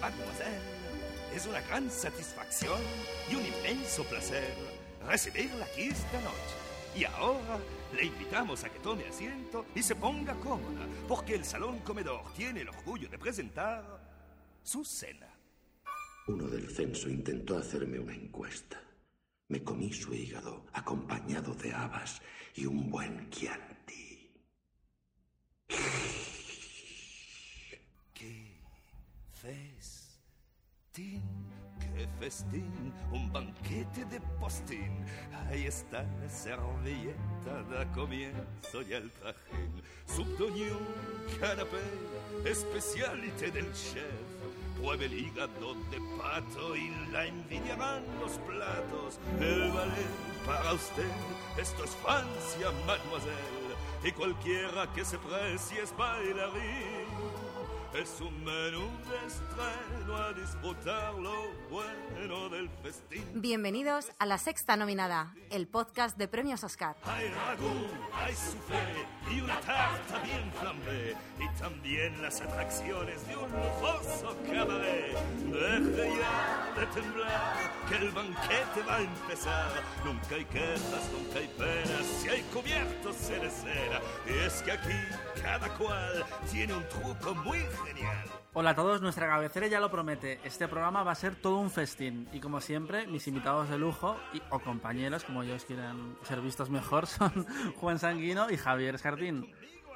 mademoiselle, es una gran satisfacción y un inmenso placer recibirla aquí esta noche. Y ahora le invitamos a que tome asiento y se ponga cómoda, porque el Salón Comedor tiene el orgullo de presentar su cena. Uno del censo intentó hacerme una encuesta. Me comí su hígado acompañado de habas y un buen chianti. ¡Qué festín! ¡Qué festín! Un banquete de postín. Ahí está la servilleta, da comienzo y el trajín. Subdoñón, canapé, especialité del chef. Pruebe el hígado de pato y la envidiarán los platos. El ballet para usted, esto es Francia, mademoiselle. Y cualquiera que se precie es bailarín. Es un menú de estreno a disfrutar lo bueno del festín. Bienvenidos a La Sexta Nominada, el podcast de premios Oscar. Hay ragú, hay soufflé y una tarta bien flambé. Y también las atracciones de un lujoso cabaret. Deje ya de temblar, que el banquete va a empezar. Nunca hay quejas, nunca hay penas, si hay cubiertos se cera. Y es que aquí cada cual tiene un truco muy. Hola a todos, nuestra cabecera ya lo promete. Este programa va a ser todo un festín. Y como siempre, mis invitados de lujo, y, o compañeros, como ellos quieran ser vistos mejor, son Juan Sanguino y Javier Escartín.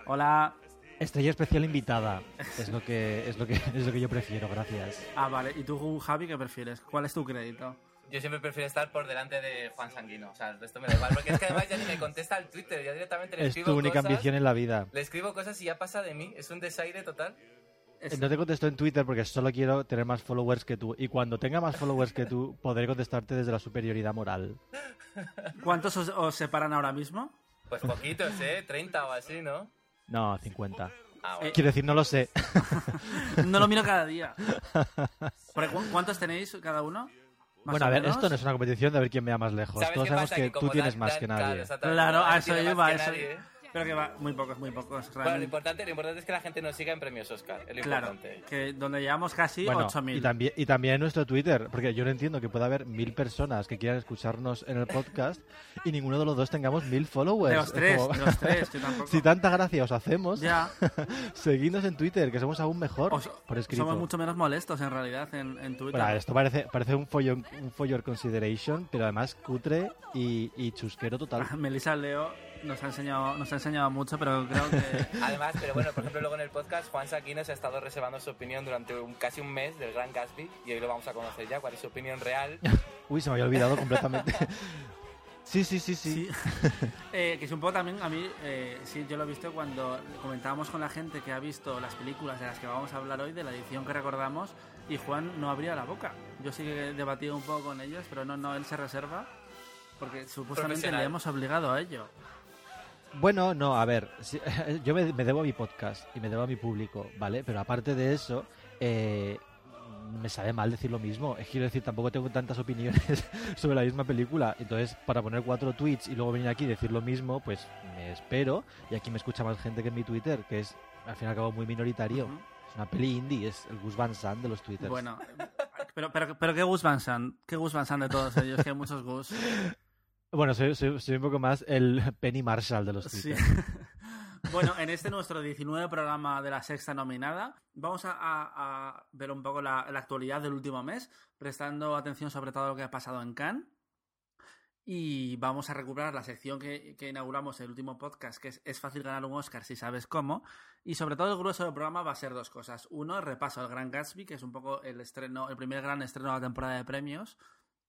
Hola. Estrella especial invitada. Es lo que es lo que es lo que yo prefiero, gracias. Ah, vale. ¿Y tú, Javi, qué prefieres? ¿Cuál es tu crédito? Yo siempre prefiero estar por delante de Juan Sanguino. O sea, el resto me da igual. Porque es que además ya ni me contesta al Twitter. Ya directamente le Es escribo tu única cosas, ambición en la vida. Le escribo cosas y ya pasa de mí. Es un desaire total. No te contesto en Twitter porque solo quiero tener más followers que tú. Y cuando tenga más followers que tú, podré contestarte desde la superioridad moral. ¿Cuántos os, os separan ahora mismo? Pues poquitos, ¿eh? 30 o así, ¿no? No, 50. Ah, bueno. Quiero decir, no lo sé. No lo miro cada día. Porque, ¿cu- ¿Cuántos tenéis cada uno? ¿Más Bueno, a ver, menos? esto no es una competición de ver quién vea más lejos. ¿Sabes Todos sabemos que tú tienes más que nadie. Claro, a eso iba, eso Pero que va, muy pocos, muy pocos. Bueno, lo realmente. importante, lo importante es que la gente nos siga en premios Oscar. Es lo Claro, importante. que donde llevamos casi Bueno, 8.000. y también, y también en nuestro Twitter, porque yo no entiendo que pueda haber mil personas que quieran escucharnos en el podcast y ninguno de los dos tengamos mil followers. De los Es tres, como- de los tres, yo tampoco. si tanta gracia os hacemos, Ya, seguidnos en Twitter, que somos aún mejor os- por escrito. somos mucho menos molestos en realidad en, en Twitter. Bueno, esto parece, parece un follo, un follo consideration, pero además cutre y, y chusquero total. Melissa Leo nos ha enseñado nos ha enseñado mucho, pero creo que Además, pero bueno, por ejemplo, luego en el podcast, Juan Saquino se ha estado reservando su opinión durante un- casi un mes del Gran Gatsby y hoy lo vamos a conocer ya, cuál es su opinión real. Uy, se me había olvidado completamente. Sí, sí, sí, sí. sí. Eh, que es un poco también a mí, eh, sí, yo lo he visto cuando comentábamos con la gente que ha visto las películas de las que vamos a hablar hoy, de la edición que recordamos, y Juan no abría la boca. Yo sí que he debatido un poco con ellos, pero no, no, él se reserva, porque supuestamente le hemos obligado a ello. Bueno, no, a ver, yo me, me debo a mi podcast y me debo a mi público, ¿vale? Pero aparte de eso, eh, me sabe mal decir lo mismo. Es quiero decir, tampoco tengo tantas opiniones sobre la misma película. Entonces, para poner cuatro tweets y luego venir aquí y decir lo mismo, pues me espero. Y aquí me escucha más gente que en mi Twitter, que es al fin y al cabo muy minoritario. Es una peli indie, es el Gus Van Sant de los Twitters. Bueno, pero, pero, pero ¿qué Gus Van Sant? ¿Qué Gus Van Sant de todos ellos? Que hay muchos Gus. Bueno, soy, soy- soy un poco más el Penny Marshall de los Sí. Bueno, en este nuestro 19 programa de la sexta nominada, vamos a, a- a ver un poco la, la actualidad del último mes, prestando atención sobre todo a lo que ha pasado en Cannes. Y vamos a recuperar la sección que, que inauguramos en el último podcast, que es Es fácil ganar un Oscar si sabes cómo. Y sobre todo el grueso del programa va a ser dos cosas. Uno, el repaso al Gran Gatsby, que es un poco el estreno, el primer gran estreno de la temporada de premios.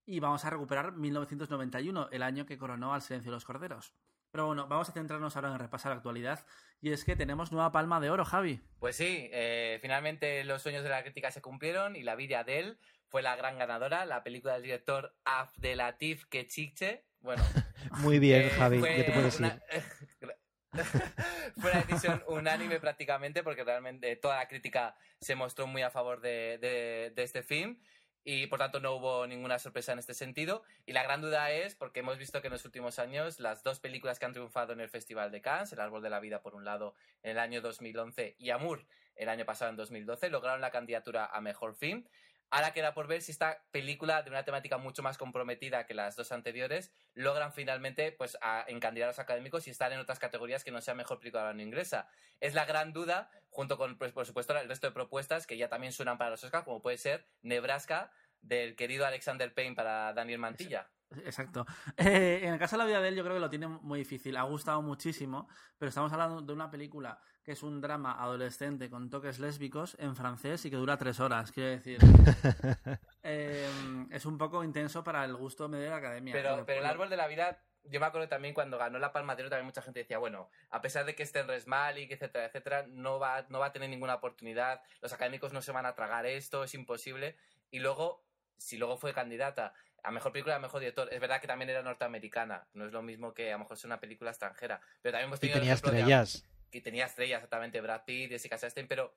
Y vamos a recuperar 1991, el año que coronó al Silencio de los Corderos. Pero bueno, vamos a centrarnos ahora en repasar la actualidad. Y es que tenemos nueva palma de oro, Javi. Pues sí, eh, finalmente los sueños de la crítica se cumplieron y La vida de Adele fue la gran ganadora, la película del director Abdelatif Kechiche. Bueno, Muy bien, eh, Javi, ¿qué te puedes una- decir? fue una decisión unánime prácticamente porque realmente toda la crítica se mostró muy a favor de, de- de este film y por tanto no hubo ninguna sorpresa en este sentido. Y la gran duda es, porque hemos visto que en los últimos años las dos películas que han triunfado en el Festival de Cannes, El Árbol de la Vida por un lado en el año 2011 y Amour el año pasado en 2012, lograron la candidatura a Mejor Film. Ahora queda por ver si esta película, de una temática mucho más comprometida que las dos anteriores, logran finalmente pues, a encandilar a los académicos y estar en otras categorías que no sea mejor película no inglesa. Es la gran duda, junto con, pues, por supuesto, el resto de propuestas que ya también suenan para los Oscars, como puede ser Nebraska, del querido Alexander Payne para Daniel Mantilla. Exacto. Eh, en el caso de la vida de él, yo creo que lo tiene muy difícil. Ha gustado muchísimo, pero estamos hablando de una película que es un drama adolescente con toques lésbicos en francés y que dura tres horas. Quiero decir, eh, es un poco intenso para el gusto medio de la academia. Pero, pero el árbol de la vida yo me acuerdo también cuando ganó la Palma de Oro, también mucha gente decía, bueno, a pesar de que esté en Resmalik, etcétera, etcétera, no va, no va a tener ninguna oportunidad, los académicos no se van a tragar esto, es imposible. Y luego, si luego fue candidata a mejor película, a mejor director, es verdad que también era norteamericana, no es lo mismo que a lo mejor es una película extranjera. Pero también hemos Y tenido el tenía estrellas. que tenía estrellas, exactamente, Brad Pitt, Jessica Chastain, pero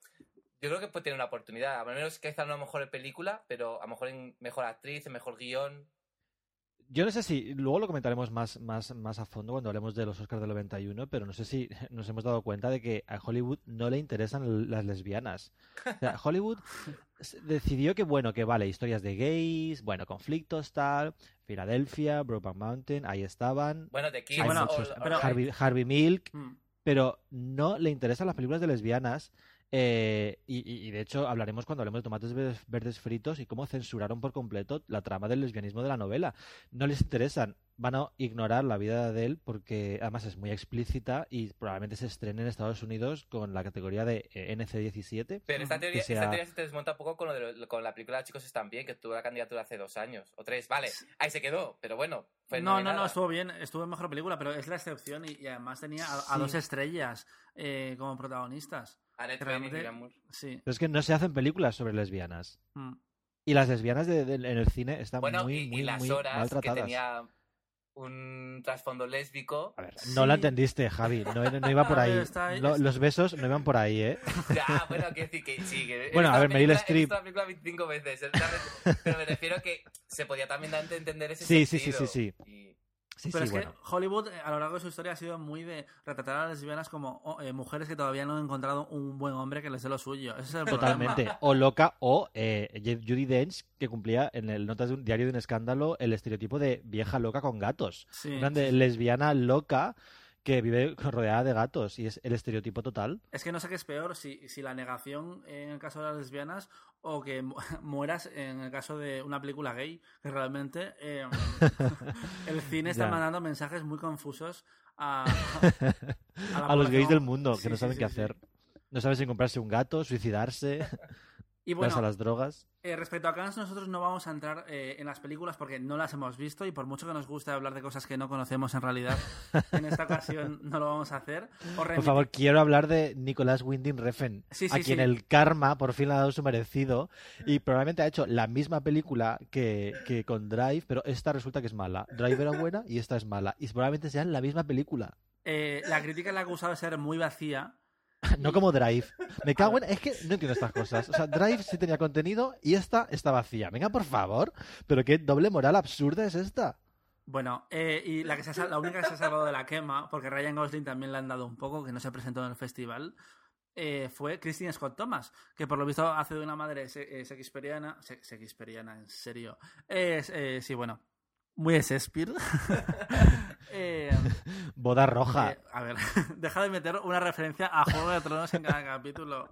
yo creo que puede tener una oportunidad. A lo menos quizá no mejor película, pero a lo mejor en mejor actriz, en mejor guion. Yo no sé si, luego lo comentaremos más, más, más a fondo cuando hablemos de los Oscars del 91, pero no sé si nos hemos dado cuenta de que a Hollywood no le interesan las lesbianas. O sea, Hollywood decidió que, bueno, que vale, historias de gays, bueno, conflictos, tal, Filadelfia, Brokeback Mountain, ahí estaban, Bueno, de Kids, bueno, muchos, All- pero- All Harvey, Right. Harvey Milk, Mm. pero no le interesan las películas de lesbianas. Eh, y, de hecho hablaremos cuando hablemos de tomates verdes, verdes fritos y cómo censuraron por completo la trama del lesbianismo de la novela. No les interesan, van a ignorar la vida de él porque además es muy explícita y probablemente se estrene en Estados Unidos con la categoría de eh, NC-17. Pero esta teoría, sea- esta teoría se te desmonta un poco con, lo de lo- con la película Chicos están bien, que tuvo la candidatura hace dos años o tres. Vale, ahí se quedó, pero bueno. No, no, no, estuvo bien, estuvo en mejor película, pero es la excepción y, y además tenía a, dos estrellas eh, como protagonistas. Que y realmente-. Sí. Pero es que no se hacen películas sobre lesbianas. Mm. Y las lesbianas de- de- en el cine están Bueno, muy, y, y muy, las muy horas que maltratadas. tenía un trasfondo lésbico. A ver, Sí. no la entendiste, Javi. No, no iba por A ahí. está- los besos no iban por ahí, ¿eh? Ya, bueno, quiero decir que sí. Que he Bueno, a ver, Meryl He Streep. visto la película 25 veces, pero me refiero que se podía también dar a entender ese Sí, sí, sí, sentido. sí, Y- Sí, Pero sí, es bueno. que Hollywood eh, a lo largo de su historia ha sido muy de retratar a las lesbianas como oh, eh, mujeres que todavía no han encontrado un buen hombre que les dé lo suyo. Ese es el Totalmente. problema. O loca, o eh, Judy Dench, que cumplía en el Notas de un diario de un escándalo el estereotipo de vieja loca con gatos. Sí, lesbiana loca que vive rodeada de gatos. Y es el estereotipo total. Es que no sé qué es peor, si, si la negación en el caso de las lesbianas o que mu- mueras en el caso de una película gay, que realmente eh, el cine está Ya. mandando mensajes muy confusos a, a los gays del mundo, que Sí, no saben sí, qué sí. hacer. No saben si comprarse un gato, suicidarse, Y bueno, a las drogas. Eh, respecto a Cannes, nosotros no vamos a entrar eh, en las películas porque no las hemos visto y por mucho que nos guste hablar de cosas que no conocemos en realidad, en esta ocasión no lo vamos a hacer. Por favor, quiero hablar de Nicolás Winding Refn, Sí, a quien sí. el karma por fin le ha dado su merecido y probablemente ha hecho la misma película que, que con Drive, pero esta resulta que es mala. Drive era buena y esta es mala. Y probablemente sean la misma película. Eh, la crítica le ha acusado de ser muy vacía. No como Drive. Me cago en... Es que no entiendo estas cosas. O sea, Drive sí tenía contenido y esta está vacía. Venga, por favor. Pero qué doble moral absurda es esta. Bueno, eh, y la, única que se ha salvado de la quema, porque Ryan Gosling también le han dado un poco, que no se presentó en el festival, eh, fue Christine Scott Thomas, que por lo visto hace de una madre eh, shakespeariana. se- Shakespeariana, en serio. Eh, sí, bueno, muy Shakespeare. Eh, Boda roja. eh, a ver, deja de meter una referencia a Juego de Tronos en cada capítulo.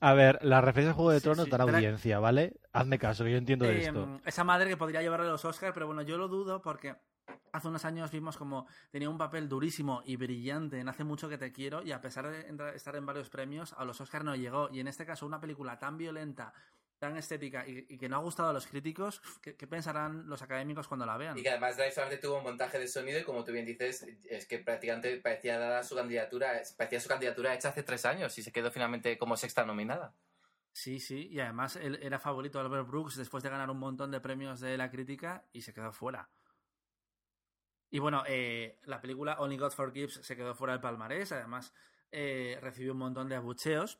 A ver, la referencia al Juego de Tronos sí. Pero- audiencia, ¿vale? Hazme caso, que yo entiendo Eh, esto. esa madre que podría llevarle los Oscars, pero bueno, yo lo dudo porque hace unos años vimos como tenía un papel durísimo y brillante en Hace mucho que te quiero y a pesar de estar en varios premios, a los Oscars no llegó. Y en este caso, una película tan violenta, tan estética y, y que no ha gustado a los críticos, ¿qué, qué pensarán los académicos cuando la vean? Y que además Drive solamente tuvo un montaje de sonido y como tú bien dices, es que prácticamente parecía dada su candidatura, parecía su candidatura hecha hace tres años y se quedó finalmente como sexta nominada. Sí, sí, y además él era favorito de Albert Brooks después de ganar un montón de premios de la crítica y se quedó fuera. Y bueno, eh, la película Only God Forgives se quedó fuera del palmarés, además eh, recibió un montón de abucheos.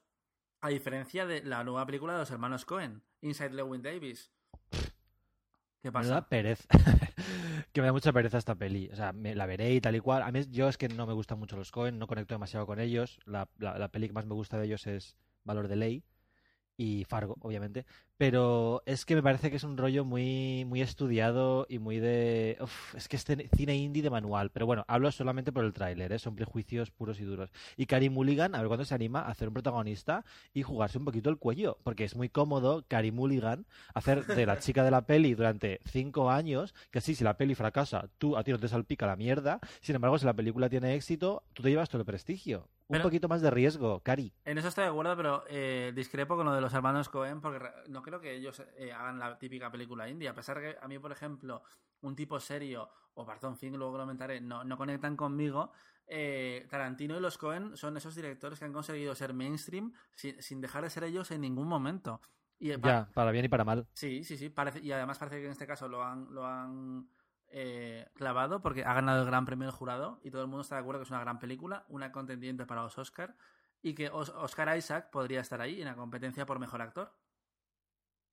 A diferencia de la nueva película de los hermanos Cohen, Inside Lewin Davis. ¿Qué Me pasa? da pereza. que me da mucha pereza esta peli. O sea, me la veré y tal y cual. A mí yo es que no me gustan mucho los Cohen, no conecto demasiado con ellos. La, la, la peli que más me gusta de ellos es Valor de Ley y Fargo, obviamente. Pero es que me parece que es un rollo muy, muy estudiado y muy de... Es que es cine indie de manual. Pero bueno, hablo solamente por el tráiler, ¿eh? son prejuicios puros y duros. Y Carey Mulligan, a ver cuándo se anima a hacer un protagonista y jugarse un poquito el cuello. Porque es muy cómodo, Carey Mulligan, hacer de la chica de la peli durante cinco años, que así si la peli fracasa, tú a ti no te salpica la mierda. Sin embargo, si la película tiene éxito, tú te llevas todo el prestigio. Un poquito más de riesgo, Cari. En eso estoy de acuerdo, pero eh, discrepo con lo de los hermanos Cohen porque no creo que ellos eh, hagan la típica película indie. A pesar que a mí, por ejemplo, un tipo serio o Barton Fink, luego lo comentaré, no, no conectan conmigo. eh, Tarantino y los Cohen son esos directores que han conseguido ser mainstream sin, sin dejar de ser ellos en ningún momento. Y, Ya, para bien y para mal. Sí, sí, sí. Parece, y además parece que en este caso lo han, lo han eh, clavado porque ha ganado el Gran Premio del Jurado y todo el mundo está de acuerdo que es una gran película, una contendiente para los Oscar y que Os- Oscar Isaac podría estar ahí en la competencia por mejor actor.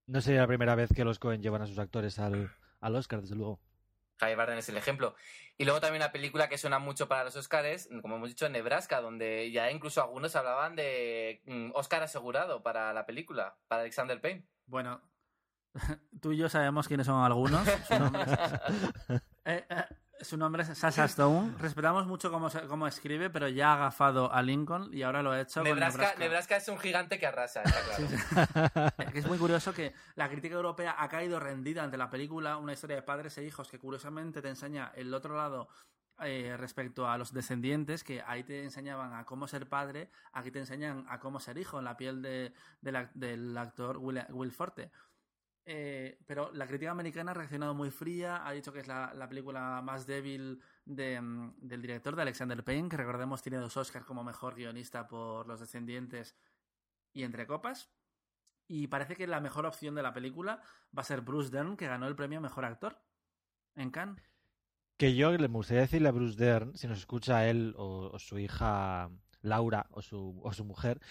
No sería la primera vez que los Cohen llevan a sus actores al, al Oscar, desde luego. Javier Bardem es el ejemplo. Y luego también una película que suena mucho para los Oscars, como hemos dicho, Nebraska, donde ya incluso algunos hablaban de mm, Oscar asegurado para la película, para Alexander Payne. Bueno, tú y yo sabemos quiénes son algunos. Su nombre es, Eh, eh, su nombre es Sasha Stone. Respetamos mucho cómo, se- cómo escribe, pero ya ha agafado a Lincoln y ahora lo ha hecho con Nebraska, Nebraska. Nebraska es un gigante que arrasa, está claro. Que es muy curioso que la crítica europea ha caído rendida ante la película Una historia de padres e hijos que curiosamente te enseña el otro lado eh, respecto a los descendientes, que ahí te enseñaban a cómo ser padre, aquí te enseñan a cómo ser hijo en la piel de- del ac- del actor Will, Will Forte. Eh, pero la crítica americana ha reaccionado muy fría, ha dicho que es la, la película más débil mm, del director, de Alexander Payne, que recordemos tiene dos Oscars como mejor guionista por Los Descendientes y Entre Copas. Y parece que la mejor opción de la película va a ser Bruce Dern, que ganó el premio Mejor Actor en Cannes. Que yo le gustaría decirle a Bruce Dern, si nos escucha él o, su hija Laura o su mujer,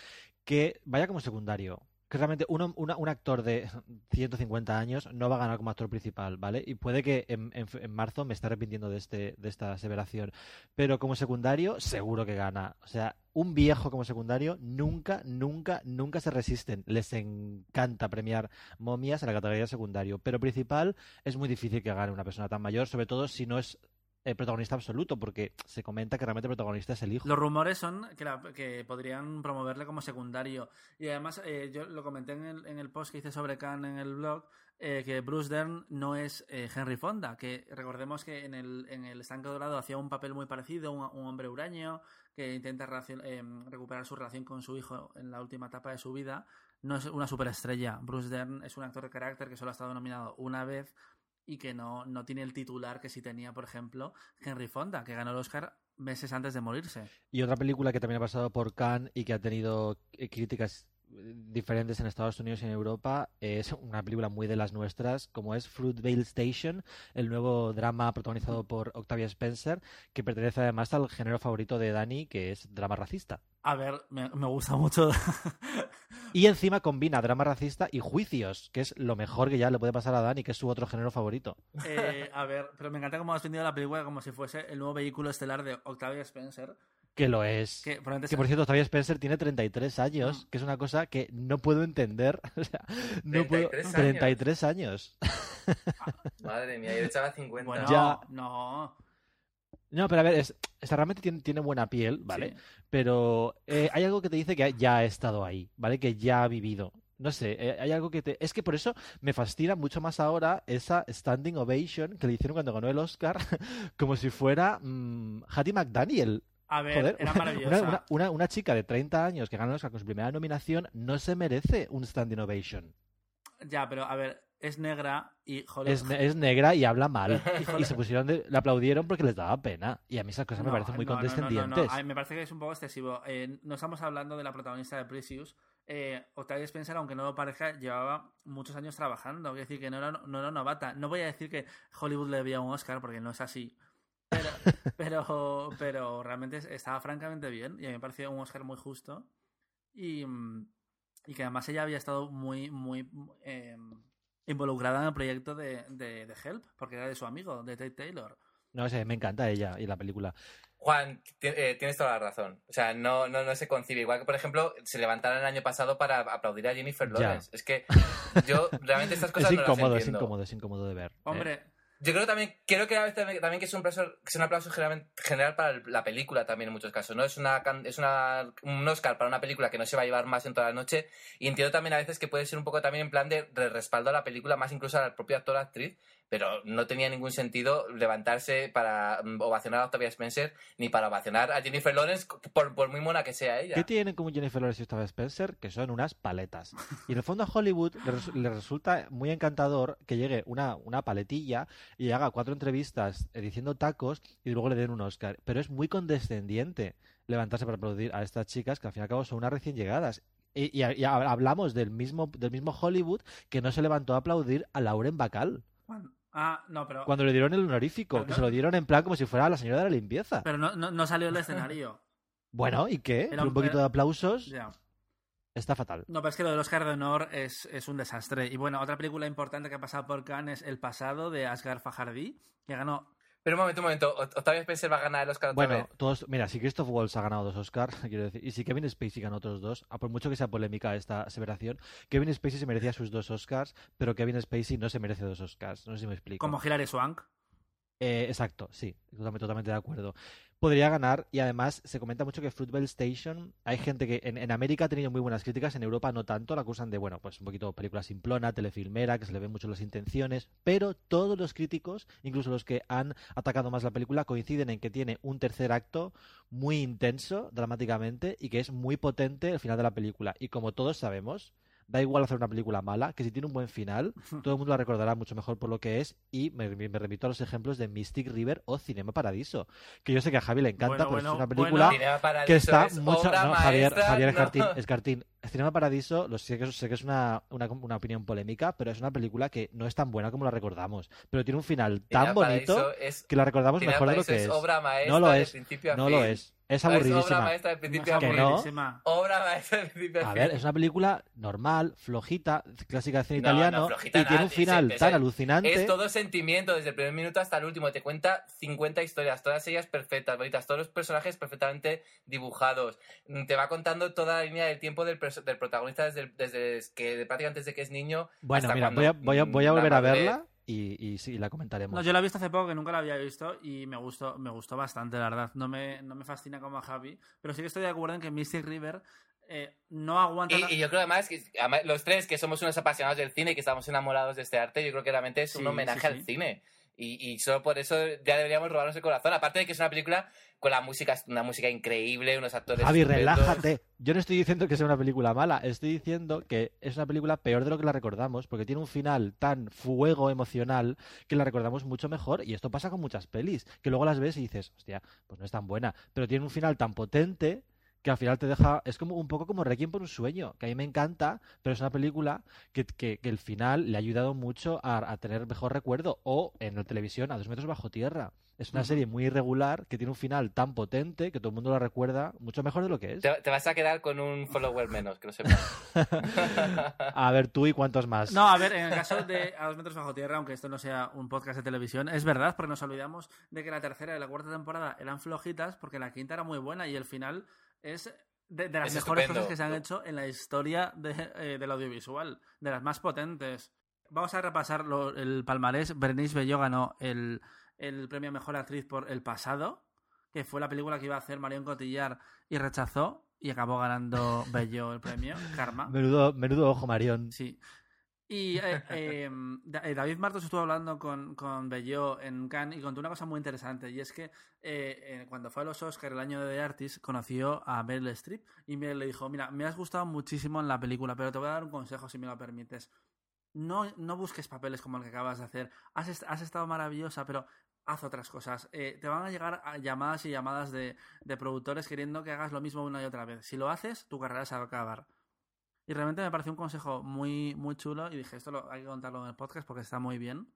que vaya como secundario. Que realmente uno- un actor de 150 años no va a ganar como actor principal, ¿vale? Y puede que en, marzo me esté arrepintiendo de, este, de esta aseveración. Pero como secundario, seguro que gana. O sea, un viejo como secundario nunca, nunca, nunca se resisten. Les encanta premiar momias en la categoría secundario. Pero principal es muy difícil que gane una persona tan mayor, sobre todo si no es eh, protagonista absoluto, porque se comenta que realmente el protagonista es el hijo. Los rumores son que, la- que podrían promoverle como secundario. Y además, eh, yo lo comenté en el, en el post que hice sobre Khan en el blog, eh, que Bruce Dern no es eh, Henry Fonda, que recordemos que en el, en el Estanque Dorado hacía un papel muy parecido, un, un hombre huraño que intenta eh, recuperar su relación con su hijo en la última etapa de su vida. No es una superestrella. Bruce Dern es un actor de carácter que solo ha estado nominado una vez y que no, no tiene el titular que sí tenía, por ejemplo, Henry Fonda, que ganó el Oscar meses antes de morirse. Y otra película que también ha pasado por Cannes y que ha tenido eh, críticas diferentes en Estados Unidos y en Europa es una película muy de las nuestras, como es Fruitvale Station, el nuevo drama protagonizado por Octavia Spencer, que pertenece además al género favorito de Dani, que es drama racista. A ver, me, me gusta mucho. Y encima combina drama racista y juicios, que es lo mejor que ya le puede pasar a Dani, que es su otro género favorito. Eh, a ver, pero me encanta cómo has vendido la película como si fuese el nuevo vehículo estelar de Octavia Spencer. Que lo es. Que, por cierto, Octavia Spencer tiene 33 años, Mm. que es una cosa que no puedo entender. O sea, no puedo. 33 años. 33 años. Madre mía, yo echaba 50. Bueno, Ya. no. No, pero a ver, es, esta realmente tiene, tiene buena piel, ¿vale? Sí. Pero eh, hay algo que te dice que ya ha estado ahí, ¿vale? Que ya ha vivido. No sé, eh, hay algo que te... Es que por eso me fascina mucho más ahora esa standing ovation que le hicieron cuando ganó el Oscar, como si fuera mm, Hattie McDaniel. A ver, Joder, era maravillosa. una- una- una chica de 30 años que gana el Oscar con su primera nominación no se merece un standing ovation. Ya, pero a ver, es negra y joder. Es, ne- es negra y habla mal. Y se pusieron de, le aplaudieron porque les daba pena. Y a mí esas cosas me parecen muy no, no, no, no, condescendientes. no. Ay, me parece que es un poco excesivo. Eh, no estamos hablando de la protagonista de Precious. Eh, Octavia Spencer, aunque no lo parezca, llevaba muchos años trabajando. Quiero decir que no era, no era novata. No voy a decir que Hollywood le debía un Oscar porque no es así. Pero, pero, pero realmente es- estaba francamente bien y a mí me pareció un Oscar muy justo. Y, mm, y que además ella había estado muy, muy eh, involucrada en el proyecto de, de, de Help, porque era de su amigo, de Tate Taylor. No sé, me encanta ella y la película. Juan, eh, tienes toda la razón. O sea, no, no, no se concibe. Igual que, por ejemplo, se levantaron el año pasado para aplaudir a Jennifer Ya. Lawrence. Es que yo realmente estas cosas Es no incómodo, las es incómodo, es incómodo de ver. ¿eh? Yo creo también, creo que a veces también, que es un aplauso, que es un aplauso general, para la película también en muchos casos, ¿no? Es una es una un Oscar para una película que no se va a llevar más en toda la noche y entiendo también a veces que puede ser un poco también en plan de, de respaldo a la película, más incluso al propio actor o actriz, pero no tenía ningún sentido levantarse para mm, ovacionar a Octavia Spencer ni para ovacionar a Jennifer Lawrence por, por muy mona que sea ella. ¿Qué tienen como Jennifer Lawrence y Octavia Spencer? Que son unas paletas. Y en el fondo a Hollywood le, res- le resulta muy encantador que llegue una, una paletilla y haga cuatro entrevistas eh, diciendo tacos y luego le den un Oscar. Pero es muy condescendiente levantarse para aplaudir a estas chicas que al fin y al cabo son unas recién llegadas. Y, y- y hablamos del mismo, del mismo Hollywood que no se levantó a aplaudir a Lauren Bacall ah, no, pero, cuando le dieron el honorífico, Pero que no- se lo dieron en plan como si fuera la señora de la limpieza. pero no, no, no salió del escenario. Bueno, ¿y qué? Un un- poquito de aplausos ya. está fatal. No, pero es que lo del Oscar de Honor es, es un desastre. Y bueno, otra película importante que ha pasado por Cannes es El pasado de Asghar Fajardi, que ganó Pero un momento, un momento, Oct- Octavia Spencer va a ganar el Oscar otra Bueno, vez. todos, mira, si Christoph Waltz ha ganado dos Oscars, quiero decir, y si Kevin Spacey ganó otros dos, a por mucho que sea polémica esta aseveración, Kevin Spacey se merecía sus dos Oscars, pero Kevin Spacey no se merece dos Oscars. No sé si me explico. como Hilary Swank. Eh, exacto, sí, totalmente, totalmente de acuerdo. Podría ganar y además se comenta mucho que Fruitvale Station, hay gente que en, en América ha tenido muy buenas críticas, en Europa no tanto, la acusan de, bueno, pues un poquito película simplona, telefilmera, que se le ven mucho las intenciones, pero todos los críticos, incluso los que han atacado más la película, coinciden en que tiene un tercer acto muy intenso dramáticamente y que es muy potente el final de la película. Y como todos sabemos, da igual hacer una película mala, que si tiene un buen final, todo el mundo la recordará mucho mejor por lo que es. Y me, me remito a los ejemplos de Mystic River o Cinema Paradiso, que yo sé que a Javi le encanta, Bueno, pero bueno, es una película que está es mucho. No, Javier, Javier no. Escartín, Escartín. Cinema Paradiso, lo sé que, sé que es una, una, una opinión polémica, pero es una película que no es tan buena como la recordamos. Pero tiene un final tan Cinema bonito es, que la recordamos Cinema mejor de lo que es es. obra maestra No lo de es, principio a No fin. lo es. Es Es obra aburridísima. maestra de principio No a fin. no. aburridísima. Obra maestra de principio a A fin. ver, es una película normal, flojita, clásica de cine No, no, italiano, flojita y tiene un final es- tan es- alucinante. Es todo sentimiento, desde el primer minuto hasta el último. Te cuenta 50 historias, todas ellas perfectas, bonitas, todos los personajes perfectamente dibujados. Te va contando toda la línea del tiempo del, perso- del protagonista desde, desde que prácticamente desde que es niño. Bueno, hasta mira, cuando, voy a, voy a, voy a volver a verla y, y sí, la comentaremos. No, yo la he visto hace poco, que nunca la había visto, y me gustó, me gustó bastante, la verdad. No me, no me fascina como a Javi, pero sí que estoy de acuerdo en que Mystic River eh, no aguanta... Y, y yo creo además que además, los tres que somos unos apasionados del cine y que estamos enamorados de este arte, yo creo que realmente es Sí, un homenaje sí, al cine. Y, y solo por eso ya deberíamos robarnos el corazón. Aparte de que es una película con la música, una música increíble, unos actores. Javi, estupendos. relájate. Yo no estoy diciendo que sea una película mala, estoy diciendo que es una película peor de lo que la recordamos, porque tiene un final tan fuego emocional que la recordamos mucho mejor. Y esto pasa con muchas pelis, que luego las ves y dices, hostia, pues no es tan buena. Pero tiene un final tan potente que al final te deja. Es como un poco como Requiem por un sueño, que a mí me encanta, pero es una película que, que- que el final le ha ayudado mucho a, a tener mejor recuerdo. O en la televisión, a dos metros bajo tierra. Es una serie muy irregular que tiene un final tan potente que todo el mundo la recuerda mucho mejor de lo que es. Te, te vas a quedar con un follower menos, que lo sepas. A ver, tú y cuántos más. No, a ver, en el caso de A dos metros bajo tierra, aunque esto no sea un podcast de televisión, es verdad, porque nos olvidamos de que la tercera y la cuarta temporada eran flojitas, porque la quinta era muy buena y el final es de, de las Es mejores estupendo. cosas que se han hecho en la historia de, eh, del audiovisual, de las más potentes. Vamos a repasar lo- el palmarés. Berenice Bello ganó el, el premio a Mejor Actriz por El Pasado, que fue la película que iba a hacer Marion Cotillard y rechazó, y acabó ganando Bello el premio, Karma. Menudo, menudo ojo, Marión. Sí. Y eh, eh, Da- eh, David Martos estuvo hablando con, con Bello en Cannes y contó una cosa muy interesante. Y es que eh, cuando fue a los Oscars el año de The Artist, conoció a Meryl Streep y Meryl le dijo: Mira, me has gustado muchísimo en la película, pero te voy a dar un consejo si me lo permites. No, no busques papeles como el que acabas de hacer. Has, est- has estado maravillosa, pero haz otras cosas. Eh, te van a llegar a llamadas y llamadas de, de productores queriendo que hagas lo mismo una y otra vez. Si lo haces, tu carrera se va a acabar. Y realmente me pareció un consejo muy, muy chulo y dije, esto lo, hay que contarlo en el podcast porque está muy bien.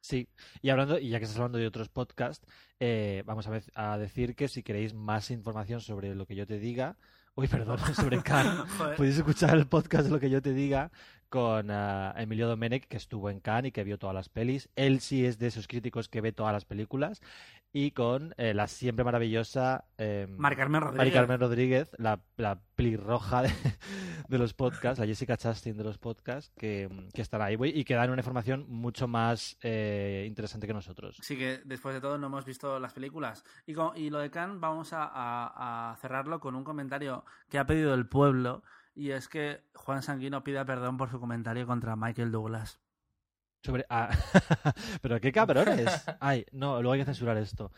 Sí, y hablando, y ya que estás hablando de otros podcasts, eh, vamos a, decir que si queréis más información sobre lo que yo te diga, uy, perdón, sobre Joder. podéis escuchar el podcast de lo que yo te diga con ah, Emilio Domenech, que estuvo en Cannes y que vio todas las pelis. Él sí es de esos críticos que ve todas las películas. Y con eh, la siempre maravillosa eh, Mari Carmen Rodríguez. Mari Carmen Rodríguez, la, la pelirroja de, de los podcasts, la Jessica Chastain de los podcasts, que, que están ahí y que dan una información mucho más eh, interesante que nosotros. Sí que después de todo no hemos visto las películas. Y, con- y lo de Khan vamos a, a- a cerrarlo con un comentario que ha pedido el pueblo y es que Juan Sanguino pida perdón por su comentario contra Michael Douglas. Sobre... ah, Pero qué cabrones. Ay, no, luego hay que censurar esto.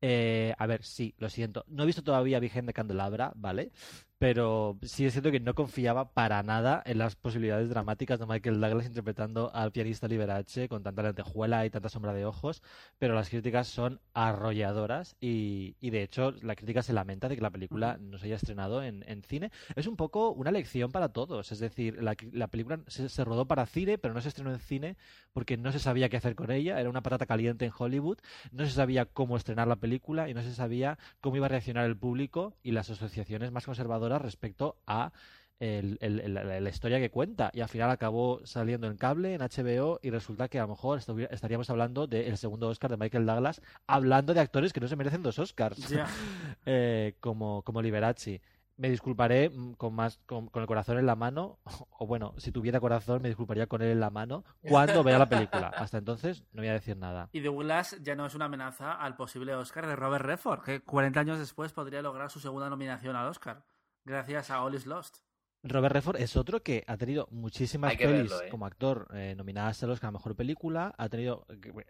Eh, a ver, sí, lo siento. No he visto todavía Virgen de Candelabra, ¿vale? Pero sí es cierto que no confiaba para nada en las posibilidades dramáticas de Michael Douglas interpretando al pianista Liberace con tanta lentejuela y tanta sombra de ojos, pero las críticas son arrolladoras y, y de hecho la crítica se lamenta de que la película no se haya estrenado en, en cine. Es un poco una lección para todos, es decir, la, la película se, se rodó para cine, pero no se estrenó en cine porque no se sabía qué hacer con ella, era una patata caliente en Hollywood, no se sabía cómo estrenar la película y no se sabía cómo iba a reaccionar el público y las asociaciones más conservadoras respecto a el- el- el- la, la historia que cuenta. Y al final acabó saliendo en cable, en HBO, y resulta que a lo mejor estaríamos hablando del segundo Oscar de Michael Douglas, hablando de actores que no se merecen dos Oscars, eh, como, como Liberace. Me disculparé mm, con más con, con el corazón en la mano, o bueno, si tuviera corazón me disculparía con él en la mano cuando vea la película. Hasta entonces no voy a decir nada. Y Douglas ya no es una amenaza al posible Oscar de Robert Redford, que 40 años después podría lograr su segunda nominación al Oscar, gracias a All is Lost. Robert Redford es otro que ha tenido muchísimas pelis verlo, ¿eh? como actor eh, nominadas al Oscar a Mejor Película, ha tenido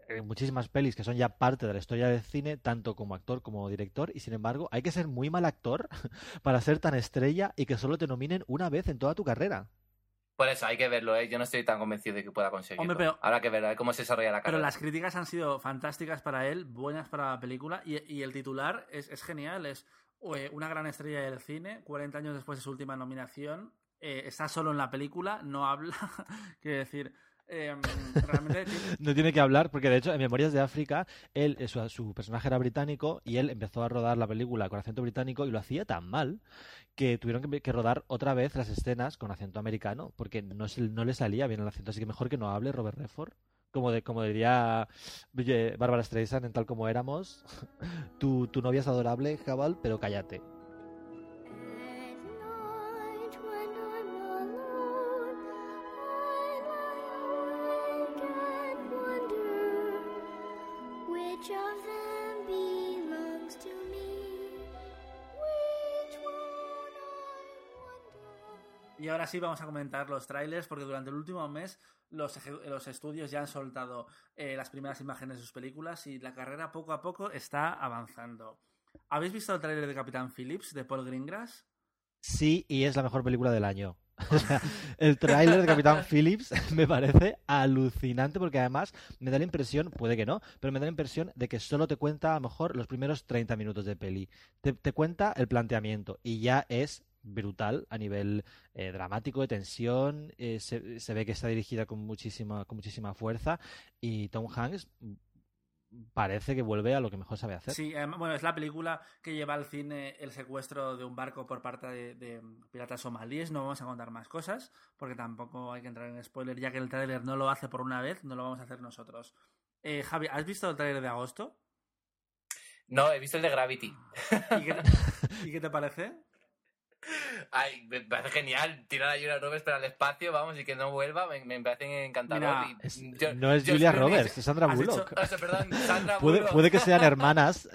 eh, muchísimas pelis que son ya parte de la historia del cine, tanto como actor como director, y sin embargo hay que ser muy mal actor para ser tan estrella y que solo te nominen una vez en toda tu carrera. Por eso hay que verlo, ¿eh? Yo no estoy tan convencido de que pueda conseguirlo. Hombre, pero- Habrá que ver a cómo se desarrolla la Pero carrera. las críticas han sido fantásticas para él, buenas para la película, y, y el titular es, es genial, es una gran estrella del cine, 40 años después de su última nominación, eh, está solo en la película, no habla, quiero decir, eh, realmente tiene- No tiene que hablar, porque de hecho en Memorias de África, él, eh, su, personaje era británico y él empezó a rodar la película con acento británico y lo hacía tan mal que tuvieron que, rodar otra vez las escenas con acento americano, porque no, no le salía bien el acento, así que mejor que no hable Robert Redford. Como, de, como diría Bárbara Streisand en Tal Como Éramos, tu, tu novia es adorable, Jabal, pero cállate. Ahora sí vamos a comentar los trailers, porque durante el último mes los, los estudios ya han soltado eh, las primeras imágenes de sus películas y la carrera poco a poco está avanzando. ¿Habéis visto el trailer de Capitán Phillips de Paul Greengrass? Sí, y es la mejor película del año. O sea, el tráiler de Capitán Phillips me parece alucinante porque además me da la impresión, puede que no, pero me da la impresión de que solo te cuenta a lo mejor los primeros 30 minutos de peli. Te, te cuenta el planteamiento y ya es brutal a nivel eh, dramático, de tensión, eh, se, se ve que está dirigida con muchísima, con muchísima fuerza y Tom Hanks parece que vuelve a lo que mejor sabe hacer. Sí, em, bueno, es la película que lleva al cine el secuestro de un barco por parte de, de piratas somalíes. No vamos a contar más cosas, porque tampoco hay que entrar en spoiler, ya que el tráiler no lo hace por una vez, no lo vamos a hacer nosotros. Eh, Javi, ¿has visto el tráiler de agosto? No, he visto el de Gravity. ¿Y qué te, ¿y qué te parece? Ay, me parece genial tirar a Julia Roberts para el espacio, vamos, y que no vuelva, me, me parece encantador. Mira, y- Es- yo- no es yo Julia Roberts, es Sandra Bullock. O sea, perdón, Sandra Puede, Bullock. puede que sean hermanas.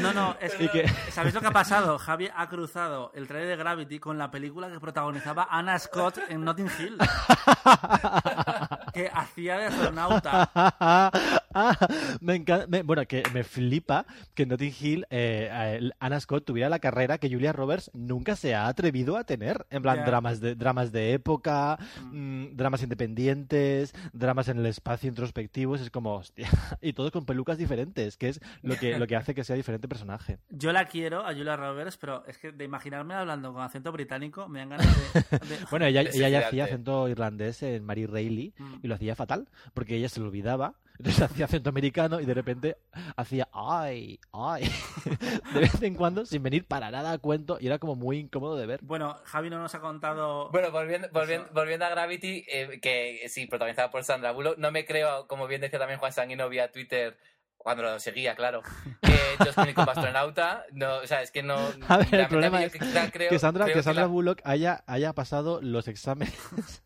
No, no, es que- ¿Sabéis lo que ha pasado? Javi ha cruzado el trailer de Gravity con la película que protagonizaba Anna Scott en Notting Hill. que hacía de astronauta. me encanta, me- bueno, que me flipa que Notting Hill eh, Anna Scott tuviera la carrera que Julia Roberts nunca se ha atrevido a tener. En plan, dramas de dramas de época, mm, dramas independientes, dramas en el espacio introspectivos. Es como, hostia. Y todos con pelucas diferentes, que es lo que, lo que hace que sea diferente personaje. Yo la quiero a Julia Roberts, pero es que de imaginarme hablando con acento británico me dan ganas de... de- Bueno, ella, ella ya hacía acento irlandés en Mary Reilly Mm. y lo hacía fatal, porque ella se lo olvidaba Entonces hacía acento americano y de repente hacía ay, ay, de vez en cuando sin venir para nada a cuento y era como muy incómodo de ver. Bueno, Javi no nos ha contado. Bueno, volviendo, volviendo, volviendo a Gravity, eh, que sí, protagonizada por Sandra Bullock, no me creo, como bien decía también Juan Sanguino vía Twitter, cuando lo seguía, claro, que Josh Clooney como astronauta, no, o sea, es que no... A ver, el realmente problema es quizá creo- que Sandra, creo que Sandra la- Bullock haya, haya pasado los exámenes.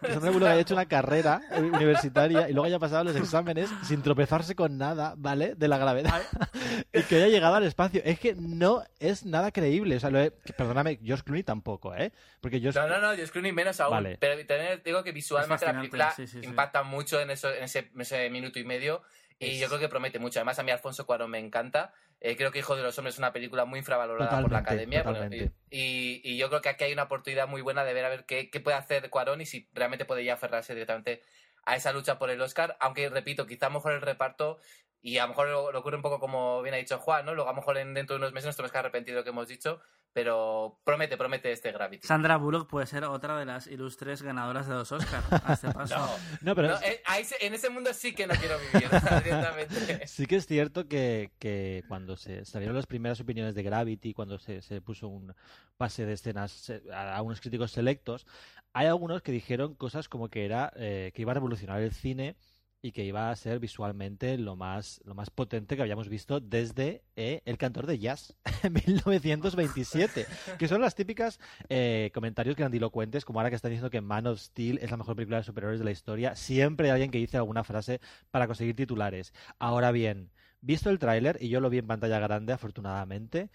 Que Sandra Bullock haya hecho una carrera universitaria y luego haya pasado los exámenes sin tropezarse con nada, ¿vale? De la gravedad. y que haya llegado al espacio. Es que no es nada creíble. O sea, lo he- perdóname, Josh Clooney tampoco, ¿eh? Porque Josh No, no, no, Josh Clooney menos aún. Vale. Pero también digo que visualmente la película sí, sí, sí. impacta mucho en, eso, en ese, en ese minuto y medio. Y yo creo que promete mucho. Además, a mí Alfonso Cuarón me encanta. Eh, creo que Hijo de los Hombres es una película muy infravalorada por la academia. Bueno, y, y yo creo que aquí hay una oportunidad muy buena de ver a ver qué, qué puede hacer Cuarón y si realmente puede ya aferrarse directamente a esa lucha por el Oscar. Aunque, repito, quizá mejor el reparto. Y a lo mejor lo, lo ocurre un poco como bien ha dicho Juan, ¿no? Luego a lo mejor en, dentro de unos meses nos tenemos que arrepentir de lo que hemos dicho, pero promete, promete este Gravity. Sandra Bullock puede ser otra de las ilustres ganadoras de los Oscars a este paso. No, No, pero no, es- eh, ahí en ese mundo sí que no quiero vivir, directamente. Sí que es cierto que, que cuando se salieron las primeras opiniones de Gravity, cuando se, se puso un pase de escenas a, a unos críticos selectos, hay algunos que dijeron cosas como que era que iba a revolucionar el cine y que iba a ser visualmente lo más, lo más potente que habíamos visto desde eh, El cantor de jazz en 1927, que son las típicas eh, comentarios grandilocuentes, como ahora que están diciendo que Man of Steel es la mejor película de superhéroes de la historia, siempre hay alguien que dice alguna frase para conseguir titulares. Ahora bien, visto el tráiler, y yo lo vi en pantalla grande, afortunadamente,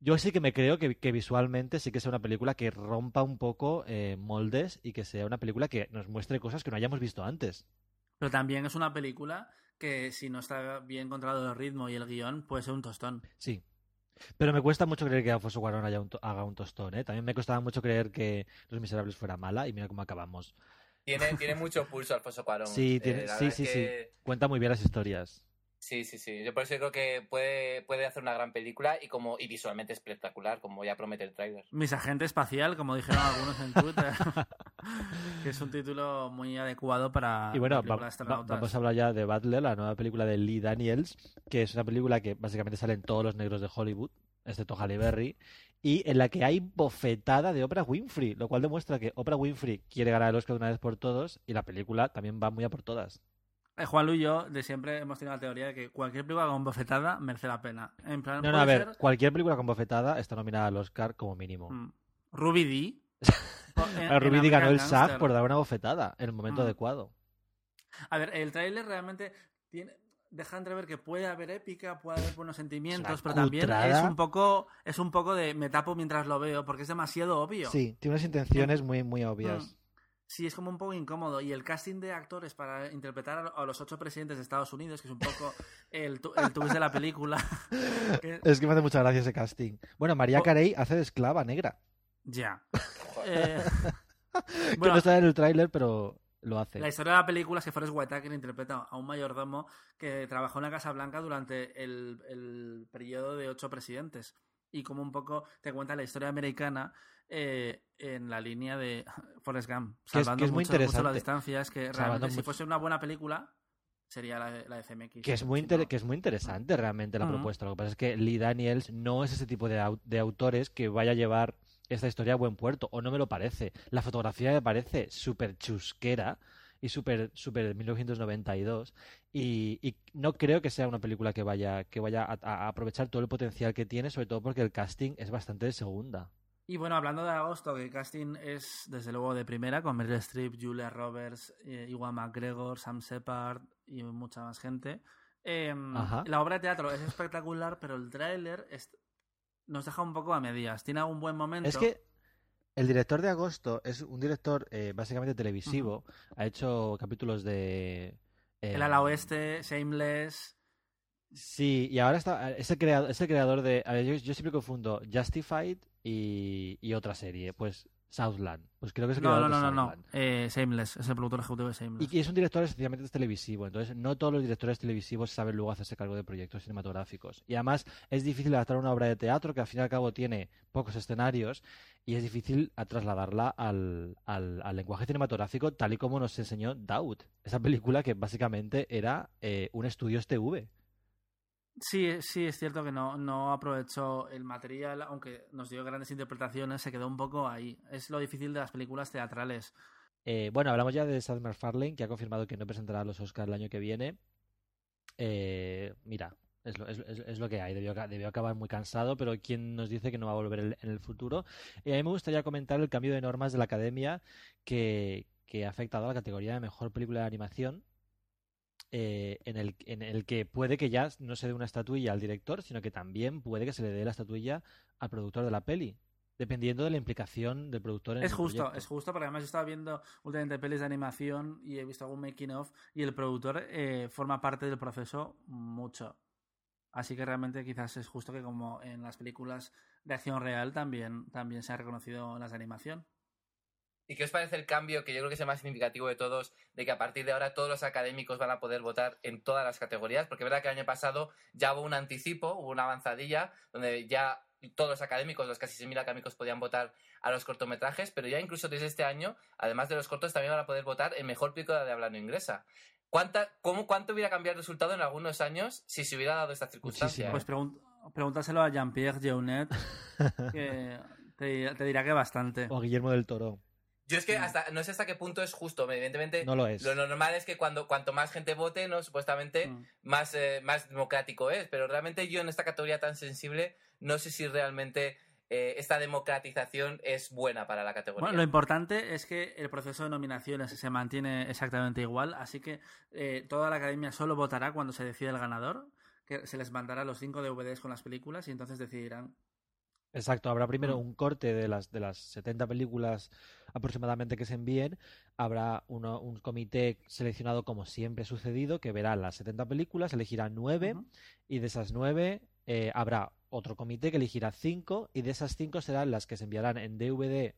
yo sí que me creo que, visualmente sí que sea una película que rompa un poco eh, moldes y que sea una película que nos muestre cosas que no hayamos visto antes. Pero también es una película que si no está bien controlado el ritmo y el guion, puede ser un tostón. Sí. Pero me cuesta mucho creer que Alfonso Cuarón haya un to- haga un tostón, ¿eh? También me costaba mucho creer que Los Miserables fuera mala y mira cómo acabamos. Tiene, tiene mucho pulso Alfonso Cuarón. Sí, Eh, tiene- sí, sí, es sí. que- Cuenta muy bien las historias. Sí, sí, sí. Yo por eso creo que puede, puede hacer una gran película y como y visualmente espectacular, como ya promete el tráiler. Mis agente espacial, como dijeron algunos en Twitter. que es un título muy adecuado para Y bueno, va- va- vamos a hablar ya de Butler, la nueva película de Lee Daniels, que es una película que básicamente salen todos los negros de Hollywood, excepto Halle Berry, y en la que hay bofetada de Oprah Winfrey, lo cual demuestra que Oprah Winfrey quiere ganar el Oscar de una vez por todos y la película también va muy a por todas. Eh, Juan Lu y yo de siempre hemos tenido la teoría de que cualquier película con bofetada merece la pena. En plan, No, no, a ver, ser, cualquier película con bofetada está nominada al Oscar como mínimo. mm, Ruby D. en- Ruby Dee ganó el SAG por dar una bofetada en el momento Mm. adecuado. A ver, el tráiler realmente tiene, deja entrever que puede haber épica, puede haber buenos sentimientos, pero también es un poco es un poco de me tapo mientras lo veo porque es demasiado obvio. Sí, tiene unas intenciones muy, muy obvias. Mm. Sí, es como un poco incómodo. Y el casting de actores para interpretar a los ocho presidentes de Estados Unidos, que es un poco el, tu- el twist de la película. que- Es que me hace mucha gracia ese casting. Bueno, María Oh. Carey hace de esclava negra. Ya. Eh, que bueno, no está en el tráiler, pero lo hace. la historia de la película es que Forrest Whitaker interpreta a un mayordomo que trabajó en la Casa Blanca durante el, el periodo de ocho presidentes. Y como un poco te cuenta la historia americana eh, en la línea de Forrest Gump. Que es- Salvando que es muy mucho, mucho interesante. las distancias, que Salvando realmente si fuese una buena película sería la de, la de CMX. Que es, muy Si inter- no- que es muy interesante realmente la propuesta. Lo que pasa es que Lee Daniels no es ese tipo de, au- de autores que vaya a llevar esta historia a buen puerto, o no me lo parece. La fotografía me parece súper chusquera y súper súper 1992 y, y no creo que sea una película que vaya que vaya a, a aprovechar todo el potencial que tiene, sobre todo porque el casting es bastante de segunda. Y bueno, hablando de agosto, que el casting es desde luego de primera, con Meryl Streep, Julia Roberts, eh, Iwan McGregor, Sam Shepard y mucha más gente. Eh, Ajá. la obra de teatro es espectacular, pero el tráiler es- nos deja un poco a medias. Tiene algún buen momento. Es que el director de Agosto es un director eh, básicamente televisivo. Ha hecho capítulos de. El em, ala oeste, Shameless. Sí, y ahora está. Es el creador, es el creador de. a ver, yo, yo siempre confundo Justified y, y otra serie. Pues Southland. Pues creo que es el No, no, de no, no, no. Eh, Shameless, es el productor ejecutivo de Shameless. Y es un director esencialmente televisivo, entonces no todos los directores televisivos saben luego hacerse cargo de proyectos cinematográficos. Y además es difícil adaptar una obra de teatro que al fin y al cabo tiene pocos escenarios y es difícil trasladarla al, al- al lenguaje cinematográfico tal y como nos enseñó Daud. Esa película que básicamente era eh, un estudio TV. Sí, sí, es cierto que no, no aprovechó el material, aunque nos dio grandes interpretaciones, se quedó un poco ahí. Es lo difícil de las películas teatrales. Eh, bueno, hablamos ya de Seth MacFarlane, que ha confirmado que no presentará los Oscars el año que viene. Eh, mira, es lo, es- es- lo que hay. Debió, aca- debió acabar muy cansado, pero ¿quién nos dice que no va a volver en el futuro? A mí me gustaría comentar el cambio de normas de la Academia que, que ha afectado a la categoría de Mejor Película de Animación. Eh, en, el, en el que puede que ya no se dé una estatuilla al director, sino que también puede que se le dé la estatuilla al productor de la peli, dependiendo de la implicación del productor en Es el justo, proyecto. es justo, porque además yo estaba viendo últimamente pelis de animación y he visto algún making of y el productor eh, forma parte del proceso mucho. Así que realmente quizás es justo que como en las películas de acción real también, también se ha reconocido las de animación. ¿Y qué os parece el cambio, que yo creo que es el más significativo de todos, de que a partir de ahora todos los académicos van a poder votar en todas las categorías? Porque es verdad que el año pasado ya hubo un anticipo, hubo una avanzadilla, donde ya todos los académicos, los casi 6.000 académicos podían votar a los cortometrajes, pero ya incluso desde este año, además de los cortos, también van a poder votar en mejor película de habla no inglesa. ¿Cuánta, cómo, ¿Cuánto hubiera cambiado el resultado en algunos años si se hubiera dado esta circunstancia? Muchísimo. Pues pregun- pregúntaselo a Jean-Pierre Jeunet, que te, te dirá que bastante. O Guillermo del Toro. Yo es que hasta, no sé hasta qué punto es justo, evidentemente. No lo es. Lo normal es que cuando cuanto más gente vote, no supuestamente Mm. más, eh, más democrático es. Pero realmente yo en esta categoría tan sensible no sé si realmente eh, esta democratización es buena para la categoría. Bueno, lo importante es que el proceso de nominaciones se mantiene exactamente igual, así que eh, toda la academia solo votará cuando se decida el ganador, que se les mandará los cinco DVDs con las películas y entonces decidirán. Exacto, habrá primero Mm. un corte de las, de las 70 películas aproximadamente que se envíen. Habrá uno- un comité seleccionado, como siempre ha sucedido, que verá las 70 películas, elegirá nueve Ujú. y de esas nueve eh, habrá otro comité que elegirá cinco y de esas cinco serán las que se enviarán en DVD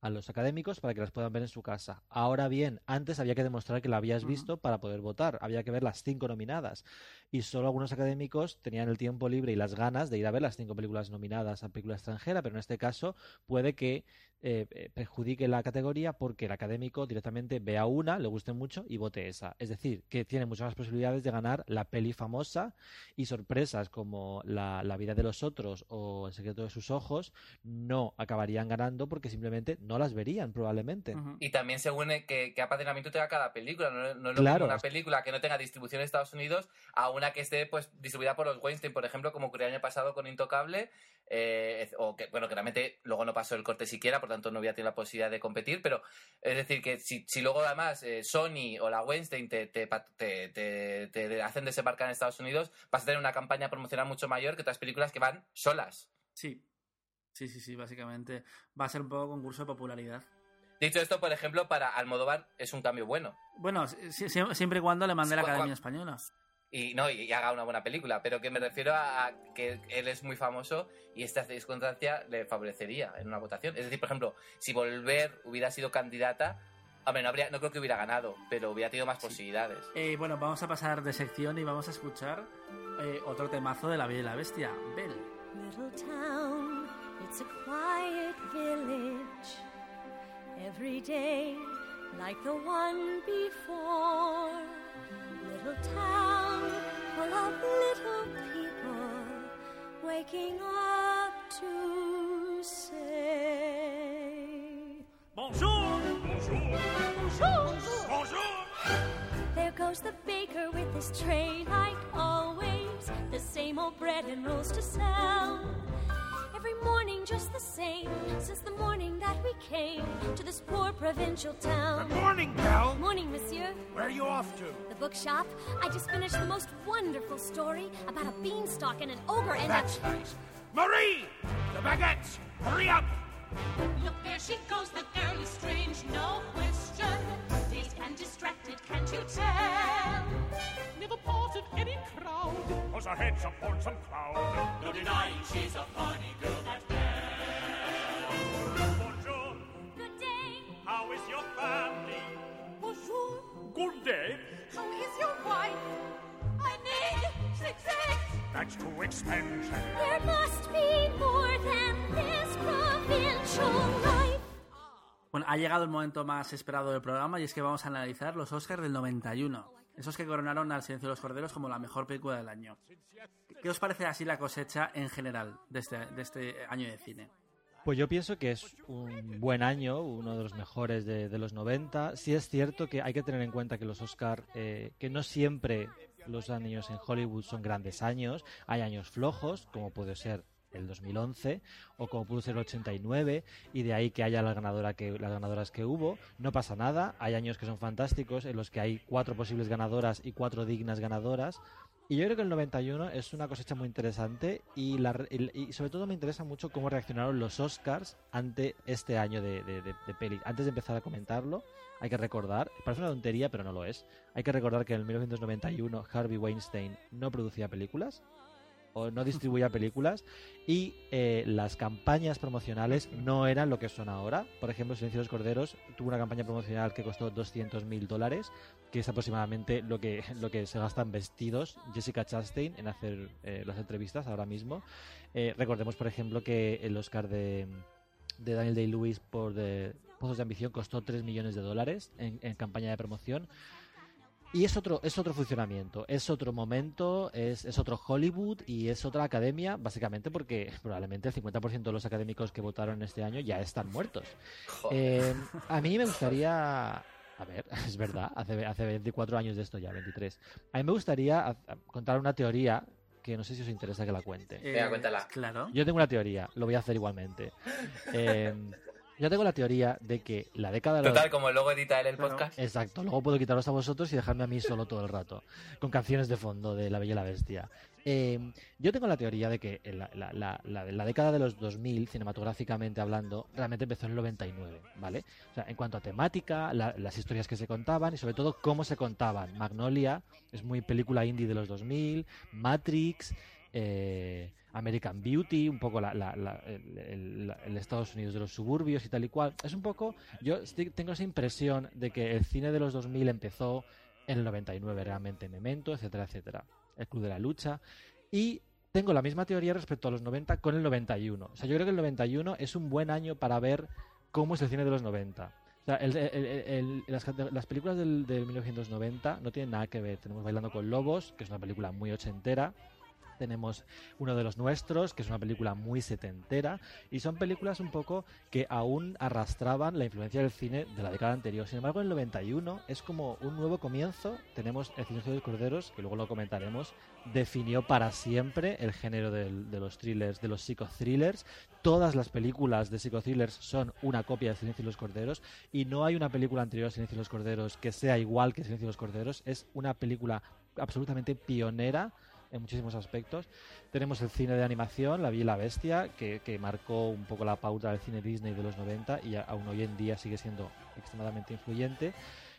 a los académicos para que las puedan ver en su casa. Ahora bien, antes había que demostrar que la habías visto para poder votar, había que ver las cinco nominadas y solo algunos académicos tenían el tiempo libre y las ganas de ir a ver las cinco películas nominadas a película extranjera, pero en este caso puede que eh, eh, perjudique la categoría porque el académico directamente vea una, le guste mucho y vote esa. Es decir, que tiene muchas más posibilidades de ganar la peli famosa y sorpresas como la, la vida de los otros o El secreto de sus ojos no acabarían ganando porque simplemente no las verían probablemente. Y también según el que, que apadrinamiento tenga cada película. No, no es lo Claro. mismo una película que no tenga distribución en Estados Unidos a una que esté pues distribuida por los Weinstein, por ejemplo, como ocurrió el año pasado con Intocable. Eh, o que, bueno, que realmente luego no pasó el corte siquiera, por tanto no había tenido la posibilidad de competir. Pero es decir, que si, si luego además eh, Sony o la Weinstein te, te, te- hacen desembarcar en Estados Unidos, vas a tener una campaña promocional mucho mayor que otras películas que van solas. Sí, sí, sí, sí, básicamente va a ser un poco concurso de popularidad. Dicho esto, por ejemplo, para Almodóvar es un cambio bueno. Bueno, si- si- siempre y cuando le mande la Academia Española. Y no y, y haga una buena película pero que me refiero a, a que él es muy famoso y esta circunstancia le favorecería en una votación es decir por ejemplo si volver hubiera sido candidata hombre no habría no creo que hubiera ganado pero hubiera tenido más posibilidades Eh, bueno, vamos a pasar de sección y vamos a escuchar eh, otro temazo de La Bella y la Bestia, Belle. Little town, it's a quiet village. Every day, like the one before. Little town full of little people waking up to say. Bonjour Bonjour! Bonjour There goes the baker with his tray like always. The same old bread and rolls to sell. Every morning just the same since the morning that we came to this poor provincial town. Good morning, Belle. Morning, monsieur. Where are you off to? The bookshop. I just finished the most wonderful story about a beanstalk and an ogre and That's a. nice. Marie! The baguettes! Hurry up! Look, there she goes, the girl is strange, no question. Dazed and distracted, can't you tell? Never part of any crowd, Cause her head's upon some cloud. No denying she's a funny girl, that girl. Bonjour. Good day. How is your family? Bonjour. Good day. How is your wife? I need six eggs. Attention. There must be more than this provincial life. Bueno, ha llegado el momento más esperado del programa y es que vamos a analizar los Oscars del 91. Esos que coronaron al Silencio de los Corderos como la mejor película del año. ¿Qué os parece así la cosecha en general de este, de este año de cine? Pues yo pienso que es un buen año, uno de los mejores de, los 90. Sí es cierto que hay que tener en cuenta que los Oscar, eh, que no siempre los años en Hollywood son grandes años, hay años flojos, como puede ser el 2011 o como pudo ser el 89 y de ahí que haya la ganadora que las ganadoras que hubo. No pasa nada hay años que son fantásticos en los que hay cuatro posibles ganadoras y cuatro dignas ganadoras y yo creo que el 91 es una cosecha muy interesante y, la y sobre todo me interesa mucho cómo reaccionaron los Oscars ante este año de, de, de- de peli. Antes de empezar a comentarlo, hay que recordar, parece una tontería, pero no lo es. Hay que recordar que en el 1991 Harvey Weinstein no producía películas o no distribuía películas y eh, las campañas promocionales no eran lo que son ahora. Por ejemplo, Silencio de los Corderos tuvo una campaña promocional que costó 200 mil dólares, que es aproximadamente lo que, lo que se gastan vestidos Jessica Chastain en hacer eh, las entrevistas ahora mismo. Eh, recordemos, por ejemplo, que el Oscar de, de Daniel Day-Lewis por de Pozos de Ambición costó 3 millones de dólares en, en campaña de promoción. Y es otro, es otro funcionamiento, es otro momento, es, es otro Hollywood y es otra academia, básicamente porque probablemente el 50% de los académicos que votaron este año ya están muertos. Eh, a mí me gustaría. A ver, es verdad, hace, hace 24 años de esto ya, 23. A mí me gustaría contar una teoría que no sé si os interesa que la cuente. Venga, cuéntala. Claro. Yo tengo una teoría, lo voy a hacer igualmente. Eh, yo tengo la teoría de que la década de los... Total, como luego edita él el Claro. podcast. Exacto, luego puedo quitaros a vosotros y dejarme a mí solo todo el rato, con canciones de fondo de La Bella y la Bestia. Eh, yo tengo la teoría de que la, la- la- la- la década de los 2000, cinematográficamente hablando, realmente empezó en el 99, ¿vale? O sea, en cuanto a temática, la- las historias que se contaban y sobre todo cómo se contaban. Magnolia es muy película indie de los 2000, Matrix, eh, American Beauty, un poco la- el, Estados Unidos de los suburbios y tal y cual. Es un poco, yo tengo esa impresión de que el cine de los 2000 empezó en el 99 realmente, Memento, etcétera, etcétera. El Club de la Lucha. Y tengo la misma teoría respecto a los 90 con el 91. O sea, yo creo que el 91 es un buen año para ver cómo es el cine de los 90. O sea, las, las películas del, del 1990 no tienen nada que ver. Tenemos Bailando con Lobos, que es una película muy ochentera. Tenemos uno de los nuestros, que es una película muy setentera, y son películas un poco que aún arrastraban la influencia del cine de la década anterior. Sin embargo, en el 91 es como un nuevo comienzo. Tenemos El silencio de los corderos, que luego lo comentaremos, definió para siempre el género del- de los thrillers, de los psicothrillers. Todas las películas de psicothrillers son una copia de Silencio de los corderos, y no hay una película anterior a Silencio de los corderos que sea igual que Silencio de los corderos. Es una película absolutamente pionera en muchísimos aspectos. Tenemos el cine de animación, La Bella y la Bestia, que, que marcó un poco la pauta del cine Disney de los 90 y aún hoy en día sigue siendo extremadamente influyente.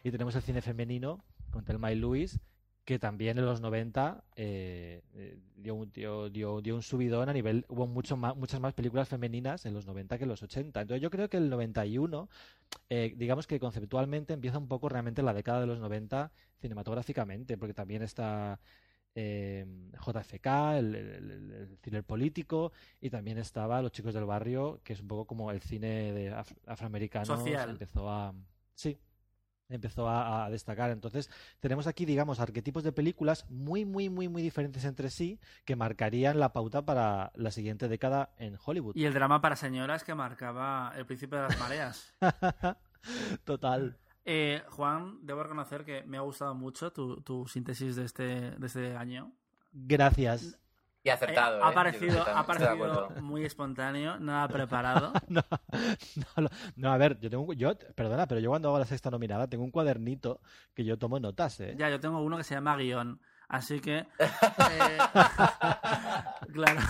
Y tenemos el cine femenino con Thelma y Louise, que también en los 90 eh, eh, dio, un, dio, dio, dio un subidón a nivel... Hubo mucho más, muchas más películas femeninas en los 90 que en los 80. Entonces yo creo que el 91, eh, digamos que conceptualmente empieza un poco realmente la década de los 90 cinematográficamente, porque también está eh, JFK, el, el, el- thriller político, y también estaba Los chicos del barrio, que es un poco como el cine de af- afroamericano. Social. empezó a... Sí, empezó a, a destacar. Entonces, tenemos aquí, digamos, arquetipos de películas muy, muy, muy, muy diferentes entre sí que marcarían la pauta para la siguiente década en Hollywood. Y el drama para señoras que marcaba el príncipe de las mareas. Total. Eh, Juan, debo reconocer que me ha gustado mucho tu, tu síntesis de este, de este año. Gracias. Y acertado, Eh, ¿eh? ha Yo parecido, ha parecido muy espontáneo, nada preparado. No, no, no, a ver, yo tengo yo, perdona, pero yo cuando hago la sexta nominada tengo un cuadernito que yo tomo notas, ¿eh? Ya, yo tengo uno que se llama guion, así que... eh, claro.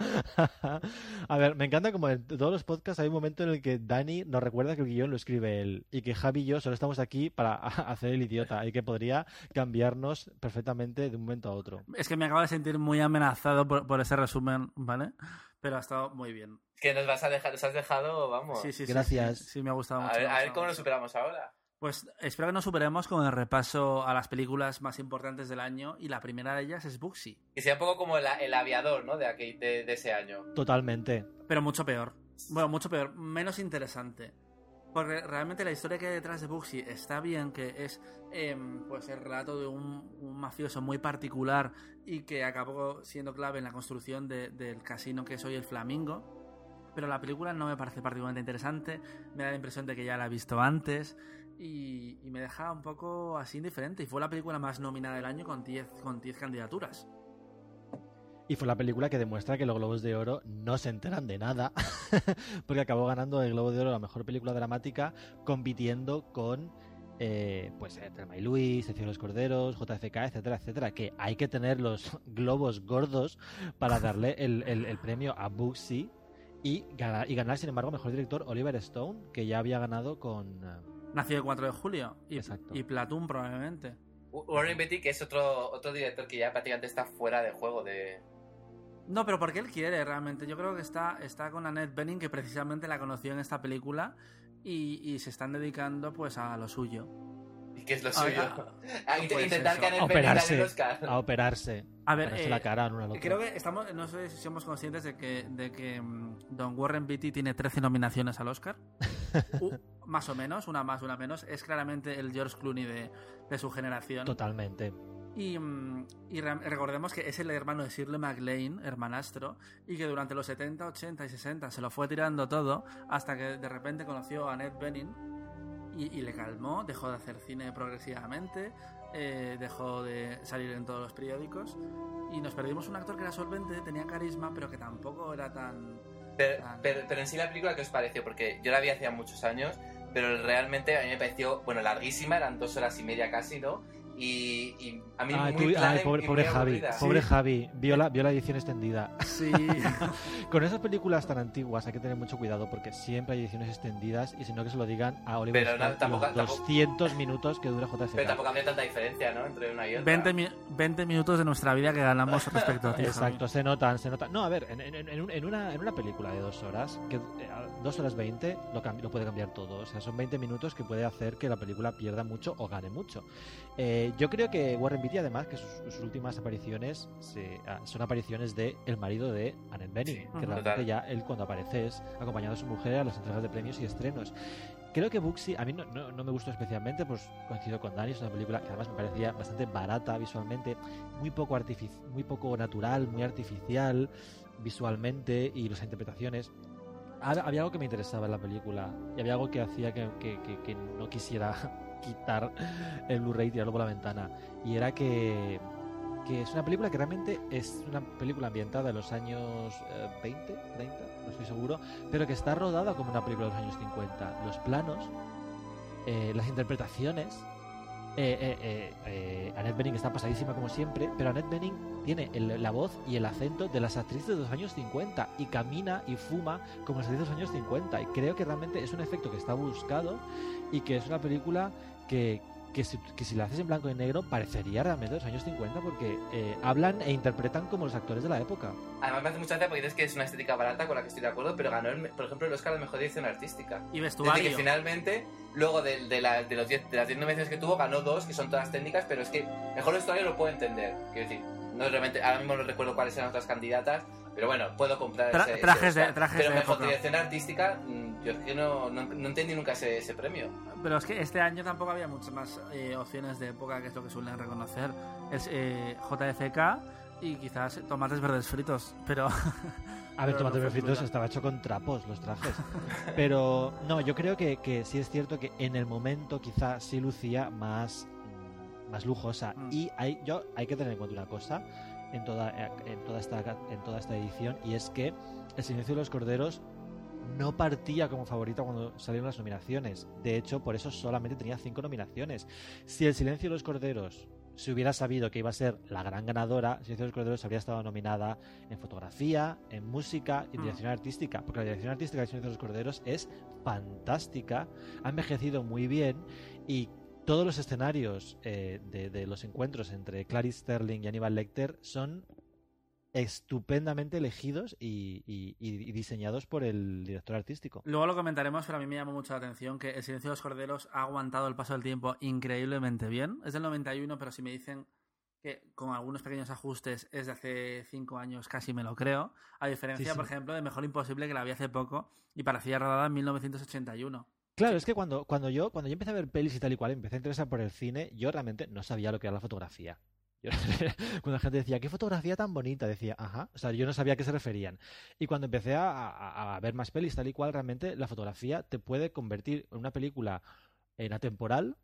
A ver, me encanta como en todos los podcasts hay un momento en el que Dani nos recuerda que el guion lo escribe él y que Javi y yo solo estamos aquí para hacer el idiota y que podría cambiarnos perfectamente de un momento a otro. Es que me acabo de sentir muy amenazado por, por ese resumen, ¿vale? Pero ha estado muy bien. Que nos vas a dejar, nos has dejado, vamos. Sí, sí, sí, Gracias. Sí, sí, me ha gustado mucho. a, ver, me ha a ver cómo lo mucho. superamos ahora. Pues espero que nos superemos con el repaso a las películas más importantes del año y la primera de ellas es Bugsy, Que sea un poco como el, el aviador, ¿no? De, aquel, de, de ese año. Totalmente. pero mucho peor. Bueno, mucho peor, menos interesante. Porque realmente la historia que hay detrás de Bugsy está bien, que es em, pues el relato de un, un mafioso muy particular y que acabó siendo clave en la construcción de- del casino que es hoy el Flamingo. Pero la película no me parece particularmente interesante, me da la impresión de que ya la he visto antes y, me deja un poco así indiferente. Y fue la película más nominada del año con 10 con 10 candidaturas. Y fue la película que demuestra que los Globos de Oro no se enteran de nada, porque acabó ganando el Globo de Oro la mejor película dramática, compitiendo con eh, pues eh, Thelma y Luis, de los corderos, JFK, etcétera, etcétera. Que hay que tener los globos gordos para darle el, el- premio a Bugsy y y ganar, sin embargo, mejor director Oliver Stone, que ya había ganado con. Nació el 4 de julio y, Exacto. y Platoon probablemente. Warren Beatty, que es otro, otro director que ya prácticamente está fuera de juego de... No, pero porque él quiere realmente. Yo creo que está, está con Annette Bening, que precisamente la conoció en esta película, y, y se están dedicando pues a lo suyo. ¿Y qué es lo Ah, suyo? ah, A int- intentar gane el operarse. Oscar. A operarse. A ver, eh, la cara en una locura. Creo que estamos, no sé si somos conscientes de que, de que mm, Don Warren Beatty tiene 13 nominaciones al Oscar. U- más o menos, una más, una menos. Es claramente el George Clooney de, de su generación. Totalmente. Y, mm, y recordemos que es el hermano de Shirley MacLaine, hermanastro, y que durante los 70, 80 y 60 se lo fue tirando todo hasta que de repente conoció a Annette Bening y, y le calmó, dejó de hacer cine progresivamente, eh, dejó de salir en todos los periódicos y nos perdimos un actor que era solvente, tenía carisma, pero que tampoco era tan... Pero, tan- pero, pero en sí la película, ¿qué os pareció? Porque yo la vi hacía muchos años, pero realmente a mí me pareció, bueno, larguísima, eran dos horas y media casi, ¿no? Y, y a mí Ay, muy tú- plana ay, pobre, y pobre muy Javi, aburrida. pobre Javi, vio la, vio la edición extendida. Sí, Con esas películas tan antiguas hay que tener mucho cuidado porque siempre hay ediciones extendidas y si no que se lo digan a Oliver Pero no, Stone tampoco- los tampoco- 200 minutos que dura JFK. Pero tampoco había tanta diferencia, ¿no? Entre una y otra. 20, mi- 20 minutos de nuestra vida que ganamos respecto a ti. Javi. Exacto, se notan, se notan. No, a ver, en, en- en un- en una, en una película de dos horas, que eh, dos horas 20 lo, lo puede cambiar todo. O sea, son 20 minutos que puede hacer que la película pierda mucho o gane mucho. Eh, yo creo que Warren Beatty, además, que sus, sus últimas apariciones se- ah, son apariciones de el marido de Annette Bening, Sí, que total. realmente ya él cuando aparece es acompañado de su mujer a las entregas de premios y estrenos. Creo que Bugsy, a mí no, no- no me gustó especialmente, pues coincido con Dani, es una película que además me parecía bastante barata visualmente, muy poco, muy poco natural, muy artificial visualmente y las interpretaciones. Había había algo que me interesaba en la película y había algo que hacía que, que- que- que no quisiera quitar el Blu-ray y tirarlo por la ventana. Y era que, que es una película que realmente es una película ambientada en los años eh, 20, 30, no estoy seguro, pero que está rodada como una película de los años 50. Los planos, eh, las interpretaciones. Eh, eh, eh, eh, Annette Bening está pasadísima como siempre, pero Annette Bening tiene el- la voz y el acento de las actrices de los años 50 y camina y fuma como las actrices de los años 50. Y creo que realmente es un efecto que está buscado y que es una película que, que, si, que si la haces en blanco y negro parecería realmente de los años 50 porque eh, hablan e interpretan como los actores de la época. Además me hace mucha gracia porque dices que es una estética barata con la que estoy de acuerdo, pero ganó, el- por ejemplo, el Oscar de Mejor Dirección Artística. Y vestuario. que finalmente, luego de, de, la- de los diez- de las 10 nominaciones que tuvo, ganó dos, que son todas técnicas, pero es que mejor vestuario lo puedo entender. Quiero decir, no realmente, ahora mismo no recuerdo cuáles eran otras candidatas, pero bueno, puedo comprar Tra- ese, ese trajes de- Oscar. trajes Pero de mejor época. dirección artística, mm, yo es que no, no, no entendí nunca ese, ese premio. Pero es que este año tampoco había muchas más eh, opciones de época, que es lo que suelen reconocer. Es eh, JFK y quizás tomates verdes fritos, pero... A ver, tomate no fritos estaba hecho con trapos los trajes. Pero no, yo creo que, que sí es cierto que en el momento quizá sí lucía más, mm, más lujosa. Mm. Y hay, yo, hay que tener en cuenta una cosa en toda, eh, en, toda esta, en toda esta edición y es que El Silencio de los Corderos no partía como favorita cuando salieron las nominaciones. De hecho, por eso solamente tenía cinco nominaciones. Si El Silencio de los Corderos se hubiera sabido que iba a ser la gran ganadora, Silencio de los Corderos habría estado nominada en fotografía, en música y en Mm. dirección artística, porque la dirección artística de Silencio de los Corderos es fantástica, ha envejecido muy bien y todos los escenarios eh, de, de los encuentros entre Clarice Sterling y Aníbal Lecter son estupendamente elegidos y, y- y- y diseñados por el director artístico. Luego lo comentaremos, pero a mí me llama mucho la atención que El silencio de los corderos ha aguantado el paso del tiempo increíblemente bien. Es del 91, pero si me dicen que con algunos pequeños ajustes es de hace 5 años, casi me lo creo. A diferencia, Sí, sí. por ejemplo, de Mejor Imposible, que la vi hace poco y parecía rodada en 1981. Claro, es que cuando, cuando, yo, cuando yo empecé a ver pelis y tal y cual, empecé a interesar por el cine, yo realmente no sabía lo que era la fotografía. Cuando la gente decía, ¿qué fotografía tan bonita? Decía, ajá. O sea, yo no sabía a qué se referían. Y cuando empecé a, a- a ver más pelis tal y cual, realmente la fotografía te puede convertir en una película en atemporal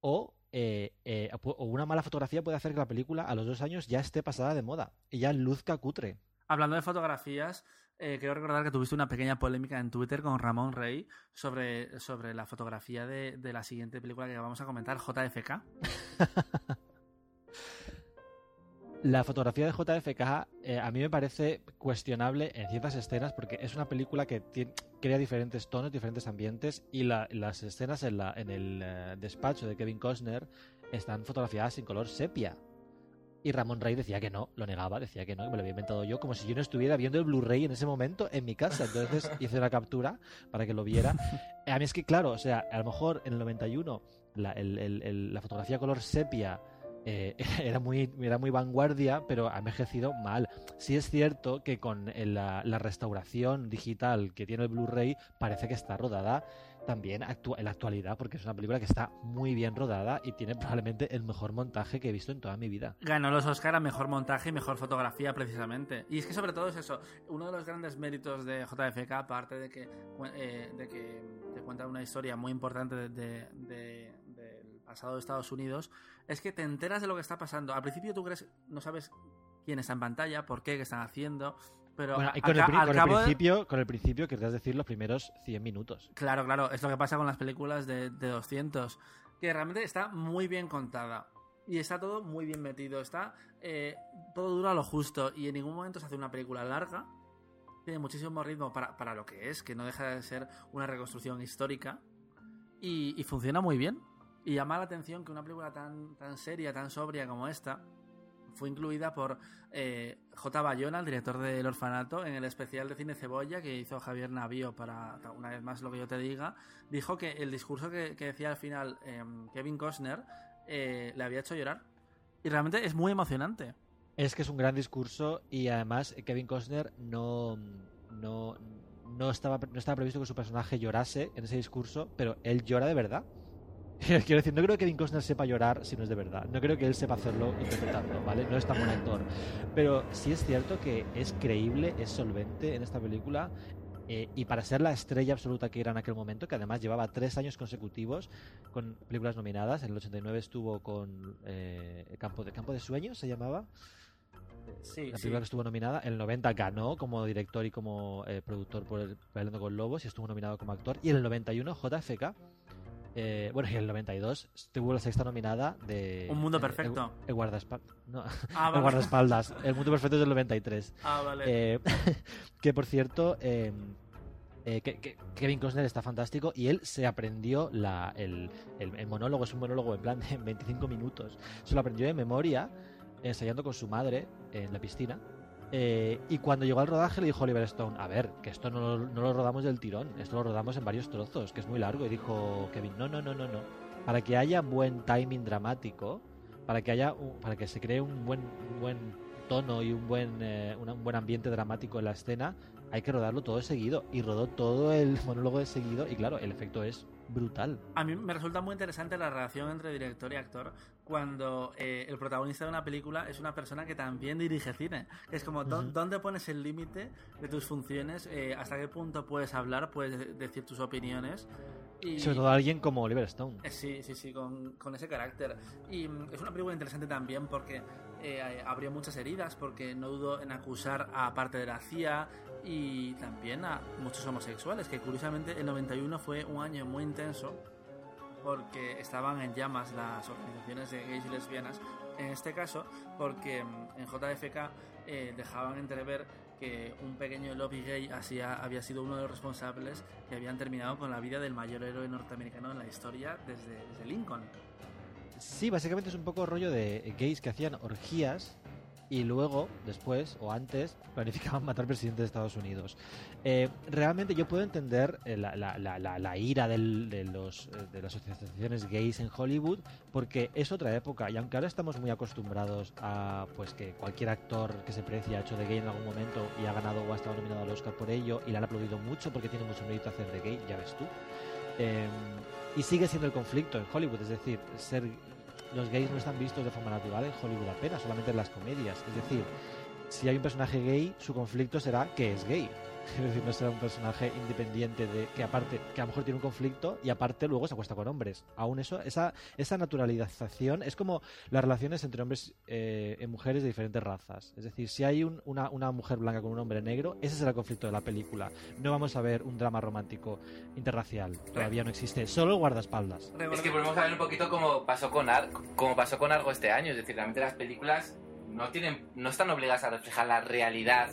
o, eh, eh, o una mala fotografía puede hacer que la película a los dos años ya esté pasada de moda y ya luzca cutre. Hablando de fotografías, eh, quiero recordar que tuviste una pequeña polémica en Twitter con Ramón Rey sobre, sobre la fotografía de, de la siguiente película que vamos a comentar, JFK. La fotografía de JFK eh, a mí me parece cuestionable en ciertas escenas porque es una película que tiene- crea diferentes tonos, diferentes ambientes y la- las escenas en, la- en el eh, despacho de Kevin Costner están fotografiadas en color sepia. Y Ramón Rey decía que no, lo negaba, decía que no, que me lo había inventado yo, como si yo no estuviera viendo el Blu-ray en ese momento en mi casa. Entonces hice una captura para que lo viera. A mí es que, claro, o sea, a lo mejor en el 91 la, el- el- el- la fotografía color sepia eh, era, muy, era muy vanguardia, pero ha envejecido mal. Sí es cierto que con el- la, la restauración digital que tiene el Blu-ray parece que está rodada también actu- en la actualidad, porque es una película que está muy bien rodada y tiene probablemente el mejor montaje que he visto en toda mi vida. Ganó los Oscar a mejor montaje y mejor fotografía, precisamente. Y es que, sobre todo, es eso. Uno de los grandes méritos de JFK, aparte de que, eh, de que te cuenta una historia muy importante de- de- de- pasado de Estados Unidos, es que te enteras de lo que está pasando. Al principio tú crees, no sabes quién está en pantalla, por qué, qué están haciendo. Pero Bueno, y con, el, al con el cabo de- principio, con el principio, decir los primeros 100 minutos. Claro, claro, es lo que pasa con las películas de, de 200, que realmente está muy bien contada y está todo muy bien metido, está eh, todo dura lo justo y en ningún momento se hace una película larga, tiene muchísimo ritmo para, para lo que es, que no deja de ser una reconstrucción histórica y, y funciona muy bien. Y llama la atención que una película tan, tan seria, tan sobria como esta, fue incluida por eh, J. Bayona, el director del Orfanato, en el especial de Cine Cebolla que hizo Javier Navío para, una vez más, lo que yo te diga. Dijo que el discurso que, decía al final eh, Kevin Costner eh, le había hecho llorar. Y realmente es muy emocionante. Es que es un gran discurso y además Kevin Costner no, no, no, estaba, no estaba previsto que su personaje llorase en ese discurso, pero él llora de verdad. Quiero decir, no creo que Kevin Costner sepa llorar si no es de verdad. No creo que él sepa hacerlo interpretando, ¿vale? No es tan buen actor. Pero sí es cierto que es creíble, es solvente en esta película. eh, y para ser la estrella absoluta que era en aquel momento, que además llevaba tres años consecutivos con películas nominadas, en el 89 estuvo con eh, Campo, de, Campo de Sueños, se llamaba, Sí, la sí. película que estuvo nominada. En el 90 ganó como director y como eh, productor por el Bailando con Lobos y estuvo nominado como actor. Y en el 91 JFK. Eh, bueno, y en el 92 tuvo la sexta nominada de... Un Mundo eh, Perfecto. El. No, Ah, el guardaespaldas. El Mundo Perfecto es del 93. Ah, vale. Eh, que por cierto, eh, eh, que, que Kevin Costner está fantástico y él se aprendió la, el, el- el monólogo, es un monólogo en plan de 25 minutos. Se lo aprendió de memoria, ensayando con su madre en la piscina. Eh, y cuando llegó al rodaje le dijo Oliver Stone, a ver, que esto no, lo- rodamos del tirón, esto lo rodamos en varios trozos, que es muy largo. Y dijo Kevin, no, no, no, no, no. Para que haya buen timing dramático, para que haya para que se cree un buen, buen tono y un buen, eh, un buen ambiente dramático en la escena, hay que rodarlo todo seguido. Y rodó todo el monólogo de seguido y claro, el efecto es brutal. A mí me resulta muy interesante la relación entre director y actor cuando eh, el protagonista de una película es una persona que también dirige cine. Es como, ¿dó- Ujú. ¿dónde pones el límite de tus funciones? Eh, ¿Hasta qué punto puedes hablar? ¿Puedes de- decir tus opiniones? Y... Sobre todo alguien como Oliver Stone. Eh, Sí, sí, sí, con, con ese carácter. Y mm, es una película interesante también porque eh, abrió muchas heridas, porque no dudó en acusar a parte de la CIA y también a muchos homosexuales, que curiosamente el 91 fue un año muy intenso porque estaban en llamas las organizaciones de gays y lesbianas. En este caso, porque mm, en JFK eh, dejaban entrever que un pequeño lobby gay hacía- había sido uno de los responsables que habían terminado con la vida del mayor héroe norteamericano en la historia desde, desde Lincoln. Sí, básicamente es un poco rollo de gays que hacían orgías y luego, después o antes, planificaban matar al presidente de Estados Unidos. Eh, realmente yo puedo entender eh, la, ira del- de, los, eh, de las asociaciones gays en Hollywood porque es otra época y aunque ahora estamos muy acostumbrados a pues que cualquier actor que se precie ha hecho de gay en algún momento y ha ganado o ha estado nominado al Oscar por ello y le han aplaudido mucho porque tiene mucho mérito hacer de gay, ya ves tú. Eh, y sigue siendo el conflicto en Hollywood, es decir, ser los gays no están vistos de forma natural en Hollywood apenas, solamente en las comedias. Es decir, si hay un personaje gay, su conflicto será que es gay. Es decir, no será un personaje independiente de que aparte, que a lo mejor tiene un conflicto y aparte luego se acuesta con hombres. Aún eso, esa, esa naturalización es como las relaciones entre hombres eh, y mujeres de diferentes razas. Es decir, si hay un- una, una mujer blanca con un hombre negro, ese será el conflicto de la película. No vamos a ver un drama romántico interracial. Todavía no existe. Solo guardaespaldas. Es que volvemos a ver un poquito como pasó con Ar como pasó con Argo este año, es decir, realmente las películas no tienen no están obligadas a reflejar la realidad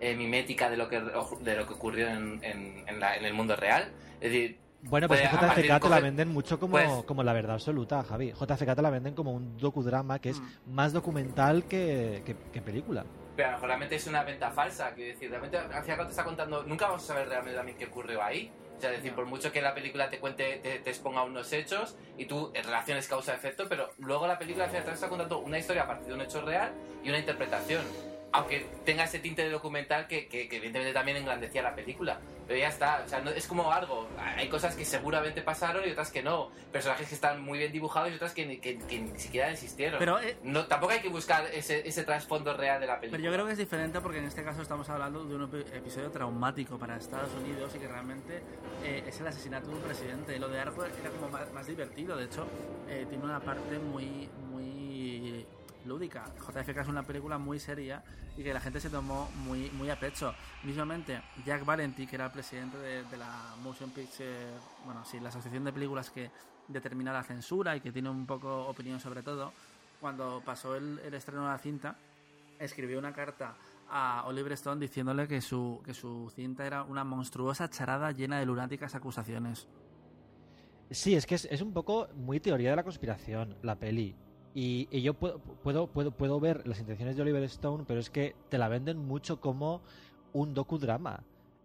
eh, mimética de lo que de lo que ocurrió en, en- en la- en el mundo real. Es decir, Bueno, pues JFK te la venden mucho como, pues- como la verdad absoluta, Javi. JFK te la venden como un docudrama que es Mm. más documental que, que- que película. pero a lo mejor realmente es una venta falsa, quiero decir, realmente al final te está contando, nunca vamos a saber realmente también qué ocurrió ahí. O sea, es decir, por mucho que la película te cuente, te, te exponga unos hechos y tú relaciones causa-efecto, pero luego la película al final te está contando una historia a partir de un hecho real y una interpretación. Aunque tenga ese tinte de documental que, que- que evidentemente también engrandecía la película. Pero ya está, o sea, no- es como algo. Hay cosas que seguramente pasaron y otras que no. Personajes que están muy bien dibujados y otras que, ni- que- ni siquiera existieron. Pero, eh, no, tampoco hay que buscar ese, ese trasfondo real de la película. Pero yo creo que es diferente porque en este caso estamos hablando de un epi- episodio traumático para Estados Unidos y que realmente eh, es el asesinato de un presidente. Y lo de Arco era como más, más divertido. De hecho, eh, tiene una parte muy, muy lúdica. JFK es una película muy seria y que la gente se tomó muy, muy a pecho. Mismamente, Jack Valenti, que era el presidente de, la Motion Picture, bueno, sí, la asociación de películas que determina la censura y que tiene un poco opinión sobre todo, cuando pasó el, estreno de la cinta, escribió una carta a Oliver Stone diciéndole que su, que su cinta era una monstruosa charada llena de lunáticas acusaciones. Sí, es que es un poco muy teoría de la conspiración, la peli. Y, y yo puedo, puedo, puedo, puedo ver las intenciones de Oliver Stone, pero es que te la venden mucho como un docudrama.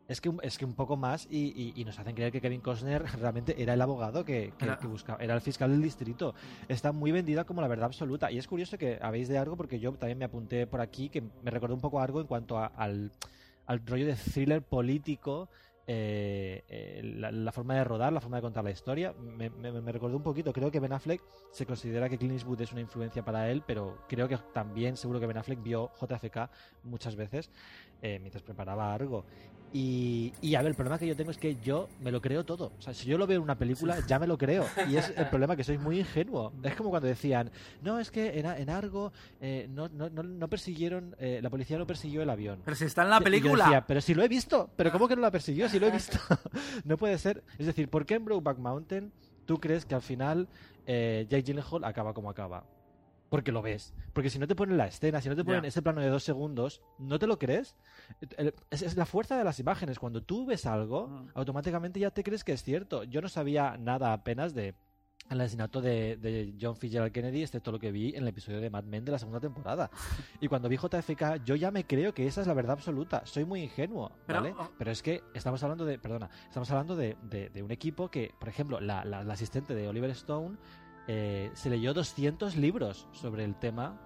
Es que, un- es que un poco más y, y- y nos hacen creer que Kevin Costner realmente era el abogado que, que- buscaba, era el fiscal del distrito. Está muy vendida como la verdad absoluta. Y es curioso que habéis de algo porque yo también me apunté por aquí que me recordó un poco algo en cuanto a- al, al rollo de thriller político eh, eh, la, forma de rodar, la forma de contar la historia. Me, me- me recordó un poquito. Creo que Ben Affleck se considera que Clint Eastwood es una influencia para él, pero creo que también seguro que Ben Affleck vio JFK muchas veces eh, mientras preparaba algo. Y, y a ver, el problema que yo tengo es que yo me lo creo todo. O sea, si yo lo veo en una película, ya me lo creo. Y es el problema que soy muy ingenuo. Es como cuando decían, no, es que en, en Argo eh, no, no, no, no persiguieron, eh, la policía no persiguió el avión. Pero si está en la película. decía, pero si lo he visto, pero ¿cómo que no la persiguió? Si lo he visto. no puede ser. Es decir, ¿por qué en Brokeback Mountain tú crees que al final eh, Jake Gyllenhaal acaba como acaba? Porque lo ves. Porque si no te ponen la escena, si no te ponen Ya. ese plano de dos segundos, ¿no te lo crees? Es, es la fuerza de las imágenes. Cuando tú ves algo, Mm. automáticamente ya te crees que es cierto. Yo no sabía nada apenas de el asesinato de, de John Fitzgerald Kennedy, excepto lo que vi en el episodio de Mad Men de la segunda temporada. Y cuando vi JFK, yo ya me creo que esa es la verdad absoluta. Soy muy ingenuo, Pero- ¿vale? Pero es que estamos hablando de, perdona, estamos hablando de, de- de un equipo que, por ejemplo, la, la- la asistente de Oliver Stone eh, se leyó 200 libros sobre el tema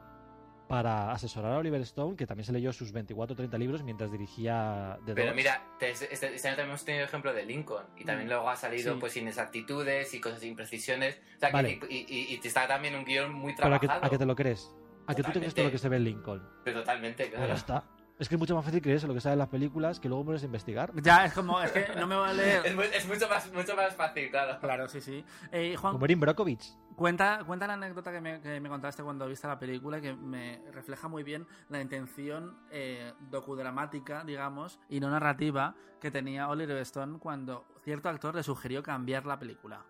para asesorar a Oliver Stone, que también se leyó sus 24 o 30 libros mientras dirigía The Pero mira, te- este, este año también hemos tenido el ejemplo de Lincoln y también luego ha salido Sí. pues inexactitudes y cosas imprecisiones. O sea, que- y, y- y te está también un guion muy Pero a que, trabajado. a que te lo crees. A que tú te crees todo lo que se ve en Lincoln. Pero totalmente, claro. está. Es que es mucho más fácil creerse lo que sale en las películas que luego pones a investigar. Ya, es como, es que no me va a leer. Es, mu- es mucho, más, mucho más fácil, claro. Claro, sí, sí. Eh, Juan, Como Erin Brockovich. Cuenta, cuenta la anécdota que me, que me contaste cuando viste la película que me refleja muy bien la intención eh, docudramática, digamos, y no narrativa que tenía Oliver Stone cuando cierto actor le sugirió cambiar la película.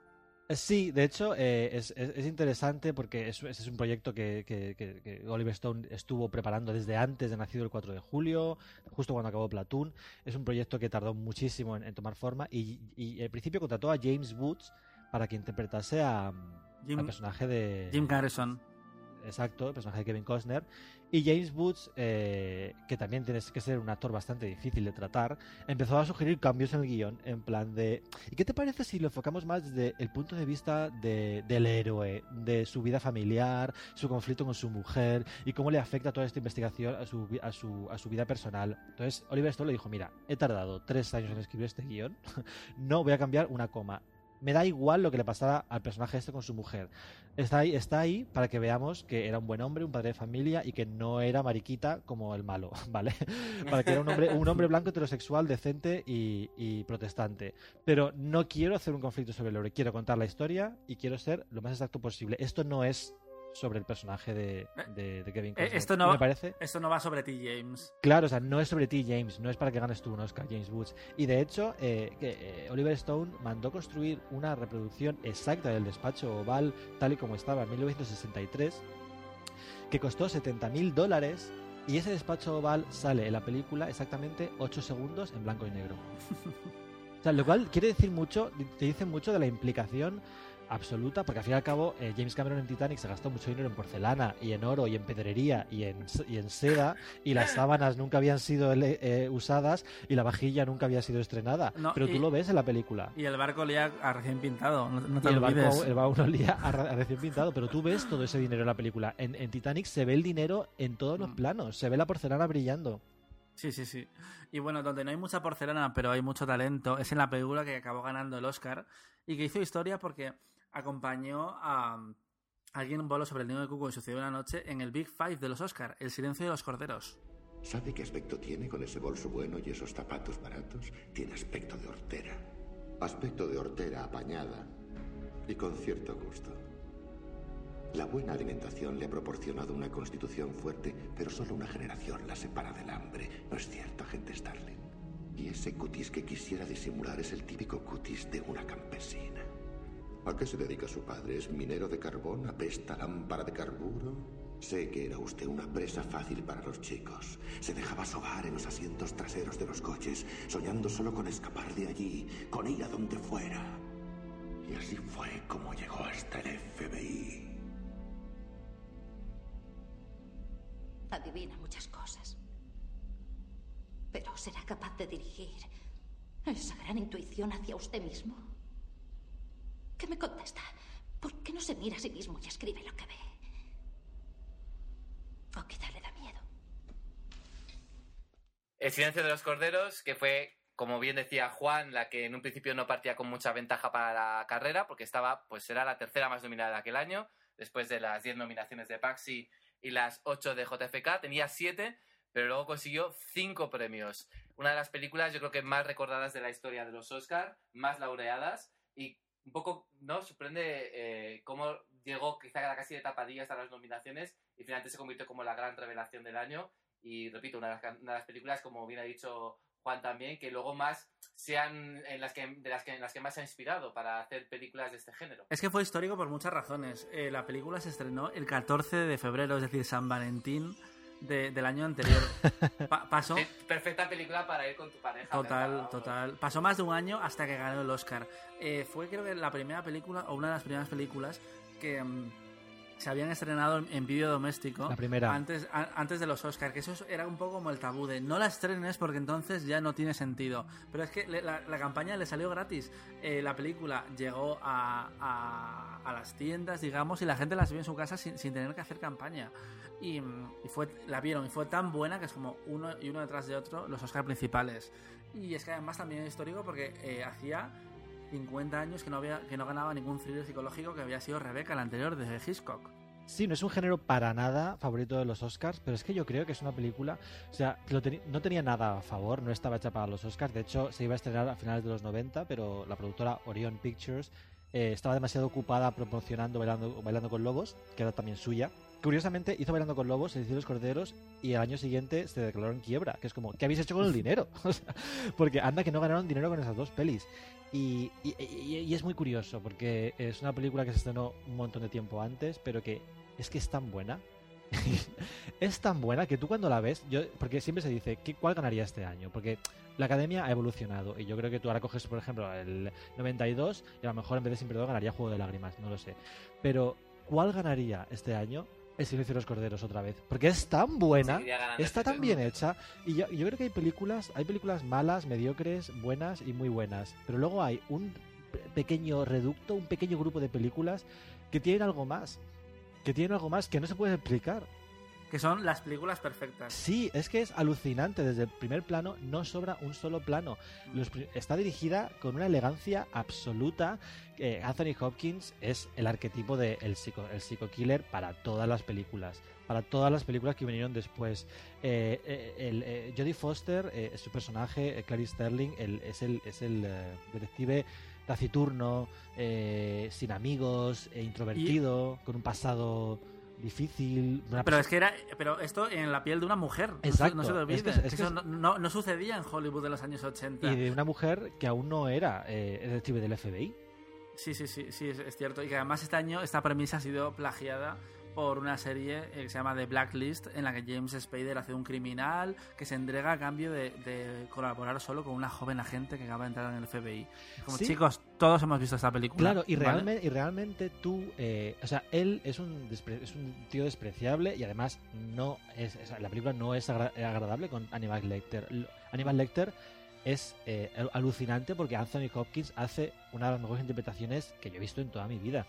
Eh, Sí, de hecho eh, es, es- es interesante porque es, ese es un proyecto que, que- que- que Oliver Stone estuvo preparando desde antes de nacido el 4 de julio, justo cuando acabó Platoon. Es un proyecto que tardó muchísimo en, en tomar forma y, y al principio contrató a James Woods para que interpretase a, Jim- al personaje de Jim Garrison. Exacto, el personaje de Kevin Costner. Y James Woods, eh, que también tienes que ser un actor bastante difícil de tratar, empezó a sugerir cambios en el guion, en plan de... ¿Y qué te parece si lo enfocamos más desde el punto de vista de- del héroe, de su vida familiar, su conflicto con su mujer y cómo le afecta toda esta investigación a su vida personal? Entonces Oliver Stone le dijo, mira, he tardado tres años en escribir este guion, no voy a cambiar una coma. Me da igual lo que le pasara al personaje este con su mujer. Está ahí, está ahí para que veamos que era un buen hombre, un padre de familia y que no era mariquita como el malo, ¿vale? para que era un hombre, un hombre blanco heterosexual, decente y, y protestante. Pero no quiero hacer un conflicto sobre el héroe, quiero contar la historia y quiero ser lo más exacto posible. Esto no es sobre el personaje de, de- de Kevin Eh, Costner. esto no, me parece esto no va sobre ti, James. Claro, o sea, no es sobre ti, James, no es para que ganes tú un Oscar, James Woods. Y de hecho, eh, que, eh, Oliver Stone mandó construir una reproducción exacta del despacho oval, tal y como estaba en 1963, que costó 70 mil dólares. Y ese despacho oval sale en la película exactamente 8 segundos en blanco y negro. O sea, lo cual quiere decir mucho, te dice mucho de la implicación absoluta, porque al fin y al cabo eh, James Cameron en Titanic se gastó mucho dinero en porcelana y en oro y en pedrería y en, y en seda y las sábanas nunca habían sido ele- eh, usadas y la vajilla nunca había sido estrenada. No, Pero y- tú lo ves en la película. Y el barco olía a recién pintado, no, no te Y el barco, el barco olía a recién pintado, pero tú ves todo ese dinero en la película. En, en Titanic se ve el dinero en todos los Mm. planos, se ve la porcelana brillando. Sí, sí, sí. Y bueno, donde no hay mucha porcelana, pero hay mucho talento, es en la película que acabó ganando el Oscar y que hizo historia porque acompañó a alguien vuelo sobre el niño de Cuco y sucedió una noche en el Big Five de los Oscar, El silencio de los corderos. ¿Sabe qué aspecto tiene con ese bolso bueno y esos zapatos baratos? Tiene aspecto de hortera. Aspecto de hortera apañada y con cierto gusto. La buena alimentación le ha proporcionado una constitución fuerte, pero solo una generación la separa del hambre. ¿No es cierto, agente Starling? Y ese cutis que quisiera disimular es el típico cutis de una campesina. ¿A qué se dedica su padre? ¿Es minero de carbón? ¿Apesta lámpara de carburo? Sé que era usted una presa fácil para los chicos. Se dejaba sobar en los asientos traseros de los coches, soñando solo con escapar de allí, con ir a donde fuera. Y así fue como llegó hasta el FBI. Adivina muchas cosas. Pero ¿será capaz de dirigir esa gran intuición hacia usted mismo? ¿Qué me contesta? ¿Por qué no se mira a sí mismo y escribe lo que ve? O quizá le da miedo. El silencio de los corderos, que fue, como bien decía Juan, la que en un principio no partía con mucha ventaja para la carrera, porque estaba, pues era la tercera más nominada de aquel año, después de las 10 nominaciones de Paxi y las 8 de JFK, tenía 7, pero luego consiguió 5 premios. Una de las películas, yo creo que más recordadas de la historia de los Oscar, más laureadas, y un poco, ¿no? Sorprende eh, cómo llegó quizá casi de tapadillas a las nominaciones y finalmente se convirtió como la gran revelación del año y repito, una de, las, una de las películas, como bien ha dicho Juan también, que luego más sean en las que, de las que, en las que más se ha inspirado para hacer películas de este género. Es que fue histórico por muchas razones. Eh, la película se estrenó el 14 de febrero, es decir, San Valentín de- del año anterior. Pa- pasó... Perfecta película para ir con tu pareja. Total, ¿verdad? total. Pasó más de un año hasta que ganó el Oscar. Eh, fue creo que la primera película, o una de las primeras películas, que mm, se habían estrenado en, vídeo doméstico. La primera. Antes, a- antes de los Oscars, que eso era un poco como el tabú de no la estrenes porque entonces ya no tiene sentido. Pero es que le- la, la campaña le salió gratis. Eh, la película llegó a, a- a las tiendas, digamos, y la gente las vio en su casa sin, sin tener que hacer campaña. Y, y fue, la vieron y fue tan buena que es como uno y uno detrás de otro los Oscar principales. Y es que además también es histórico porque eh, hacía 50 años que no, había, que no ganaba ningún thriller psicológico que había sido Rebecca, la anterior de Hitchcock. Sí, no es un género para nada favorito de los Oscars, pero es que yo creo que es una película, o sea, lo no tenía nada a favor, no estaba hecha para los Oscars, de hecho se iba a estrenar a finales de los 90, pero la productora Orion Pictures eh, estaba demasiado ocupada promocionando bailando, bailando con Lobos, que era también suya. Curiosamente hizo Bailando con Lobos, se hizo Los Corderos y al año siguiente se declaró en quiebra, que es como, ¿qué habéis hecho con el dinero? O sea, porque anda que no ganaron dinero con esas dos pelis. Y, es muy curioso porque es una película que se estrenó un montón de tiempo antes, pero que es que es tan buena. es tan buena que tú cuando la ves, yo porque siempre se dice, ¿qué, ¿cuál ganaría este año? Porque la academia ha evolucionado y yo creo que tú ahora coges, por ejemplo, el 92 y a lo mejor en vez de Sin Perdón ganaría Juego de Lágrimas, no lo sé. Pero, ¿cuál ganaría este año? El silencio de los corderos otra vez. Porque es tan buena, está este tan bien hecha. Y yo, yo creo que hay películas, hay películas malas, mediocres, buenas y muy buenas. Pero luego hay un pe- pequeño reducto, un pequeño grupo de películas que tienen algo más. Que tienen algo más que no se puede explicar. Que son las películas perfectas. Sí, es que es alucinante. Desde el primer plano no sobra un solo plano. Los pri- está dirigida con una elegancia absoluta. Eh, Anthony Hopkins es el arquetipo de el psico, el psico killer para todas las películas. Para todas las películas que vinieron después. Eh, eh, el, eh, Jodie Foster, eh, su personaje, Clarice Sterling, el- es el, es el detective taciturno, eh, sin amigos, e introvertido, con un pasado difícil. una Pero es que era. Pero esto en la piel de una mujer. No se- Exacto. No se te olvide. Es que es- es que que eso es- no, no- no sucedía en Hollywood de los años 80. y de una mujer que aún no era eh, detective del FBI. Sí, sí, sí, sí, es, es cierto. Y que además este año esta premisa ha sido plagiada por una serie eh, que se llama The Blacklist, en la que James Spader hace un criminal que se entrega a cambio de, de colaborar solo con una joven agente que acaba de entrar en el FBI. Es Como Sí. chicos, todos hemos visto esta película. Claro, y, ¿vale? realmente, y realmente tú, eh, o sea, él es un, es un tío despreciable y además no es, o sea, la película no es agra- agradable con Aníbal Lecter. L- Aníbal Lecter es eh, al- alucinante porque Anthony Hopkins hace una de las mejores interpretaciones que yo he visto en toda mi vida.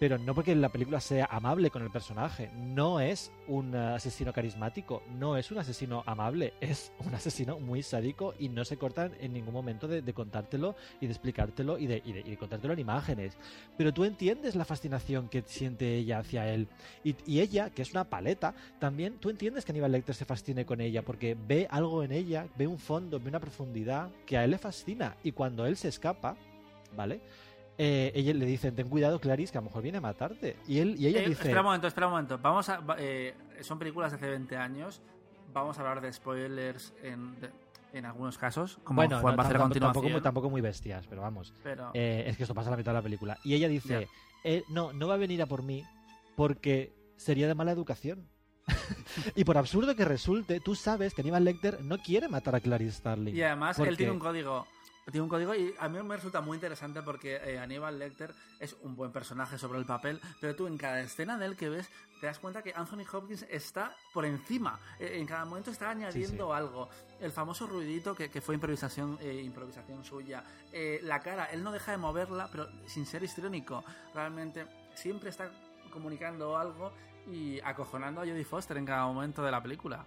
Pero no porque la película sea amable con el personaje, no es un eh, asesino carismático, no es un asesino amable, es un asesino muy sádico y no se cortan en ningún momento de, de contártelo y de explicártelo y de, y de- y de contártelo en imágenes. Pero tú entiendes la fascinación que siente ella hacia él. Y, y ella, que es una paleta, también tú entiendes que Aníbal Lecter se fascine con ella porque ve algo en ella, ve un fondo, ve una profundidad que a él le fascina. Y cuando él se escapa, ¿vale? Eh, ella le dice, ten cuidado Clarice, que a lo mejor viene a matarte. Y él y ella Eh, dice, Espera un momento, espera un momento. Vamos a, eh, son películas de hace 20 años. Vamos a hablar de spoilers en, de- en algunos casos, como bueno, Juan no, va a hacer tampoco, tampoco muy, tampoco muy bestias, pero vamos. Pero, Eh, es que esto pasa a la mitad de la película. Y ella dice, eh, no, no va a venir a por mí porque sería de mala educación. y por absurdo que resulte, tú sabes que Aníbal Lecter no quiere matar a Clarice Starling. Y además Porque- él tiene un código. Tiene un código y a mí me resulta muy interesante porque eh, Aníbal Lecter es un buen personaje sobre el papel, pero tú en cada escena de él que ves te das cuenta que Anthony Hopkins está por encima. Eh, en cada momento está añadiendo algo. El famoso ruidito que, que fue improvisación, eh, improvisación suya. Eh, la cara, él no deja de moverla, pero sin ser histriónico. Realmente siempre está comunicando algo y acojonando a Jodie Foster en cada momento de la película.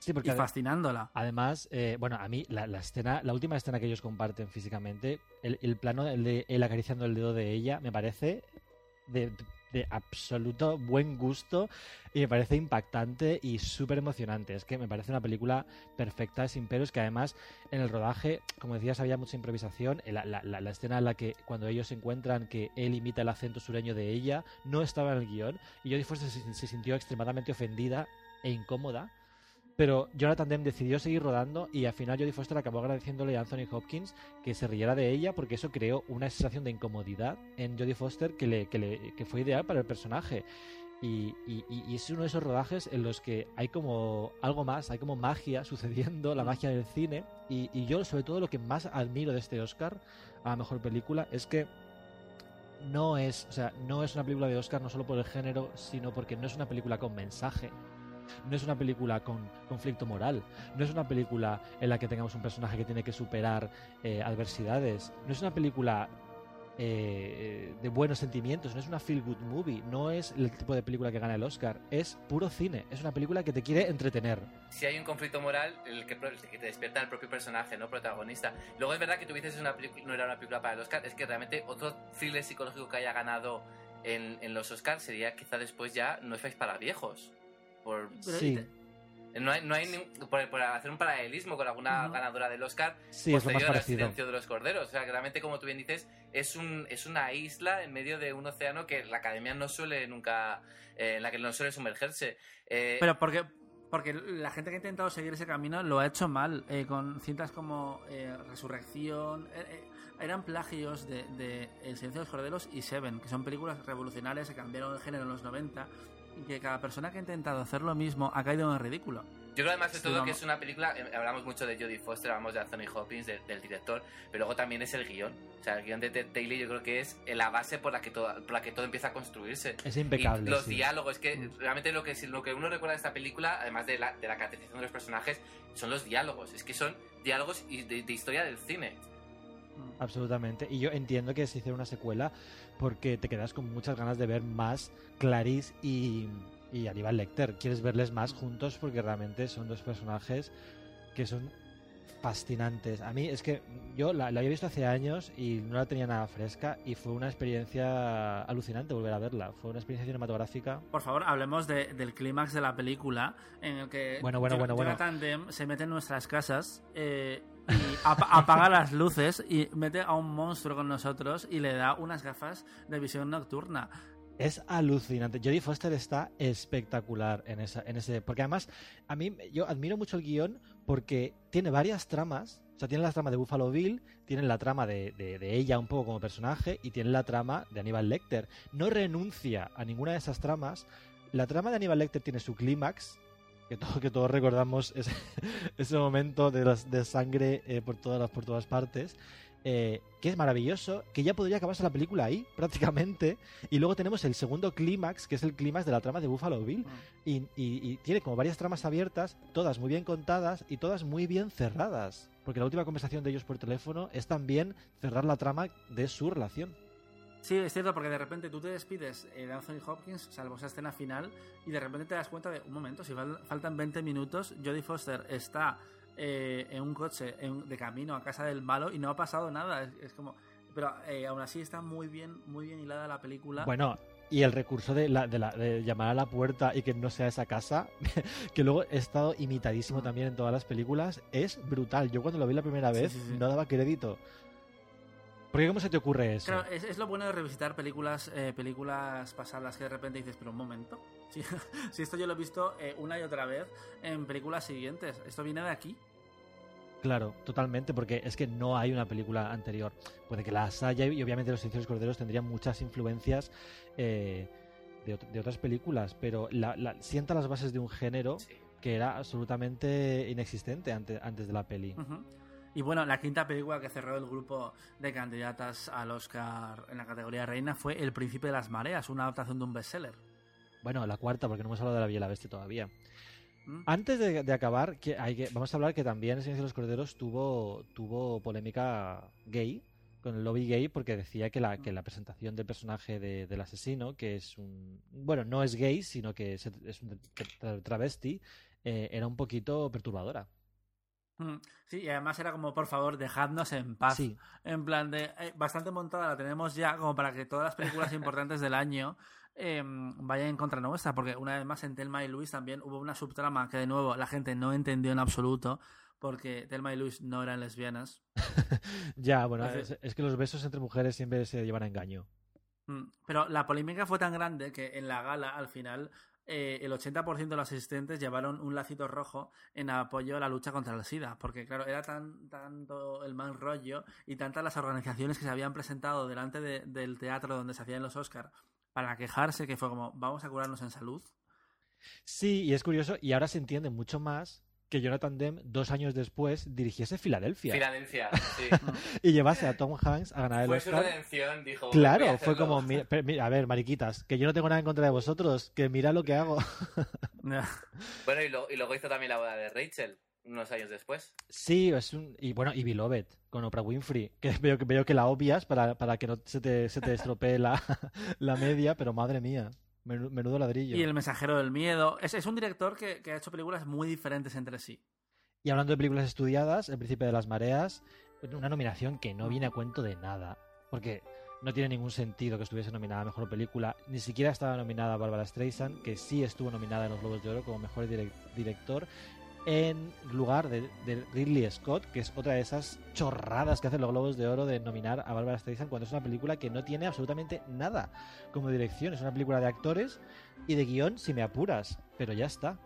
Sí, porque y fascinándola. Además, eh, bueno, a mí la, la escena, la última escena que ellos comparten físicamente, el, el plano el de él acariciando el dedo de ella, me parece de, de absoluto buen gusto y me parece impactante y súper emocionante. Es que me parece una película perfecta, sin peros, que además en el rodaje, como decías, había mucha improvisación. La, la- la- la escena en la que cuando ellos se encuentran que él imita el acento sureño de ella, no estaba en el guion y Jodie Foster se, se sintió extremadamente ofendida e incómoda. Pero Jonathan Demme decidió seguir rodando y al final Jodie Foster acabó agradeciéndole a Anthony Hopkins que se riera de ella porque eso creó una sensación de incomodidad en Jodie Foster que, le, que, le- que fue ideal para el personaje. Y, es uno de esos rodajes en los que hay como algo más, hay como magia sucediendo, la magia del cine. Y, y yo sobre todo lo que más admiro de este Oscar a la mejor película es que no es, o sea, no es una película de Oscar no solo por el género, sino porque no es una película con mensaje. No es una película con conflicto moral. No es una película en la que tengamos un personaje que tiene que superar eh, adversidades. No es una película eh, de buenos sentimientos. No es una feel good movie. No es el tipo de película que gana el Oscar. Es puro cine. Es una película que te quiere entretener. si hay un conflicto moral, el que, te despierta el propio personaje, ¿no? Protagonista. Luego es verdad que tú dices una no era una película para el Oscar, es que realmente otro thriller psicológico que haya ganado en, en los Oscars sería quizá después ya No es para viejos. Por, Sí. no hay, no hay ni- por, por hacer un paralelismo con alguna Ujú. ganadora del Oscar Sí, es lo más posterior al silencio de los corderos. O sea, que realmente, como tú bien dices, es, un, es una isla en medio de un océano que la academia no suele nunca, eh, en la que no suele sumergerse. Eh, Pero porque, porque la gente que ha intentado seguir ese camino lo ha hecho mal, eh, con cintas como eh, Resurrección, eh, eh, eran plagios de, de El silencio de los corderos y Seven, que son películas revolucionarias que cambiaron el género en los 90 y que cada persona que ha intentado hacer lo mismo ha caído en el ridículo. Yo creo además de Sí, todo que es una película, eh, hablamos mucho de Jodie Foster, hablamos de Anthony Hopkins, de- del director, pero luego también es el guion. O sea, el guion de Ted Taylor yo creo que es la base por la que todo, por la que todo empieza a construirse. Es impecable, Y los sí. diálogos, es que Mm. realmente lo que, lo que uno recuerda de esta película, además de la, de la caracterización de los personajes, son los diálogos. Es que son diálogos de, de historia del cine. Absolutamente. Y yo entiendo que se hiciera una secuela porque te quedas con muchas ganas de ver más Clarice y, y Aníbal Lecter. Quieres verles más juntos porque realmente son dos personajes que son fascinantes. A mí es que yo la, la había visto hace años y no la tenía nada fresca y fue una experiencia alucinante volver a verla. Fue una experiencia cinematográfica. Por favor, hablemos de- del clímax de la película en el que Bueno, bueno, bueno, bueno. Se mete en nuestras casas eh, y apa- apaga las luces y mete a un monstruo con nosotros y le da unas gafas de visión nocturna. Es alucinante. Jodie Foster está espectacular en, esa, en ese. Porque además, a mí yo admiro mucho el guion porque tiene varias tramas. O sea, tiene la trama de Buffalo Bill, tiene la trama de- de ella un poco como personaje y tiene la trama de Aníbal Lecter. No renuncia a ninguna de esas tramas. La trama de Aníbal Lecter tiene su clímax, que, todo, que todos recordamos ese, ese momento de, las, de sangre eh, por, todas las, por todas partes. eh, que es maravilloso, que ya podría acabarse la película ahí, prácticamente. Y luego tenemos el segundo clímax, que es el clímax de la trama de Buffalo Bill. Y, y- y tiene como varias tramas abiertas, todas muy bien contadas y todas muy bien cerradas. Porque la última conversación de ellos por teléfono es también cerrar la trama de su relación. Sí, es cierto, porque de repente tú te despides eh, de Anthony Hopkins, salvo esa escena final, y de repente te das cuenta de, un momento, si fal- faltan 20 minutos, Jodie Foster está eh, en un coche en- de camino a casa del malo y no ha pasado nada. Es, es como... Pero eh, aún así está muy bien, muy bien hilada la película. Bueno, y el recurso de, la, de, la- de llamar a la puerta y que no sea esa casa, que luego he estado imitadísimo también en todas las películas, es brutal. Yo cuando lo vi la primera Sí, vez sí, sí. no daba crédito. ¿Por qué cómo se te ocurre eso? Claro, es, es lo bueno de revisitar películas eh, películas pasadas que de repente dices, pero un momento, si, si esto yo lo he visto eh, una y otra vez en películas siguientes, esto viene de aquí. Claro, totalmente, porque es que no hay una película anterior. Puede que las haya y obviamente los Silencios Corderos tendrían muchas influencias eh, de, de otras películas, pero la, la- sienta las bases de un género que era absolutamente inexistente ante- antes de la peli. Ujú. Y bueno, la quinta película que cerró el grupo de candidatas al Oscar en la categoría reina fue El Príncipe de las Mareas, una adaptación de un bestseller. Bueno, la cuarta, porque no hemos hablado de la Bella y la Bestia todavía. ¿Mm? Antes de, de acabar, que hay que, vamos a hablar que también El Silencio de los Corderos tuvo, tuvo polémica gay, con el lobby gay, porque decía que la, que la presentación del personaje de- del asesino, que es un... Bueno, no es gay, sino que es, es un tra- travesti, eh, era un poquito perturbadora. Mm, Sí, y además era como, por favor, dejadnos en paz. Sí. En plan de, eh, bastante montada la tenemos ya, como para que todas las películas importantes del año eh, vayan en contra nuestra, porque una vez más en Telma y Luis también hubo una subtrama que de nuevo la gente no entendió en absoluto, porque Telma y Luis no eran lesbianas. Ya, bueno, es, es que los besos entre mujeres siempre se llevan a engaño. Mm, Pero la polémica fue tan grande que en la gala, al final, eh, el 80% de los asistentes llevaron un lacito rojo en apoyo a la lucha contra el SIDA. Porque, claro, era tan tanto el mal rollo y tantas las organizaciones que se habían presentado delante de- del teatro donde se hacían los Oscar para quejarse que fue como, vamos a curarnos en salud. Sí, y es curioso, y ahora se entiende mucho más que Jonathan Demme, dos años después, dirigiese Filadelfia. Filadelfia, sí. y llevase a Tom Hanks a ganar el Fue su Oscar. redención, dijo. voy a Claro, fue como, mira, a ver, mariquitas, que yo no tengo nada en contra de vosotros, que mira lo que hago. Bueno, y, lo- y luego hizo también la boda de Rachel, unos años después. sí, es un... Y bueno, y Beloved, con Oprah Winfrey, que veo, que veo que la obvias para, para que no se te, se te estropee la, la media, pero madre mía, menudo ladrillo. Y El mensajero del miedo. Es, es un director que, que ha hecho películas muy diferentes entre sí. Y hablando de películas estudiadas, El Príncipe de las Mareas, una nominación que no viene a cuento de nada, porque no tiene ningún sentido que estuviese nominada a Mejor Película, ni siquiera estaba nominada Barbara Streisand, que sí estuvo nominada en los Globos de Oro como Mejor direc- Director, en lugar de, de Ridley Scott, que es otra de esas chorradas que hacen los Globos de Oro de nominar a Barbara Streisand cuando es una película que no tiene absolutamente nada como dirección, es una película de actores y de guion si me apuras, pero ya está.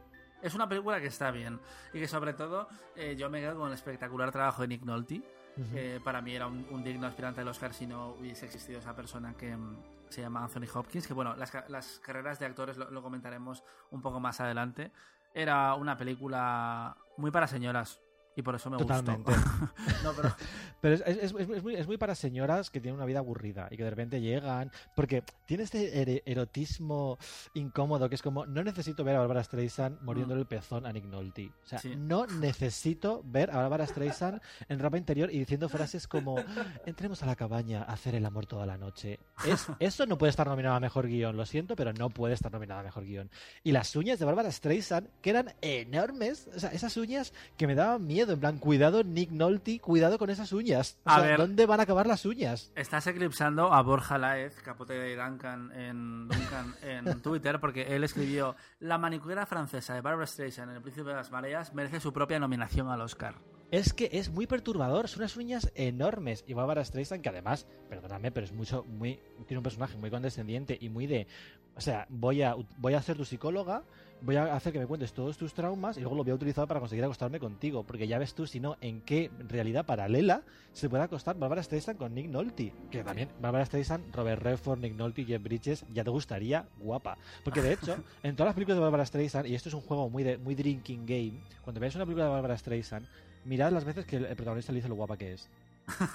Es una película que está bien y que sobre todo eh, yo me quedo con el espectacular trabajo de Nick Nolte Ujú. Eh, para mí era un, un digno aspirante al Oscar si no hubiese existido esa persona que mm, se llama Anthony Hopkins, que bueno, las, las carreras de actores lo, lo comentaremos un poco más adelante. Era una película muy para señoras y por eso me Totalmente. gustó. no, pero Pero es, es- es- muy, es muy para señoras que tienen una vida aburrida y que de repente llegan. Porque tiene este erotismo incómodo que es como: no necesito ver a Barbara Streisand mordiéndole el pezón a Nick Nolte. O sea, Sí. no necesito ver a Barbara Streisand en ropa interior y diciendo frases como: entremos a la cabaña a hacer el amor toda la noche. Es, eso no puede estar nominado a mejor guion, lo siento, pero no puede estar nominado a mejor guion. Y las uñas de Barbara Streisand, que eran enormes, o sea, esas uñas que me daban miedo, en plan, cuidado Nick Nolte, cuidado con esas uñas. O A sea, ver. ¿dónde van a acabar las uñas? Estás eclipsando a Borja Laez, capote de Duncan en, Duncan en Twitter, porque él escribió La manicura francesa de Barbara Streisand en El Príncipe de las Mareas merece su propia nominación al Oscar. Es que es muy perturbador, son unas uñas enormes. Y Barbara Streisand, que además, perdóname, pero es mucho, muy, tiene un personaje muy condescendiente y muy de, o sea, voy a, voy a ser tu psicóloga, voy a hacer que me cuentes todos tus traumas y luego lo voy a utilizar para conseguir acostarme contigo. Porque ya ves tú, si no, en qué realidad paralela se puede acostar Barbara Streisand con Nick Nolte. Que también, Barbara Streisand, Robert Redford, Nick Nolte y Jeff Bridges, ya te gustaría guapa. Porque de hecho, en todas las películas de Barbara Streisand, y esto es un juego muy de muy drinking game, cuando veáis una película de Barbara Streisand, mirad las veces que el, el protagonista le dice lo guapa que es.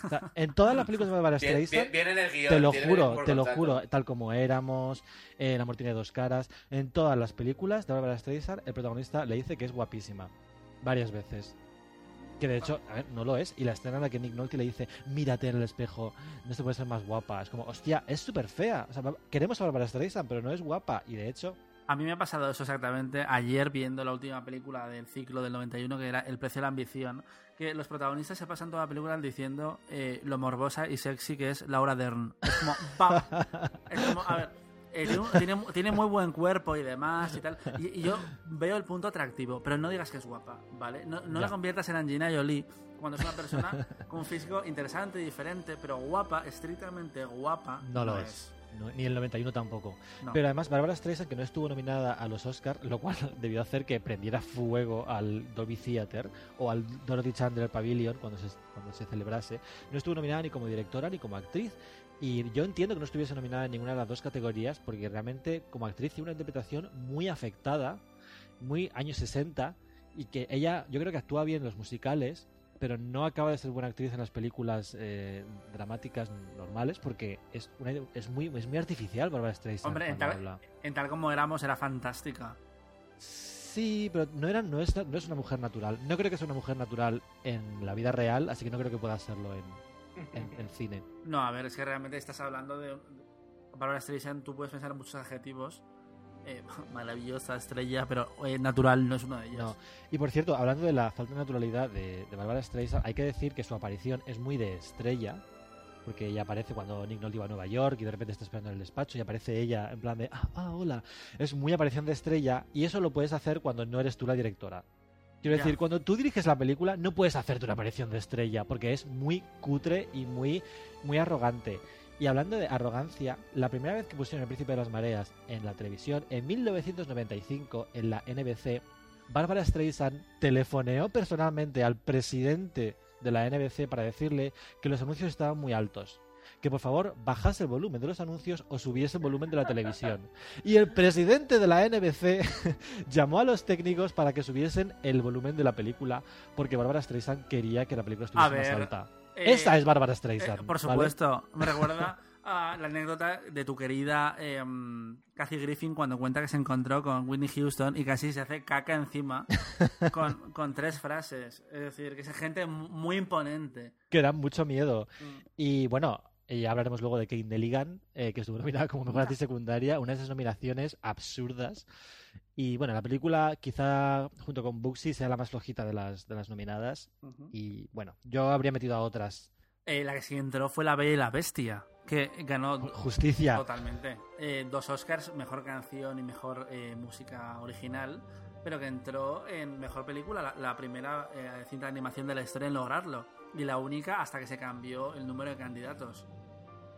O sea, en todas las películas de Barbara Bien- Streisand, bien- guion. te lo juro, te lo juro, tal como éramos, eh, El amor tiene dos caras, en todas las películas de Barbara Streisand, el protagonista le dice que es guapísima. Varias veces. Que de hecho, a ver, no lo es. Y la escena en la que Nick Nolte le dice, mírate en el espejo, no se puede ser más guapa. Es como, hostia, es súper fea. O sea, queremos a Barbara Streisand, pero no es guapa. Y de hecho, A mí me ha pasado eso exactamente ayer viendo la última película del ciclo del 91, que era El precio de la ambición, que los protagonistas se pasan toda la película diciendo eh, lo morbosa y sexy que es Laura Dern. Es como, ¡pam! Es como, a ver, eh, tiene, tiene, tiene muy buen cuerpo y demás y tal. Y, y yo veo el punto atractivo, pero no digas que es guapa, ¿vale? No, no la conviertas en Angelina Jolie cuando es una persona con un físico interesante, diferente, pero guapa, estrictamente guapa. no lo es. No, ni el 91 tampoco. No. Pero además, Barbara Streisand, que no estuvo nominada a los Oscars, lo cual debió hacer que prendiera fuego al Dolby Theater o al Dorothy Chandler Pavilion cuando se, cuando se celebrase, no estuvo nominada ni como directora ni como actriz. Y yo entiendo que no estuviese nominada en ninguna de las dos categorías porque realmente como actriz tiene una interpretación muy afectada, muy años 60, y que ella, yo creo que actúa bien en los musicales, pero no acaba de ser buena actriz en las películas eh, dramáticas normales porque es, una- es, muy, es muy artificial Barbara Streisand Hombre, en tal, habla. en tal como éramos era fantástica. Sí, pero no, era, no, es, no es una mujer natural. No creo que sea una mujer natural en la vida real, así que no creo que pueda serlo en, en, en cine. No, a ver, es que realmente estás hablando de. Barbara Streisand, tú puedes pensar en muchos adjetivos. Eh, maravillosa, estrella, pero eh, natural no es uno de ellos. No. Y por cierto, hablando de la falta de naturalidad de, de Barbara Streisand, hay que decir que su aparición es muy de estrella, porque ella aparece cuando Nick Nolte va a Nueva York y de repente está esperando en el despacho y aparece ella en plan de, ah, ah, hola. Es muy aparición de estrella y eso lo puedes hacer cuando no eres tú la directora. Quiero Ya. decir, cuando tú diriges la película no puedes hacerte una aparición de estrella porque es muy cutre y muy, muy arrogante. Y hablando de arrogancia, la primera vez que pusieron El Príncipe de las Mareas en la televisión, en 1995, en la NBC, Barbara Streisand telefoneó personalmente al presidente de la NBC para decirle que los anuncios estaban muy altos. Que por favor bajase el volumen de los anuncios o subiese el volumen de la televisión. Y el presidente de la NBC llamó a los técnicos para que subiesen el volumen de la película porque Barbara Streisand quería que la película estuviese más alta. Eh, Esa es Barbara eh, Streisand. por ¿vale? supuesto, me recuerda a la anécdota de tu querida eh, Kathy Griffin cuando cuenta que se encontró con Whitney Houston y casi se hace caca encima con, con tres frases. Es decir, que es gente mu- muy imponente. que dan mucho miedo. Mm. Y bueno, eh, ya hablaremos luego de Kate Nelligan, eh, que estuvo nominada como mejor actriz secundaria, una de esas nominaciones absurdas. Y bueno, la película quizá junto con Bugsy sea la más flojita de las, de las nominadas. Y bueno, yo habría metido a otras. Eh, la que sí entró fue La Bella y la Bestia, que ganó Justicia. Totalmente. Eh, dos Oscars, mejor canción y mejor eh, música original, pero que entró en mejor película, la, la primera eh, cinta de animación de la historia en lograrlo. Y la única hasta que se cambió el número de candidatos.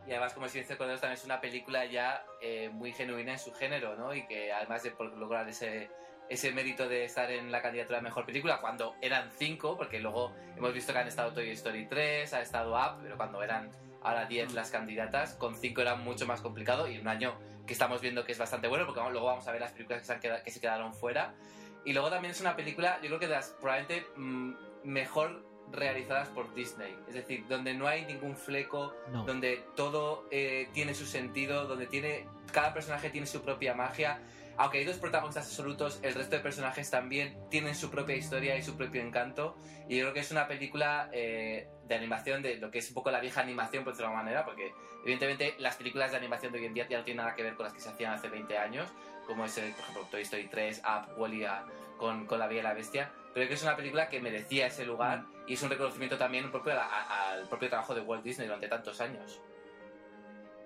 Y además, como se dice con también es una película ya eh, muy genuina en su género, ¿no? Y que además de por lograr ese, ese mérito de estar en la candidatura de mejor película cuando eran cinco, porque luego hemos visto que han estado Toy Story 3, ha estado Up, pero cuando eran ahora 10 las candidatas, con cinco era mucho más complicado y un año que estamos viendo que es bastante bueno, porque luego vamos a ver las películas que se, han quedado- que se quedaron fuera. Y luego también es una película, yo creo que de las probablemente mm, mejor realizadas por Disney. Es decir, donde no hay ningún fleco, No. donde todo eh, tiene su sentido, donde tiene cada personaje tiene su propia magia. Aunque hay dos protagonistas absolutos, el resto de personajes también tienen su propia historia y su propio encanto. Y yo creo que es una película eh, de animación, de lo que es un poco la vieja animación, por decirlo de manera, porque evidentemente las películas de animación de hoy en día ya no tienen nada que ver con las que se hacían hace 20 años, como es, eh, por ejemplo, Toy Story 3, Up, Wall-E ah, con, con La Bella y la Bestia. Pero que es una película que merecía ese lugar y es un reconocimiento también propio a- al propio trabajo de Walt Disney durante tantos años.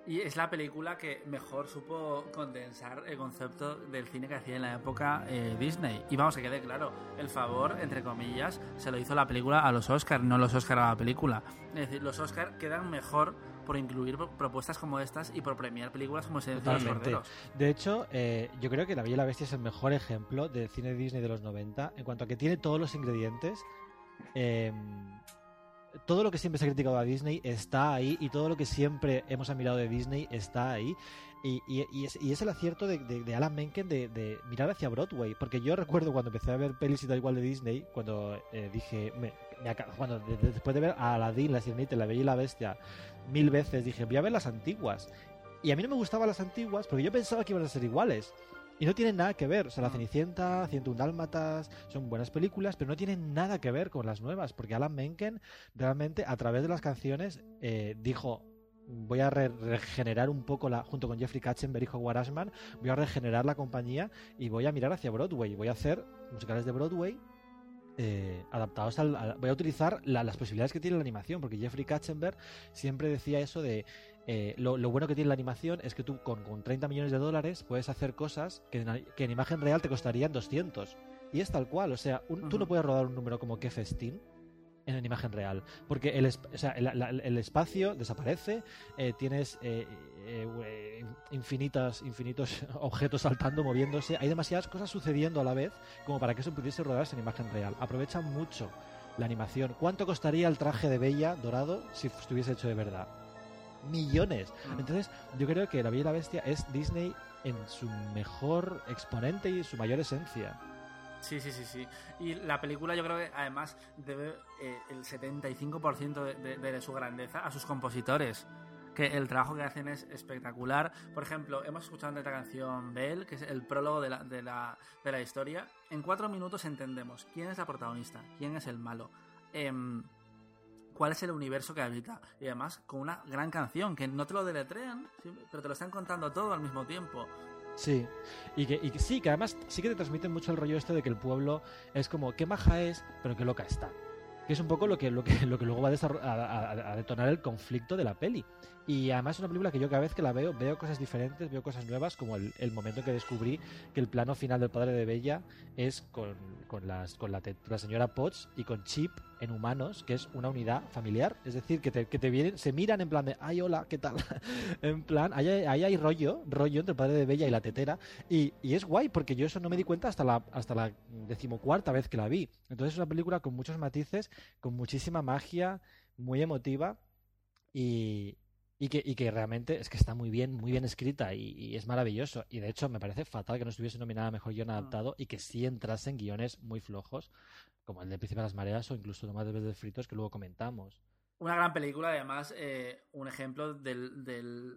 Y es la película que mejor supo condensar el concepto del cine que hacía en la época eh, Disney. Y vamos, que quede claro, el favor, entre comillas, se lo hizo la película a los Oscars, no los Oscars a la película. Es decir, los Oscars quedan mejor por incluir pro- propuestas como estas y por premiar películas como Silencio de los. Corderos. De hecho, eh, yo creo que La Bella y la Bestia es el mejor ejemplo del cine de Disney de los 90 en cuanto a que tiene todos los ingredientes. eh, todo lo que siempre se ha criticado a Disney está ahí y todo lo que siempre hemos admirado de Disney está ahí. Y, y- y es, y es el acierto de, de- de Alan Menken de, de mirar hacia Broadway. Porque yo recuerdo cuando empecé a ver pelis y tal igual de Disney, cuando eh, dije, me- me cuando después de ver a Aladdin, La Sirenita, La Bella y la Bestia mil veces, dije, voy a ver las antiguas. Y a mí no me gustaban las antiguas porque yo pensaba que iban a ser iguales. Y no tienen nada que ver. O sea, La Cenicienta, 101 Dálmatas, son buenas películas, pero no tienen nada que ver con las nuevas. Porque Alan Menken realmente, a través de las canciones, eh, dijo. Voy a re- regenerar un poco la, junto con Jeffrey Katzenberg y Howard Ashman, voy a regenerar la compañía y voy a mirar hacia Broadway. Voy a hacer musicales de Broadway eh, adaptados al, al- voy a utilizar la- las posibilidades que tiene la animación porque Jeffrey Katzenberg siempre decía eso de eh, lo, lo bueno que tiene la animación es que tú con, con 30 millones de dólares puedes hacer cosas que en, que en imagen real te costarían 200 y es tal cual o sea un- tú no puedes rodar un número como que festín en imagen real. Porque el, o sea, el, la- el espacio desaparece eh, tienes eh, eh, eh, infinitas infinitos objetos saltando moviéndose. Hay demasiadas cosas sucediendo a la vez como para que eso pudiese rodarse en imagen real. Aprovechan mucho la animación. Cuánto costaría el traje de Bella dorado si estuviese hecho de verdad millones. Mm. entonces yo creo que la Bella y la Bestia es Disney en su mejor exponente y su mayor esencia Sí, sí, sí, sí. Y la película yo creo que además debe eh, el 75% de, de- de su grandeza a sus compositores. Que el trabajo que hacen es espectacular. Por ejemplo, hemos escuchado la canción Belle, que es el prólogo de la, de, la, de la historia. En cuatro minutos entendemos quién es la protagonista, quién es el malo, em, cuál es el universo que habita. Y además con una gran canción, que no te lo deletrean, pero te lo están contando todo al mismo tiempo. Sí, y que, y que sí, que además sí que te transmiten mucho el rollo este de que el pueblo es como, qué maja es, pero qué loca está. Que es un poco lo que, lo que, lo que luego va a, a- a detonar el conflicto de la peli. Y además es una película que yo cada vez que la veo, veo cosas diferentes, veo cosas nuevas, como el, el momento en que descubrí que el plano final del padre de Bella es con, con, las, con la, la señora Potts y con Chip en humanos, que es una unidad familiar. Es decir, que te, que te vienen, se miran en plan de, ay, hola, ¿qué tal? en plan, ahí hay rollo, rollo entre el padre de Bella y la tetera. Y, y es guay, porque yo eso no me di cuenta hasta la, hasta la decimocuarta vez que la vi. Entonces es una película con muchos matices, con muchísima magia, muy emotiva y, y, que, y que realmente es que está muy bien, muy bien escrita y, y es maravilloso. Y de hecho me parece fatal que no estuviese nominada a Mejor Guión Adaptado y que sí entrase en guiones muy flojos, como el de Príncipe de las Mareas o incluso Tomás de Fritos que luego comentamos. Una gran película, además, eh, un ejemplo del, del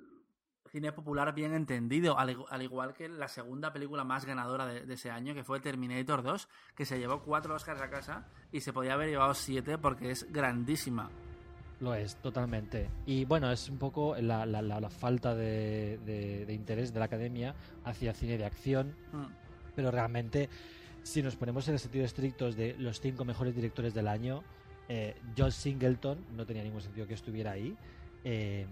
cine popular bien entendido, al igual que la segunda película más ganadora de, de ese año, que fue Terminator 2, que se llevó cuatro Oscars a casa y se podía haber llevado siete porque es grandísima. Lo es, totalmente. Y bueno, es un poco la, la- la- la falta de, de- de interés de la academia hacia cine de acción, Mm. pero realmente, si nos ponemos en el sentido estricto de los cinco mejores directores del año, eh, John Singleton no tenía ningún sentido que estuviera ahí. eh,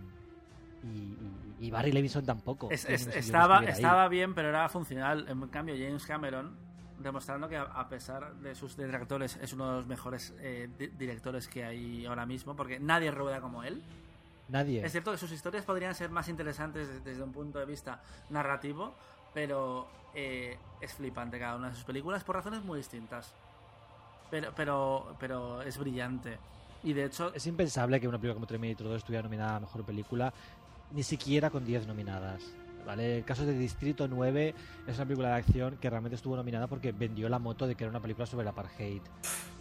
y, Barry Levinson tampoco. Es- es- estaba, ahí. estaba bien, pero era funcional. En cambio, James Cameron, demostrando que a, pesar de sus detractores, es uno de los mejores eh, di- directores que hay ahora mismo, porque nadie rueda como él. Nadie. Es cierto que sus historias podrían ser más interesantes desde, desde un punto de vista narrativo, pero eh, es flipante cada una de sus películas por razones muy distintas. Pero, pero, pero es brillante. Y de hecho, Es impensable que una película como Terminator 2 estuviera nominada a Mejor Película, ni siquiera con 10 nominadas. ¿Vale? El caso de Distrito 9 es una película de acción que realmente estuvo nominada porque vendió la moto de que era una película sobre el apartheid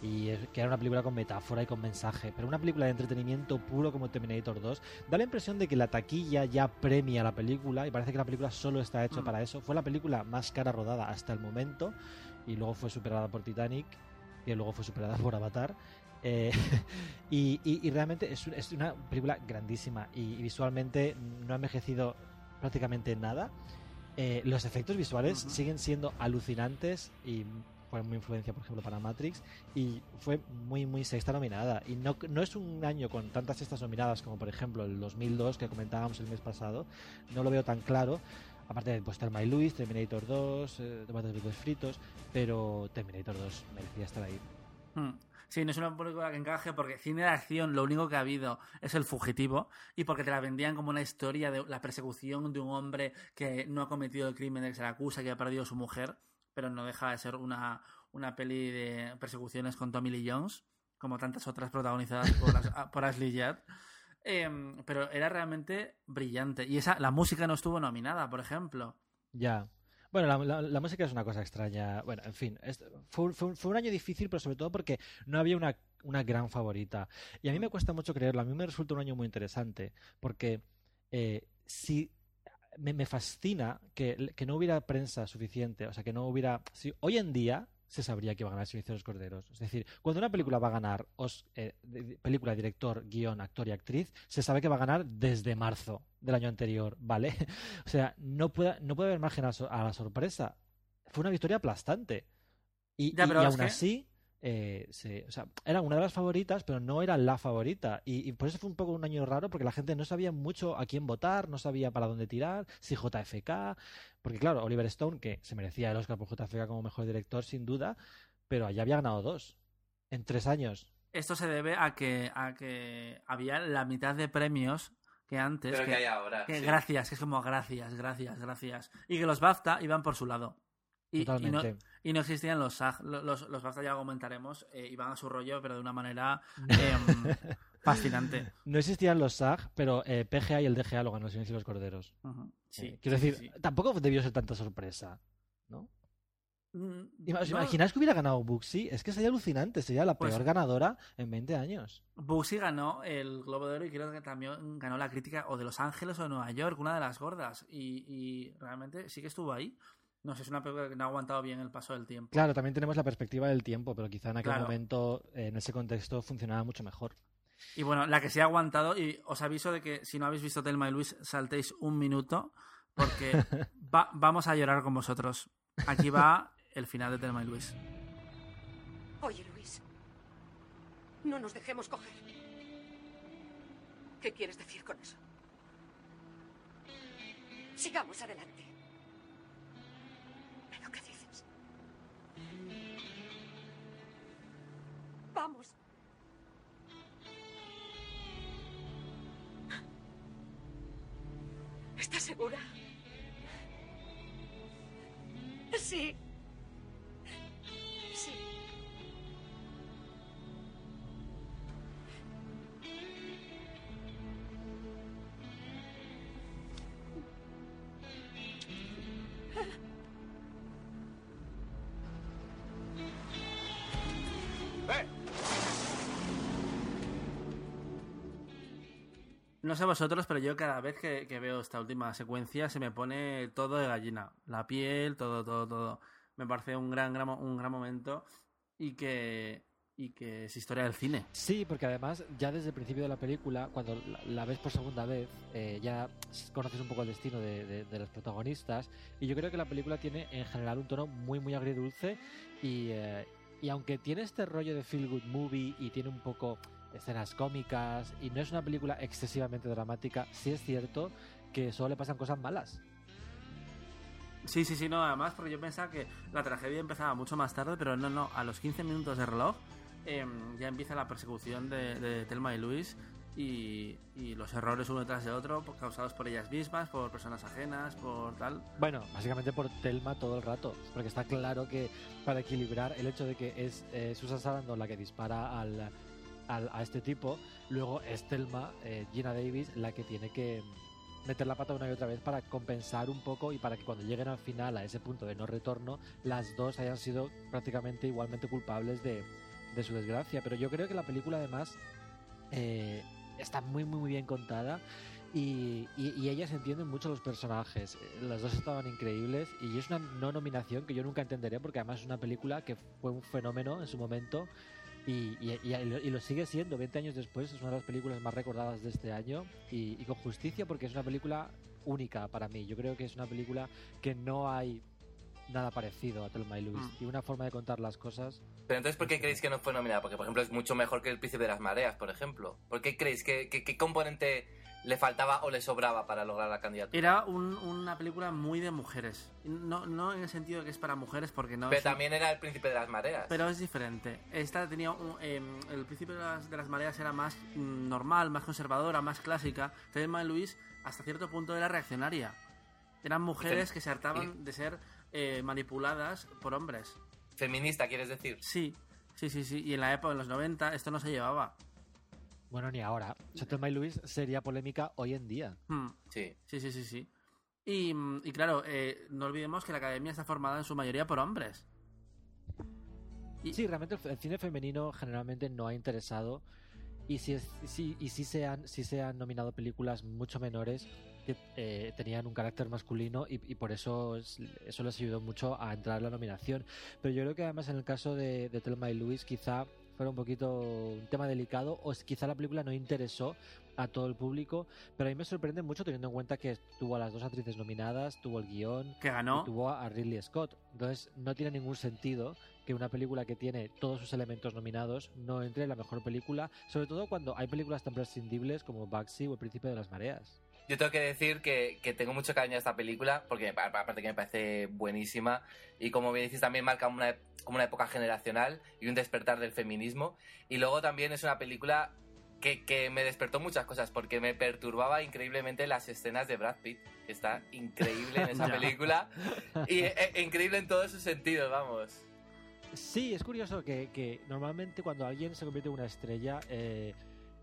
y que era una película con metáfora y con mensaje. Pero una película de entretenimiento puro como Terminator 2 da la impresión de que la taquilla ya premia la película y parece que la película solo está hecha Mm. para eso. Fue la película más cara rodada hasta el momento y luego fue superada por Titanic y luego fue superada por Avatar. Eh, y, y- y realmente es, un- es una película grandísima y, y visualmente no ha envejecido prácticamente nada. Eh, los efectos visuales siguen siendo alucinantes y fue muy influencia, por ejemplo, para Matrix y fue muy, muy sexta nominada. Y no, no es un año con tantas sextas nominadas como, por ejemplo, el 2002 que comentábamos el mes pasado. No lo veo tan claro. Aparte de pues, Thelma y Luis, Terminator 2, eh, Tomates Fritos, pero Terminator 2 merecía estar ahí. Hmm. Sí, no es una película que encaje porque cine de acción lo único que ha habido es el fugitivo y porque te la vendían como una historia de la persecución de un hombre que no ha cometido el crimen de que se acusa, que ha perdido a su mujer, pero no deja de ser una, una peli de persecuciones con Tommy Lee Jones, como tantas otras protagonizadas por Ashley Judd. Em, pero era realmente brillante. Y esa, la música no estuvo nominada, por ejemplo. Ya. Bueno, la, música es una cosa extraña. Bueno, en fin, fue, un- año difícil, pero sobre todo porque no había una, gran favorita. Y a mí me cuesta mucho creerlo. A mí me resulta un año muy interesante, porque eh, si me, fascina que, que no hubiera prensa suficiente, o sea, que no hubiera... Si hoy en día se sabría que va a ganar el Silencio de los Corderos. Es decir, cuando una película va a ganar os- eh, de- película, director, guion, actor y actriz, se sabe que va a ganar desde marzo del año anterior, ¿vale? O sea, no puede, no puede haber margen a, so- a la sorpresa. Fue una victoria aplastante. Y, Ya, y- pero y es aún que- así, eh, se- o sea, era una de las favoritas, pero no era la favorita. Y, y por eso fue un poco un año raro, porque la gente no sabía mucho a quién votar, no sabía para dónde tirar, si JFK. Porque claro, Oliver Stone, que se merecía el Oscar por JFK como mejor director, sin duda, pero allá había ganado dos en tres años. Esto se debe a que, a que había la mitad de premios que antes. Pero que hay ahora, que sí. Gracias, que es como gracias, gracias, gracias. Y que los BAFTA iban por su lado. Y, y no, Totalmente. y no existían los SAG. Lo- Los, los ya comentaremos, eh, iban a su rollo, pero de una manera em, fascinante. No existían los SAG, pero eh, PGA y el DGA lo ganó Silencio de los Corderos. Ujú, Sí, Eh, quiero sí, decir, sí. tampoco debió ser tanta sorpresa, ¿no? Mm, ¿Os no, imagináis que hubiera ganado Buxi? Es que sería alucinante, sería la Pues- peor ganadora en 20 años. Bugsy ganó el Globo de Oro y creo que también ganó la crítica o de Los Ángeles o de Nueva York, una de las gordas. Y, y realmente sí que estuvo ahí. No sé, es una película que no ha aguantado bien el paso del tiempo. Claro, también tenemos la perspectiva del tiempo, pero quizá en aquel Claro. momento, eh, en ese contexto, funcionaba mucho mejor. Y bueno, la que sí ha aguantado, y os aviso de que si no habéis visto Telma y Luis, saltéis un minuto, porque va- vamos a llorar con vosotros. Aquí va el final de Telma y Luis. Oye, Luis. No nos dejemos coger. ¿Qué quieres decir con eso? Sigamos adelante. Vamos. ¿Estás segura? Sí. No sé vosotros, pero yo cada vez que, que veo esta última secuencia se me pone todo de gallina. La piel, todo, todo, todo. Me parece un gran, gran, un gran momento y que, y que es historia del cine. Sí, porque además, ya desde el principio de la película, cuando la, la ves por segunda vez, eh, ya conoces un poco el destino de, de- de los protagonistas. Y yo creo que la película tiene en general un tono muy, muy agridulce. Y, eh, y aunque tiene este rollo de feel good movie y tiene un poco escenas cómicas y no es una película excesivamente dramática, sí es cierto que solo le pasan cosas malas. Sí, sí, sí, no, además porque yo pensaba que la tragedia empezaba mucho más tarde, pero no, no, a los 15 minutos de reloj em, ya empieza la persecución de, de Telma y Luis y, y los errores uno detrás de otro causados por ellas mismas, por personas ajenas, por tal. Bueno, básicamente por Telma todo el rato, porque está claro que para equilibrar el hecho de que es eh, Susan Sarandon la que dispara al, a este tipo, luego es Telma, eh, Gina Davis, la que tiene que meter la pata una y otra vez para compensar un poco y para que cuando lleguen al final a ese punto de no retorno, las dos hayan sido prácticamente igualmente culpables de, de su desgracia. Pero yo creo que la película además eh, está muy muy muy bien contada y, y- y ellas entienden mucho los personajes. Eh, Las dos estaban increíbles y es una no nominación que yo nunca entenderé porque además es una película que fue un fenómeno en su momento y, y- y- y lo, sigue siendo 20 años después. Es una de las películas más recordadas de este año y, con justicia porque es una película única para mí. Yo creo que es una película que no hay nada parecido a Thelma y Louise Mm. y una forma de contar las cosas Pero entonces, ¿por qué creéis que no fue nominada? Porque, por ejemplo, es mucho mejor que El Príncipe de las Mareas, por ejemplo. ¿Por qué creéis que, que- qué componente le faltaba o le sobraba para lograr la candidatura? Era un- una película muy de mujeres. No, no en el sentido de que es para mujeres, porque no Pero un- también era El Príncipe de las Mareas. Pero es diferente. Esta tenía un, em, el principio de las, de las mareas era más mm, normal, más conservadora, más clásica. Thelma Luis hasta cierto punto era reaccionaria. Eran mujeres Fem- que se hartaban de ser eh, manipuladas por hombres. Feminista, ¿quieres decir? Sí, sí, sí, sí. Y en la época, en los 90, esto no se llevaba. Bueno ni ahora y Louise sería polémica hoy en día Hmm. Sí. Sí, sí, sí, sí. Y, mm, y claro, eh, no olvidemos que la academia está formada en su mayoría por hombres. Y- Sí, realmente el, cine femenino generalmente no ha interesado y sí, sí, y sí se, han, sí se han nominado películas mucho menores que eh, tenían un carácter masculino y, y por eso es- eso les ayudó mucho a entrar en la nominación. Pero yo creo que además en el caso de, de Thelma y Louise quizá fuera un poquito un tema delicado o quizá la película no interesó a todo el público, pero a mí me sorprende mucho teniendo en cuenta que tuvo a las dos actrices nominadas, tuvo el guion, que ganó. y tuvo a Ridley Scott. Entonces no tiene ningún sentido que una película que tiene todos sus elementos nominados no entre en la mejor película, sobre todo cuando hay películas tan prescindibles como Baxi o El Príncipe de las Mareas. Yo tengo que decir que, que tengo mucho cariño a esta película, porque aparte que me parece buenísima, y como bien dices, también marca una, como una época generacional y un despertar del feminismo. Y luego también es una película que, que me despertó muchas cosas, porque me perturbaba increíblemente las escenas de Brad Pitt, que está increíble en esa película, y e- e- increíble en todos sus sentidos, vamos. Sí, es curioso que, que normalmente cuando alguien se convierte en una estrella eh,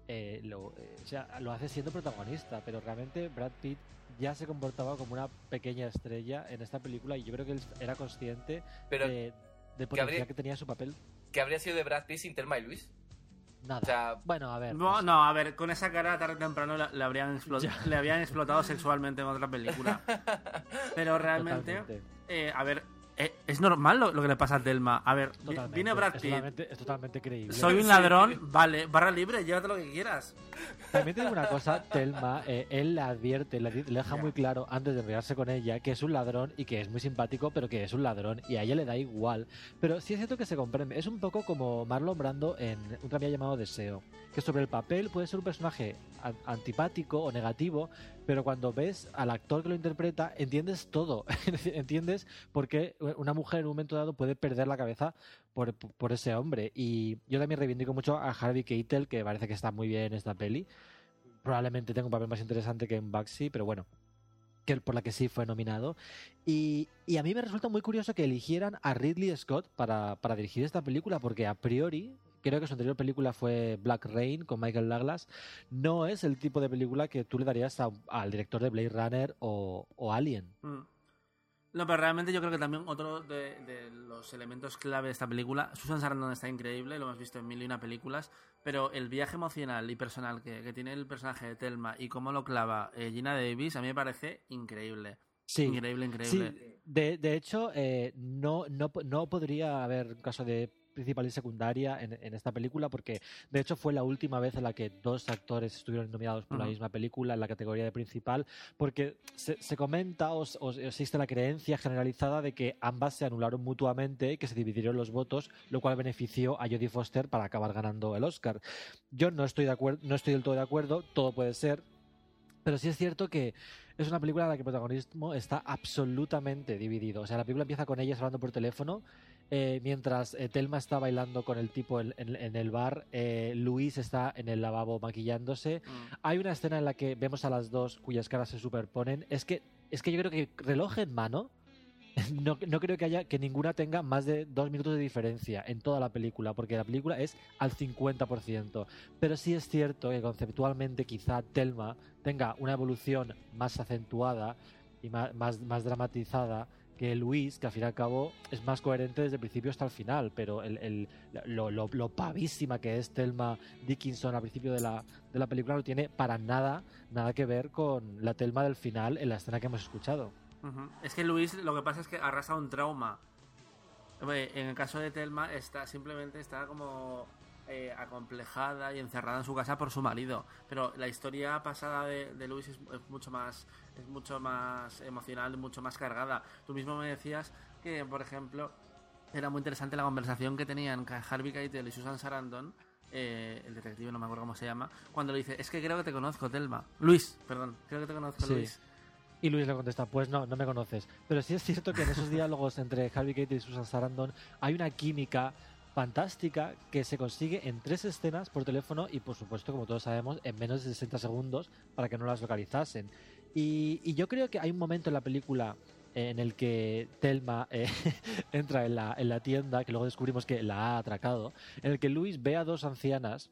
eh, lo, eh, o sea, lo hace siendo protagonista, pero realmente Brad Pitt ya se comportaba como una pequeña estrella en esta película y yo creo que él era consciente Pero, de, del potencial habría- que tenía su papel. ¿qué habría sido de Brad Pitt sin Thelma y Luis? Nada. O sea, bueno, a ver. No, pues- no, a ver, con esa cara tarde o temprano le, le habrían le explotado sexualmente en otra película. Pero realmente, eh, a ver, eh, es normal lo, lo que le pasa a Thelma. A ver, Totalmente, viene Brad es Pitt, totalmente, es totalmente creíble. soy un Sí. ladrón, vale, barra libre, llévate lo que quieras. También te digo una cosa, Telma, eh, él le advierte, le, deja muy claro antes de enredarse con ella que es un ladrón y que es muy simpático, pero que es un ladrón y a ella le da igual. Pero sí es cierto que se comprende. Es un poco como Marlon Brando en un tranvía llamado Deseo, que sobre el papel puede ser un personaje an- antipático o negativo, pero cuando ves al actor que lo interpreta, entiendes todo. entiendes por qué una mujer en un momento dado puede perder la cabeza por, por ese hombre. Y yo también reivindico mucho a Harvey Keitel, que parece que está muy bien en esta peli. Probablemente tenga un papel más interesante que en Baxi, pero bueno, que por la que sí fue nominado. Y, y a mí me resulta muy curioso que eligieran a Ridley Scott para, para dirigir esta película, porque a priori, creo que su anterior película fue Black Rain con Michael Douglas, no es el tipo de película que tú le darías a- al director de Blade Runner o, o Alien. Mm. No, pero realmente yo creo que también otro de, de los elementos clave de esta película, Susan Sarandon está increíble, lo hemos visto en mil y una películas, pero el viaje emocional y personal que, que tiene el personaje de Thelma y cómo lo clava eh, Gina Davis, a mí me parece increíble. Sí, Increíble, increíble. Sí, de, de hecho, eh, no, no, no podría haber un caso de principal y secundaria en, en esta película porque de hecho fue la última vez en la que dos actores estuvieron nominados por la misma película en la categoría de principal porque se, se comenta o, o existe la creencia generalizada de que ambas se anularon mutuamente y que se dividieron los votos lo cual benefició a Jodie Foster para acabar ganando el Oscar yo no estoy de acuerdo no estoy del todo de acuerdo todo puede ser pero sí es cierto que es una película en la que el protagonismo está absolutamente dividido. O sea, la película empieza con ellas hablando por teléfono eh, mientras eh, Telma está bailando con el tipo en, en- en el bar, eh, Luis está en el lavabo maquillándose. Mm. Hay una escena en la que vemos a las dos cuyas caras se superponen. Es que, es que yo creo que reloj en mano. No, no creo que haya que ninguna tenga más de dos minutos de diferencia en toda la película, porque la película es al 50%. Pero sí es cierto que conceptualmente quizá Telma tenga una evolución más acentuada y más, más, más dramatizada que Luis, que al fin y al cabo es más coherente desde el principio hasta el final, pero el, el- lo, lo- lo pavísima que es Telma Dickinson al principio de la, de la película no tiene para nada, nada que ver con la Telma del final en la escena que hemos escuchado. Es que Luis lo que pasa es que arrasa un trauma. En el caso de Telma está simplemente está como eh, acomplejada y encerrada en su casa por su marido. Pero la historia pasada de, de Luis es, es mucho más es mucho más emocional, mucho más cargada. Tú mismo me decías que, por ejemplo, era muy interesante la conversación que tenían Harvey Keitel y Susan Sarandon. eh, el detective, no me acuerdo cómo se llama, cuando le dice, es que creo que te conozco, Telma. Luis, perdón, creo que te conozco, Sí. Luis. Y Luis le contesta, pues no, no me conoces. Pero sí es cierto que en esos diálogos entre Harvey Keitel y Susan Sarandon hay una química fantástica que se consigue en tres escenas por teléfono y por supuesto, como todos sabemos, en menos de 60 segundos para que no las localizasen. Y, yo creo que hay un momento en la película en el que Telma eh, entra en la, en la tienda, que luego descubrimos que la ha atracado, en el que Luis ve a dos ancianas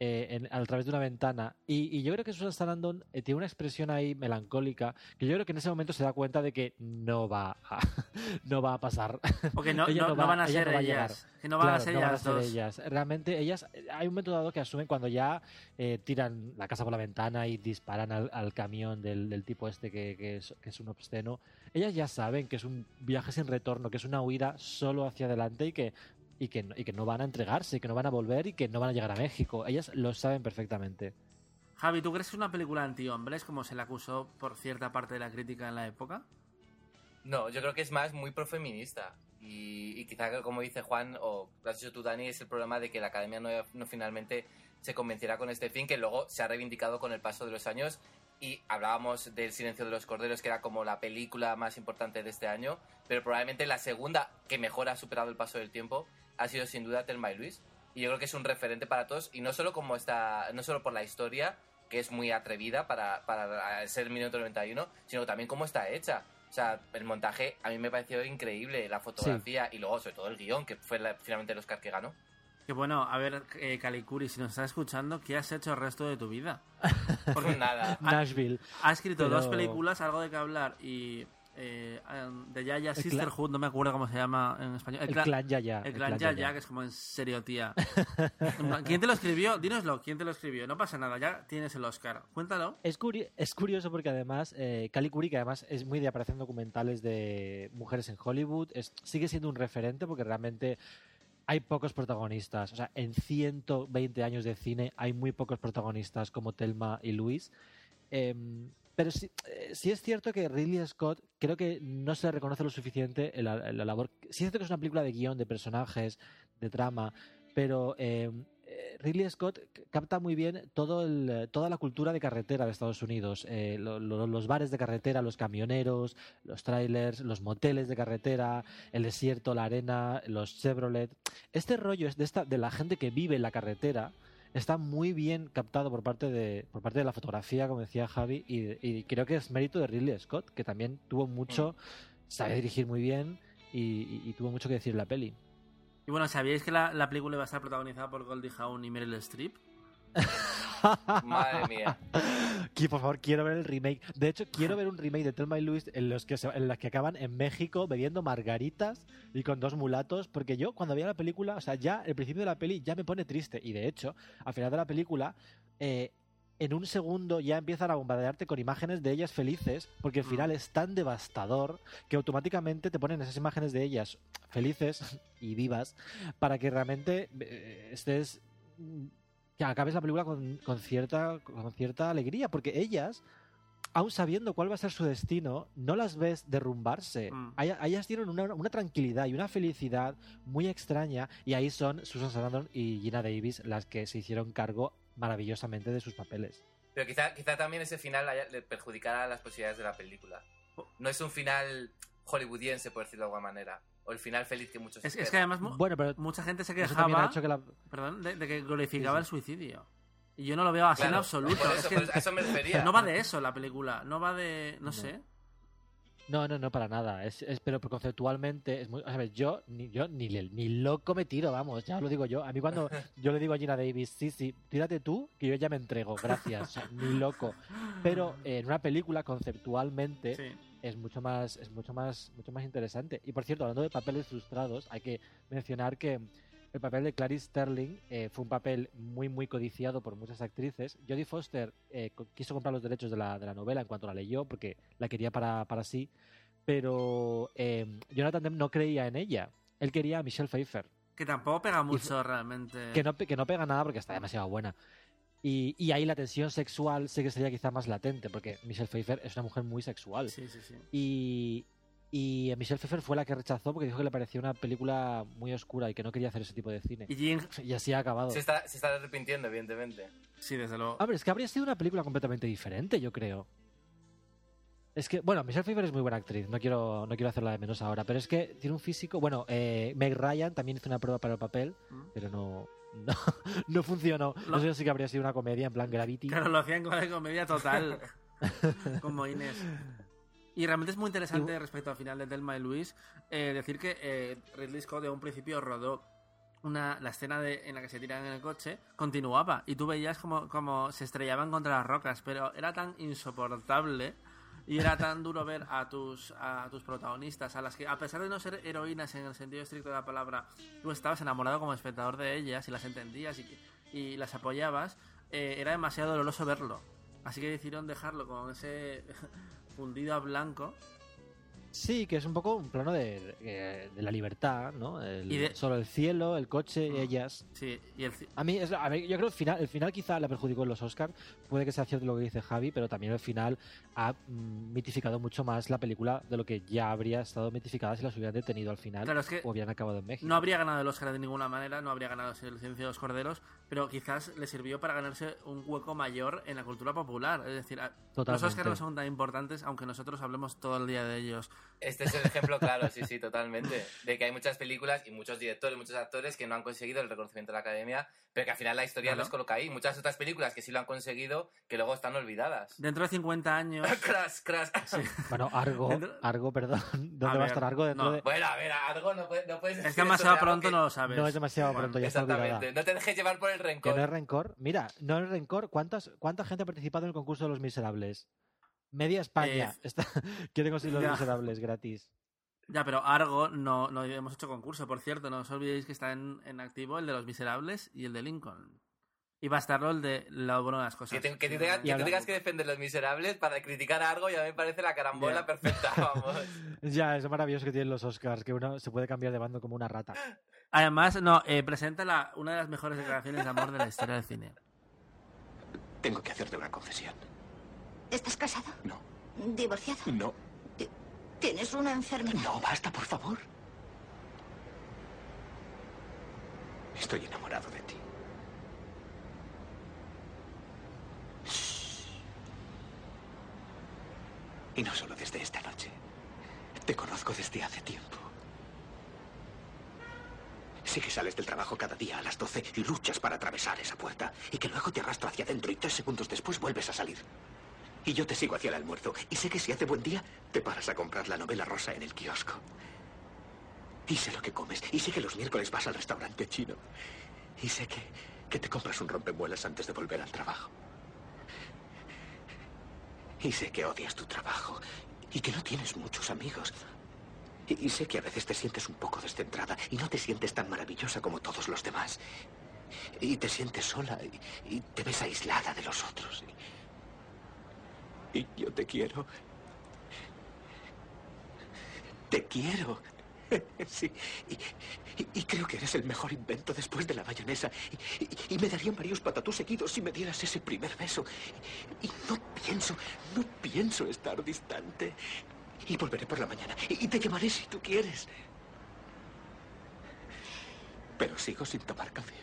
eh, en- a través de una ventana. Y, y yo creo que Susan Sarandon eh, tiene una expresión ahí melancólica que yo creo que en ese momento se da cuenta de que no va a, no va a pasar. Porque no, no, no va- van a ella ser no va a llegar. ellas. Que no van a ser no van a ellas ser dos. ellas. Realmente ellas, eh, hay un momento dado que asumen cuando ya eh, tiran la casa por la ventana y disparan al, al camión del, del tipo este que, que es, que es un obsceno. Ellas ya saben que es un viaje sin retorno, que es una huida solo hacia adelante y que, y que, no- y que no van a entregarse, que no van a volver y que no van a llegar a México. Ellas lo saben perfectamente. Javi, ¿tú crees que es una película anti-hombres como se le acusó por cierta parte de la crítica en la época? No, yo creo que es más muy profeminista. Y, y quizá, como dice Juan, o lo has dicho tú, Dani, es el problema de que la academia no, no finalmente se convenciera con este fin, que luego se ha reivindicado con el paso de los años. Y hablábamos del Silencio de los Corderos, que era como la película más importante de este año, pero probablemente la segunda que mejor ha superado el paso del tiempo ha sido sin duda Telma y Luis. Y yo creo que es un referente para todos, y no solo como está, no solo por la historia, que es muy atrevida para, para ser 1991, sino también cómo está hecha. O sea, el montaje a mí me pareció increíble, la fotografía y luego sobre todo el guion, que fue la- finalmente el Oscar que ganó. Que bueno, a ver, eh, Calicuri, si nos estás escuchando, ¿qué has hecho el resto de tu vida? Porque nada. Nashville. Ha escrito Pero- dos películas, algo de que hablar, y eh, em, de Yaya El Sisterhood, no me acuerdo cómo se llama en español. El cla- clan Yaya, El el clan clan Yaya, Yaya. que es como en serio, tía. ¿Quién te lo escribió? Dínoslo, ¿quién te lo escribió? No pasa nada, ya tienes el Oscar. Cuéntalo. Es, curi- es curioso porque además, eh, Cali Curi, que además es muy de aparecer en documentales de mujeres en Hollywood, es- sigue siendo un referente porque realmente hay pocos protagonistas. O sea, en 120 años de cine hay muy pocos protagonistas como Telma y Luis. Em, pero sí, eh, sí es cierto que Ridley Scott creo que no se reconoce lo suficiente en la, labor. Sí es cierto que es una película de guion, de personajes, de trama, pero em, eh, Ridley Scott capta muy bien todo el, toda la cultura de carretera de Estados Unidos. Eh, lo- lo- los bares de carretera, los camioneros, los trailers, los moteles de carretera, el desierto, la arena, los Chevrolet. Este rollo es de, esta, de la gente que vive en la carretera está muy bien captado por parte de, por parte de la fotografía, como decía Javi, y, y creo que es mérito de Ridley Scott, que también tuvo mucho, sabe dirigir muy bien y, y- y tuvo mucho que decir en la peli. Y bueno, ¿sabíais que la, la película iba a estar protagonizada por Goldie Hawn y Meryl Streep? Madre mía. Por favor, quiero ver el remake. De hecho, quiero ver un remake de Thelma y Luis en los que se- en las que acaban en México bebiendo margaritas y con dos mulatos. Porque yo, cuando veía la película, o sea, ya el principio de la peli ya me pone triste. Y de hecho, al final de la película, eh, en un segundo ya empiezan a bombardearte con imágenes de ellas felices. Porque el final es tan devastador que automáticamente te ponen esas imágenes de ellas felices y vivas para que realmente eh, estés que acabes la película con, con cierta, con cierta alegría, porque ellas, aun sabiendo cuál va a ser su destino, no las ves derrumbarse. Mm. Ellas- tienen una, una tranquilidad y una felicidad muy extraña, y ahí son Susan Sarandon y Gina Davis las que se hicieron cargo maravillosamente de sus papeles. Pero quizá, quizá también ese final haya- le perjudicara las posibilidades de la película. No es un final hollywoodiense, por decirlo de alguna manera. O el final feliz que muchos Es, es que además Bueno, pero mucha gente se ha quejaba hecho que la... perdón, de, de que glorificaba Sí, el suicidio. Y yo no lo veo así en absoluto. Es eso- que eso- a eso me refería. no va de eso la película, no va de... no, No. sé. No, no, no, para nada. Es, es- pero conceptualmente es muy... A ver, yo ni, yo ni, le- ni loco me tiro, vamos, ya os lo digo yo. A mí cuando yo le digo a Gina Davis, sí, sí, tírate tú, que yo ya me entrego, gracias. O sea, ni loco. Pero eh, en una película, conceptualmente, Sí. Es mucho más es mucho más mucho más interesante y por cierto hablando de papeles frustrados hay que mencionar que el papel de Clarice Sterling eh, fue un papel muy muy codiciado por muchas actrices Jodie Foster eh, quiso comprar los derechos de la, de la novela en cuanto la leyó porque la quería para, para sí pero eh, Jonathan Demme no creía en ella él quería a Michelle Pfeiffer Que tampoco pega mucho realmente. que no, que no pega nada porque está demasiado buena. Y, y ahí la tensión sexual sé que sería quizá más latente, porque Michelle Pfeiffer es una mujer muy sexual. Sí, sí, sí. Y, y Michelle Pfeiffer fue la que rechazó porque dijo que le parecía una película muy oscura y que no quería hacer ese tipo de cine. Y Jean... Y así ha acabado. Se está, se está arrepintiendo, evidentemente. Sí, desde luego. A ver, es que habría sido una película completamente diferente, yo creo. Es que, bueno, Michelle Pfeiffer es muy buena actriz, no quiero, no quiero hacerla de menos ahora, pero es que tiene un físico. Bueno, eh, Meg Ryan también hizo una prueba para el papel, ¿Mm? pero no, no, no funcionó. Lo- Eso sí que habría sido una comedia en plan Gravity. Claro, lo hacían con la comedia total. como Inés. Y realmente es muy interesante respecto al final de Telma y Luis eh, decir que eh, Ridley Scott de un principio rodó una, la escena de, en la que se tiran en el coche, continuaba y tú veías como, como se estrellaban contra las rocas, pero era tan insoportable y era tan duro ver a tus, a tus protagonistas, a las que a pesar de no ser heroínas en el sentido estricto de la palabra, tú estabas enamorado como espectador de ellas y las entendías y, y las apoyabas, eh, era demasiado doloroso verlo. Así que decidieron dejarlo con ese fundido a blanco. Sí, que es un poco un plano de, de- de la libertad, ¿no? El- Y de- Solo el cielo, el coche, Mm. ellas. Sí, y el, A mí, es, a ver, yo creo que el final, el final quizá la perjudicó en los Oscars. Puede que sea cierto lo que dice Javi, pero también el final ha mm, mitificado mucho más la película de lo que ya habría estado mitificada si las hubieran detenido al final Claro, es que o hubieran acabado en México. no habría ganado el Oscar de ninguna manera, no habría ganado el silencio de los corderos, pero quizás le sirvió para ganarse un hueco mayor en la cultura popular. Es decir, a- los Totalmente. Oscars no son tan importantes, aunque nosotros hablemos todo el día de ellos. Este es el ejemplo claro, sí, sí, totalmente. De que hay muchas películas y muchos directores, muchos actores que no han conseguido el reconocimiento de la academia, pero que al final la historia Claro. los coloca ahí. Muchas otras películas que sí lo han conseguido, que luego están olvidadas. Dentro de 50 años... crash, crash. Bueno, Argo, Argo, perdón. ¿Dónde A va a estar Argo dentro no. de.? Bueno, a ver, algo no, puede- no puedes Es decir que eso demasiado pronto que- no lo sabes. No es demasiado Bueno, pronto, ya está olvidada. Exactamente. No te dejes llevar por el Que rencor. no es rencor. Mira, no es rencor. ¿Cuántas, ¿Cuánta gente ha participado en el concurso de los miserables? Media España Eh, está... quiere conseguir los miserables gratis. Ya, pero Argo no, no hemos hecho concurso, por cierto. No os olvidéis que está en, en activo el de Los Miserables y el de Lincoln. Y va a estarlo el de Lo bueno de las cosas. Que, te- que te tengas- que tú habla- tengas que defender los miserables para criticar algo ya me parece la carambola perfecta, vamos. Ya, es maravilloso que tienen los Oscars, que uno se puede cambiar de bando como una rata. Además, no, eh, presenta la, una de las mejores declaraciones de amor de la historia del cine. Tengo que hacerte una concesión. ¿Estás casado? No. ¿Divorciado? No. ¿Tienes una enfermedad? No, basta, por favor. Estoy enamorado de ti. Y no solo desde esta noche. Te conozco desde hace tiempo. Sé que sales del trabajo cada día a las 12 y luchas para atravesar esa puerta. Y que luego te arrastro hacia adentro y tres segundos después vuelves a salir. Y yo te sigo hacia el almuerzo. Y sé que si hace buen día, te paras a comprar la novela rosa en el kiosco. Y sé lo que comes. Y sé que los miércoles vas al restaurante chino. Y sé que, que te compras un rompemuelas antes de volver al trabajo. Y sé que odias tu trabajo. Y que no tienes muchos amigos. Y, sé que a veces te sientes un poco descentrada. Y no te sientes tan maravillosa como todos los demás. Y te sientes sola. Y, te ves aislada de los otros. Y yo te quiero. Te quiero. Sí, y, creo que eres el mejor invento después de la mayonesa. Y, me darían varios patatús seguidos si me dieras ese primer beso. Y, no pienso, no pienso estar distante. Y volveré por la mañana. Y te llamaré si tú quieres. Pero sigo sin tomar café.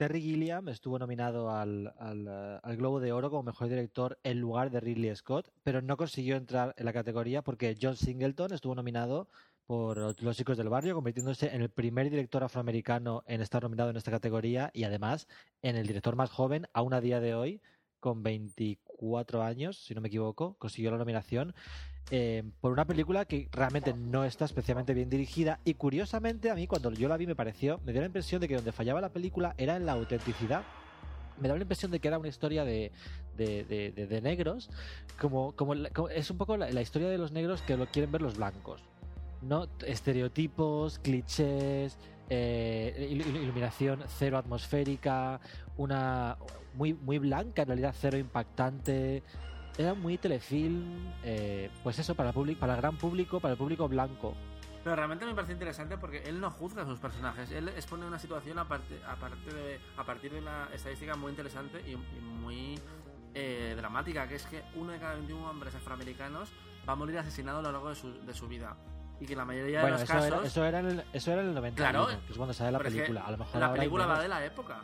Terry Gilliam estuvo nominado al, eh, al Globo de Oro como mejor director en lugar de Ridley Scott, pero no consiguió entrar en la categoría porque John Singleton estuvo nominado por Los chicos del barrio, convirtiéndose en el primer director afroamericano en estar nominado en esta categoría y además en el director más joven, aún a día de hoy, con 24 años, si no me equivoco, consiguió la nominación eh, por una película que realmente no está especialmente bien dirigida y curiosamente a mí cuando yo la vi me pareció, me dio la impresión de que donde fallaba la película era en la autenticidad me daba la impresión de que era una historia de, de, de- de- de negros, como, como, es un poco la, la historia de los negros que lo quieren ver los blancos. ¿no? Estereotipos, clichés, eh, il- il- iluminación cero atmosférica, una muy, muy blanca, en realidad cero impactante. Era muy telefilm, eh, pues eso, para para el gran público, para el público blanco. Pero realmente me parece interesante porque él no juzga a sus personajes. Él expone una situación a, parte- a, parte de, a partir de una estadística muy interesante y, y muy eh, dramática, que es que uno de cada 21 hombres afroamericanos va a morir asesinado a lo largo de su, de su vida. Y que la mayoría Bueno, de los eso, casos... era, eso, era en el, eso era en el 91, Claro, que es cuando sale la película. A lo mejor la película va de la época.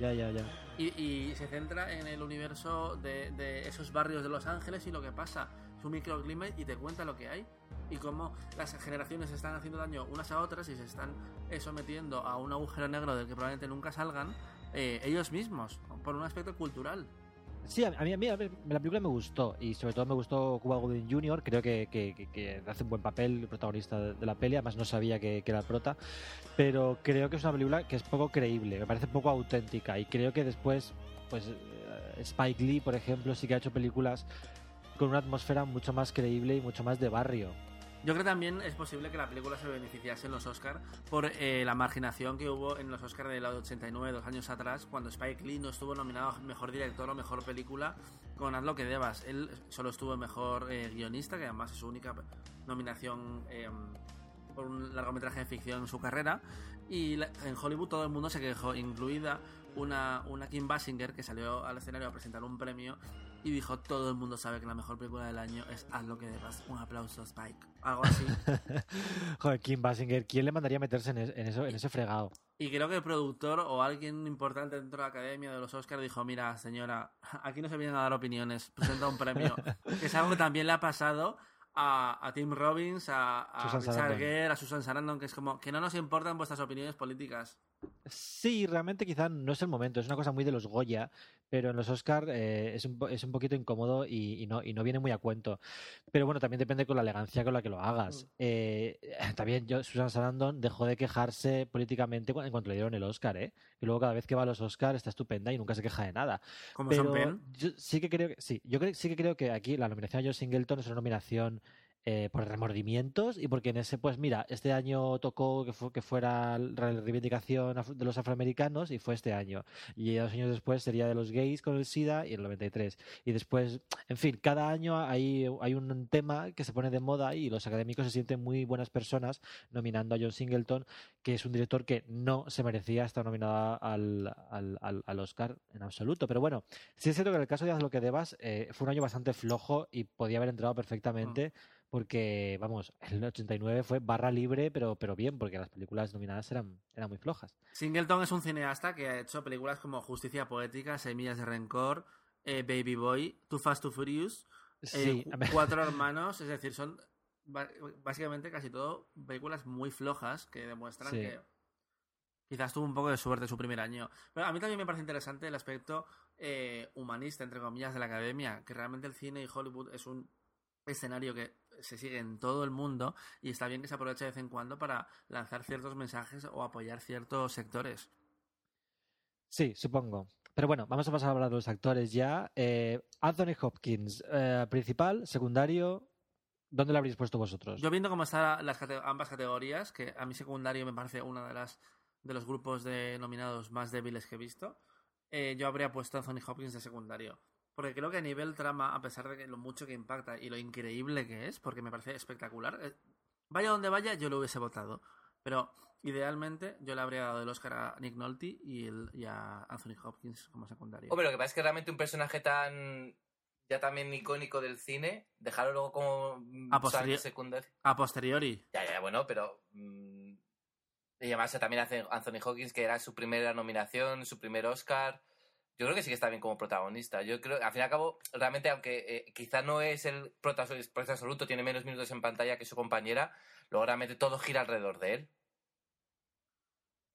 Ya, ya, ya. Y, se centra en el universo de, esos barrios de Los Ángeles y lo que pasa. Es un microclima y te cuenta lo que hay. Y cómo las generaciones están haciendo daño unas a otras y se están sometiendo a un agujero negro del que probablemente nunca salgan eh, ellos mismos, por un aspecto cultural. Sí, a mí, a mí a ver, la película me gustó y sobre todo me gustó Cuba Gooding Jr. Creo que, hace un buen papel el protagonista de, la peli, además no sabía que, que era prota, pero creo que es una película que es poco creíble, me parece poco auténtica y creo que después, pues eh, Spike Lee, por ejemplo, sí que ha hecho películas con una atmósfera mucho más creíble y mucho más de barrio. Yo creo que también es posible que la película se beneficiase en los Oscar por eh, la marginación que hubo en los Oscar de la 89, dos años atrás, cuando Spike Lee no estuvo nominado a Mejor Director o Mejor Película con Haz lo que debas. Él solo estuvo Mejor eh, Guionista, que además es su única nominación eh, por un largometraje de ficción en su carrera. Y en Hollywood todo el mundo se quejó, incluida una, una Kim Basinger que salió al escenario a presentar un premio y dijo todo el mundo sabe que la mejor película del año es Haz lo que debas. Un aplauso Spike. Algo así. Joder, Kim Basinger, ¿quién le mandaría a meterse en, es- en eso, en ese fregado? Y creo que el productor o alguien importante dentro de la academia de los Oscars dijo, mira, señora, aquí no se vienen a dar opiniones, presenta un premio. que es algo que también le ha pasado a, a Tim Robbins, a, a Susan Richard Sarandon. Gere, a Susan Sarandon, que es como que no nos importan vuestras opiniones políticas. Sí, realmente quizá no es el momento, es una cosa muy de los Goya, pero en los Oscar eh, es, un, es un poquito incómodo y, y no, y no viene muy a cuento. Pero bueno, también depende con la elegancia con la que lo hagas. Eh, también yo, Susan Sarandon dejó de quejarse políticamente en cuanto le dieron el Oscar, ¿eh? Y luego cada vez que va a los Oscar está estupenda y nunca se queja de nada. Como pero Sean Penn. yo sí que creo que sí, yo creo, sí que creo que aquí la nominación a John Singleton es una nominación eh, por remordimientos y porque en ese, pues mira, este año tocó que, fu- que fuera la reivindicación de los afroamericanos y fue este año. Y dos años después sería de los gays con el SIDA y el 93. Y después, en fin, cada año hay, hay un tema que se pone de moda y los académicos se sienten muy buenas personas nominando a John Singleton, que es un director que no se merecía estar nominado al, al, al- Oscar en absoluto. Pero bueno, sí es cierto que en el caso de Haz lo que debas eh, fue un año bastante flojo y podía haber entrado perfectamente porque, vamos, el 89 fue barra libre, pero, pero bien, porque las películas nominadas eran, eran muy flojas. Singleton es un cineasta que ha hecho películas como Justicia Poética, Semillas de Rencor, eh, Baby Boy, Too Fast, Too Furious, eh, Sí. Cuatro Hermanos, es decir, son básicamente casi todo películas muy flojas que demuestran Sí. que quizás tuvo un poco de suerte su primer año. Pero a mí también me parece interesante el aspecto eh, humanista, entre comillas, de la academia, que realmente el cine y Hollywood es un escenario que se sigue en todo el mundo y está bien que se aproveche de vez en cuando para lanzar ciertos mensajes o apoyar ciertos sectores. Sí, supongo. Pero bueno, vamos a pasar a hablar de los actores ya. Eh, Anthony Hopkins, eh, principal, secundario. ¿Dónde lo habréis puesto vosotros? Yo viendo cómo están las cate- ambas categorías, que a mí secundario me parece una de las de los grupos de nominados más débiles que he visto, eh, yo habría puesto a Anthony Hopkins de secundario. Porque creo que a nivel trama, a pesar de que lo mucho que impacta y lo increíble que es, porque me parece espectacular, eh, vaya donde vaya, yo lo hubiese votado. Pero idealmente yo le habría dado el Oscar a Nick Nolte y, el- y a Anthony Hopkins como secundario. Hombre, lo que pasa es que realmente un personaje tan ya también icónico del cine, dejarlo luego como A posteriori- secundario. A posteriori. Ya, ya, bueno, pero. mm, y además también hace Anthony Hawkins, que era su primera nominación, su primer Oscar. Yo creo que sí que está bien como protagonista. Yo creo, al fin y al cabo, realmente, aunque eh, quizá no es el protagonista absoluto, tiene menos minutos en pantalla que su compañera, luego realmente todo gira alrededor de él.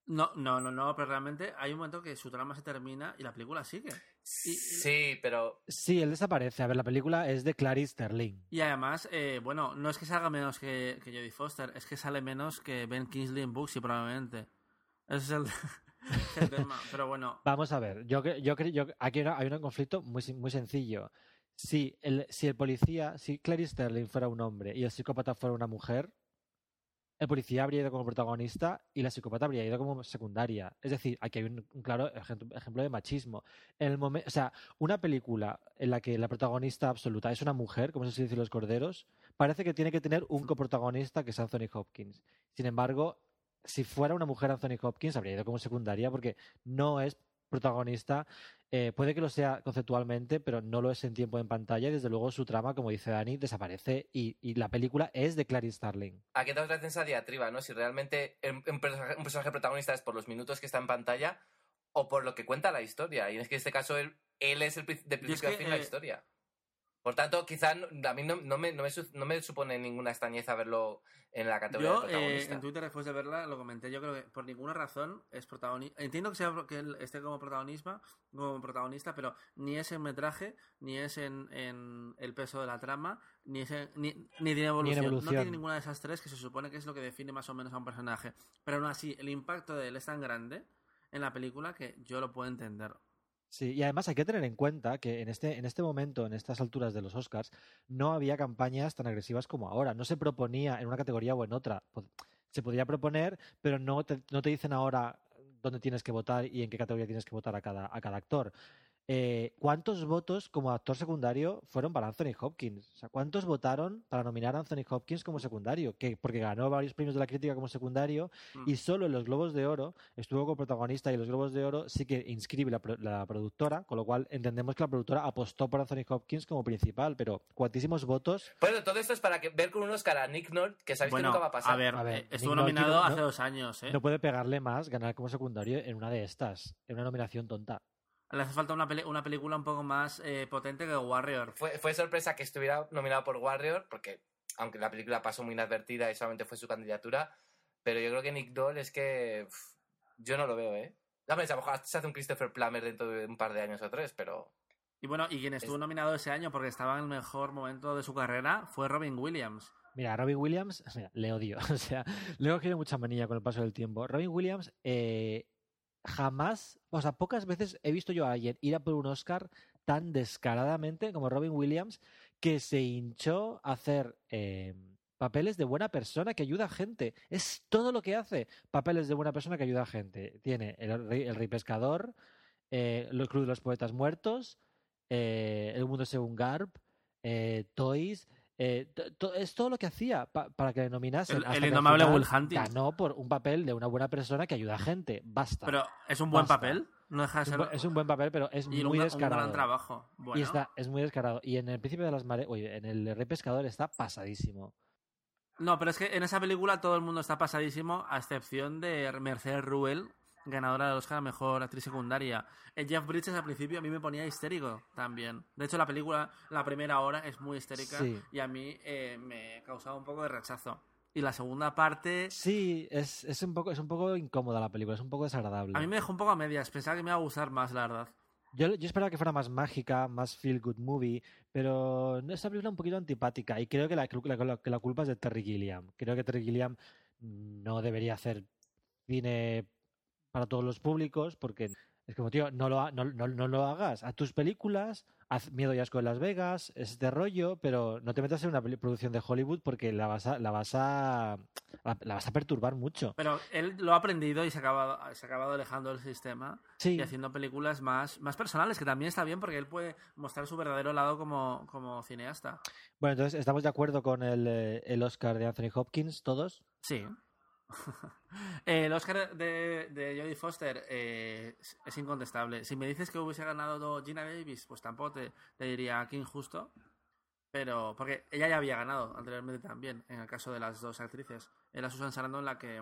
No, no, no, no, pero realmente hay un momento que su trama se termina y la película sigue. Sí, pero. Sí, él desaparece. A ver, la película es de Clarice Sterling. Y además, eh, bueno, no es que salga menos que, que Jodie Foster, es que sale menos que Ben Kingsley en Booksy, probablemente. Ese es el, el tema. Pero bueno, Vamos a ver, yo, yo, yo aquí hay, un conflicto muy, muy sencillo. Si el, si el policía, si Clarice Sterling fuera un hombre y el psicópata fuera una mujer, el policía habría ido como protagonista y la psicópata habría ido como secundaria. Es decir, aquí hay un, un claro ejemplo, ejemplo de machismo. En el momen- o sea, una película en la que la protagonista absoluta es una mujer, como se dice los corderos, parece que tiene que tener un coprotagonista que es Anthony Hopkins. Sin embargo, si fuera una mujer Anthony Hopkins, habría ido como secundaria porque no es protagonista. Eh, puede que lo sea conceptualmente, pero no lo es en tiempo en pantalla y desde luego su trama, como dice Dani, desaparece y, y la película es de Clarice Starling. Aquí te otra vez esa diatriba, ¿no? Si realmente un, un personaje, un personaje protagonista es por los minutos que está en pantalla o por lo que cuenta la historia. Y es que en este caso él, él es el de es principio a que, fin la eh, historia. Por tanto, quizá no- a mí no, no me, no, me, no me supone ninguna extrañeza verlo en la categoría yo de eh, protagonista. en Twitter después de verla lo comenté, yo creo que por ninguna razón es protagonista. Entiendo que, sea, que él esté como protagonista, como protagonista, pero ni es en metraje, ni es en, en el peso de la trama, ni, es en- ni, ni tiene evolución. No evolución. tiene ninguna de esas tres que se supone que es lo que define más o menos a un personaje. Pero aún así, el impacto de él es tan grande en la película que yo lo puedo entender. Sí, y además hay que tener en cuenta que en este, en este momento, en estas alturas de los Oscars, no había campañas tan agresivas como ahora. No se proponía en una categoría o en otra. Se podría proponer, pero no te, no te dicen ahora dónde tienes que votar y en qué categoría tienes que votar a cada, a cada actor. Eh, ¿Cuántos votos como actor secundario fueron para Anthony Hopkins? O sea, ¿cuántos votaron para nominar a Anthony Hopkins como secundario? Que, porque ganó varios premios de la crítica como secundario Mm. y solo en los Globos de Oro estuvo como protagonista y los Globos de Oro sí que inscribe la, pro- la productora, con lo cual entendemos que la productora apostó por Anthony Hopkins como principal, pero cuantísimos votos. Bueno, todo esto es para que, ver con un Oscar a Nick Nolte, que sabéis Bueno, que nunca va a pasar. a ver, A ver, estuvo Nick nominado no- hace no- dos años, ¿eh? No puede pegarle más ganar como secundario en una de estas, en una nominación tonta. Le hace falta una, peli- una película un poco más eh, potente que Warrior. Fue, fue sorpresa que estuviera nominado por Warrior, porque aunque la película pasó muy inadvertida y solamente fue su candidatura, pero yo creo que Nick Doll es que uf, yo no lo veo, ¿eh? Dame, a lo mejor se hace un Christopher Plummer dentro de un par de años o tres, pero Y bueno, y quien estuvo Es- nominado ese año porque estaba en el mejor momento de su carrera fue Robin Williams. Mira, Robin Williams, mira, le odio. O sea, le he cogido mucha manía con el paso del tiempo. Robin Williams, eh, jamás, o sea, pocas veces he visto yo a alguien ir a por un Oscar tan descaradamente como Robin Williams, que se hinchó a hacer eh, papeles de buena persona que ayuda a gente. Es todo lo que hace. Papeles de buena persona que ayuda a gente. Tiene el el rey pescador, eh, el club de los poetas muertos, eh, el mundo según Garp, eh, Toys. Eh, to- es todo lo que hacía pa- para que le nominasen. El- el indomable Will Hunting. Ganó por un papel de una buena persona que ayuda a gente. Basta. Pero es un buen Basta. papel. No deja de Es un, ser. es un buen papel, pero es y muy un, descarado. un gran trabajo. Bueno, Y está, es muy descarado. Y en el principio de las mareas, oye, en el Rey Pescador está pasadísimo. No, pero es que en esa película todo el mundo está pasadísimo, a excepción de Mercedes Ruel, ganadora del Oscar a Mejor Actriz Secundaria. El Jeff Bridges al principio a mí me ponía histérico también. De hecho, la película, la primera hora es muy histérica Sí. y a mí eh, me causaba un poco de rechazo. Y la segunda parte, Sí, es, es, un poco, es un poco incómoda la película, es un poco desagradable. a mí me dejó un poco a medias. Pensaba que me iba a gustar más, la verdad. Yo, yo esperaba que fuera más mágica, más feel good movie, pero esta película es un poquito antipática y creo que la, la culpa es de Terry Gilliam. Creo que Terry Gilliam no debería hacer cine para todos los públicos porque es como, tío, no lo, ha- no, no, no lo hagas. Haz tus películas, haz Miedo y Asco en Las Vegas, este rollo, pero no te metas en una producción de Hollywood porque la vas a, la vas a, la, la vas a perturbar mucho. Pero él lo ha aprendido y se ha acabado, se ha acabado alejando del sistema Sí. y haciendo películas más, más personales, que también está bien porque él puede mostrar su verdadero lado como, como cineasta. Bueno, entonces, ¿estamos de acuerdo con el, eh, el Oscar de Anthony Hopkins, todos? Sí. El Oscar de, Jodie Foster eh, es- es incontestable. Si me dices que hubiese ganado Gina Davis, pues tampoco te, diría que injusto. Pero, porque ella ya había ganado anteriormente también, en el caso de las dos actrices. Era Susan Sarandon la que.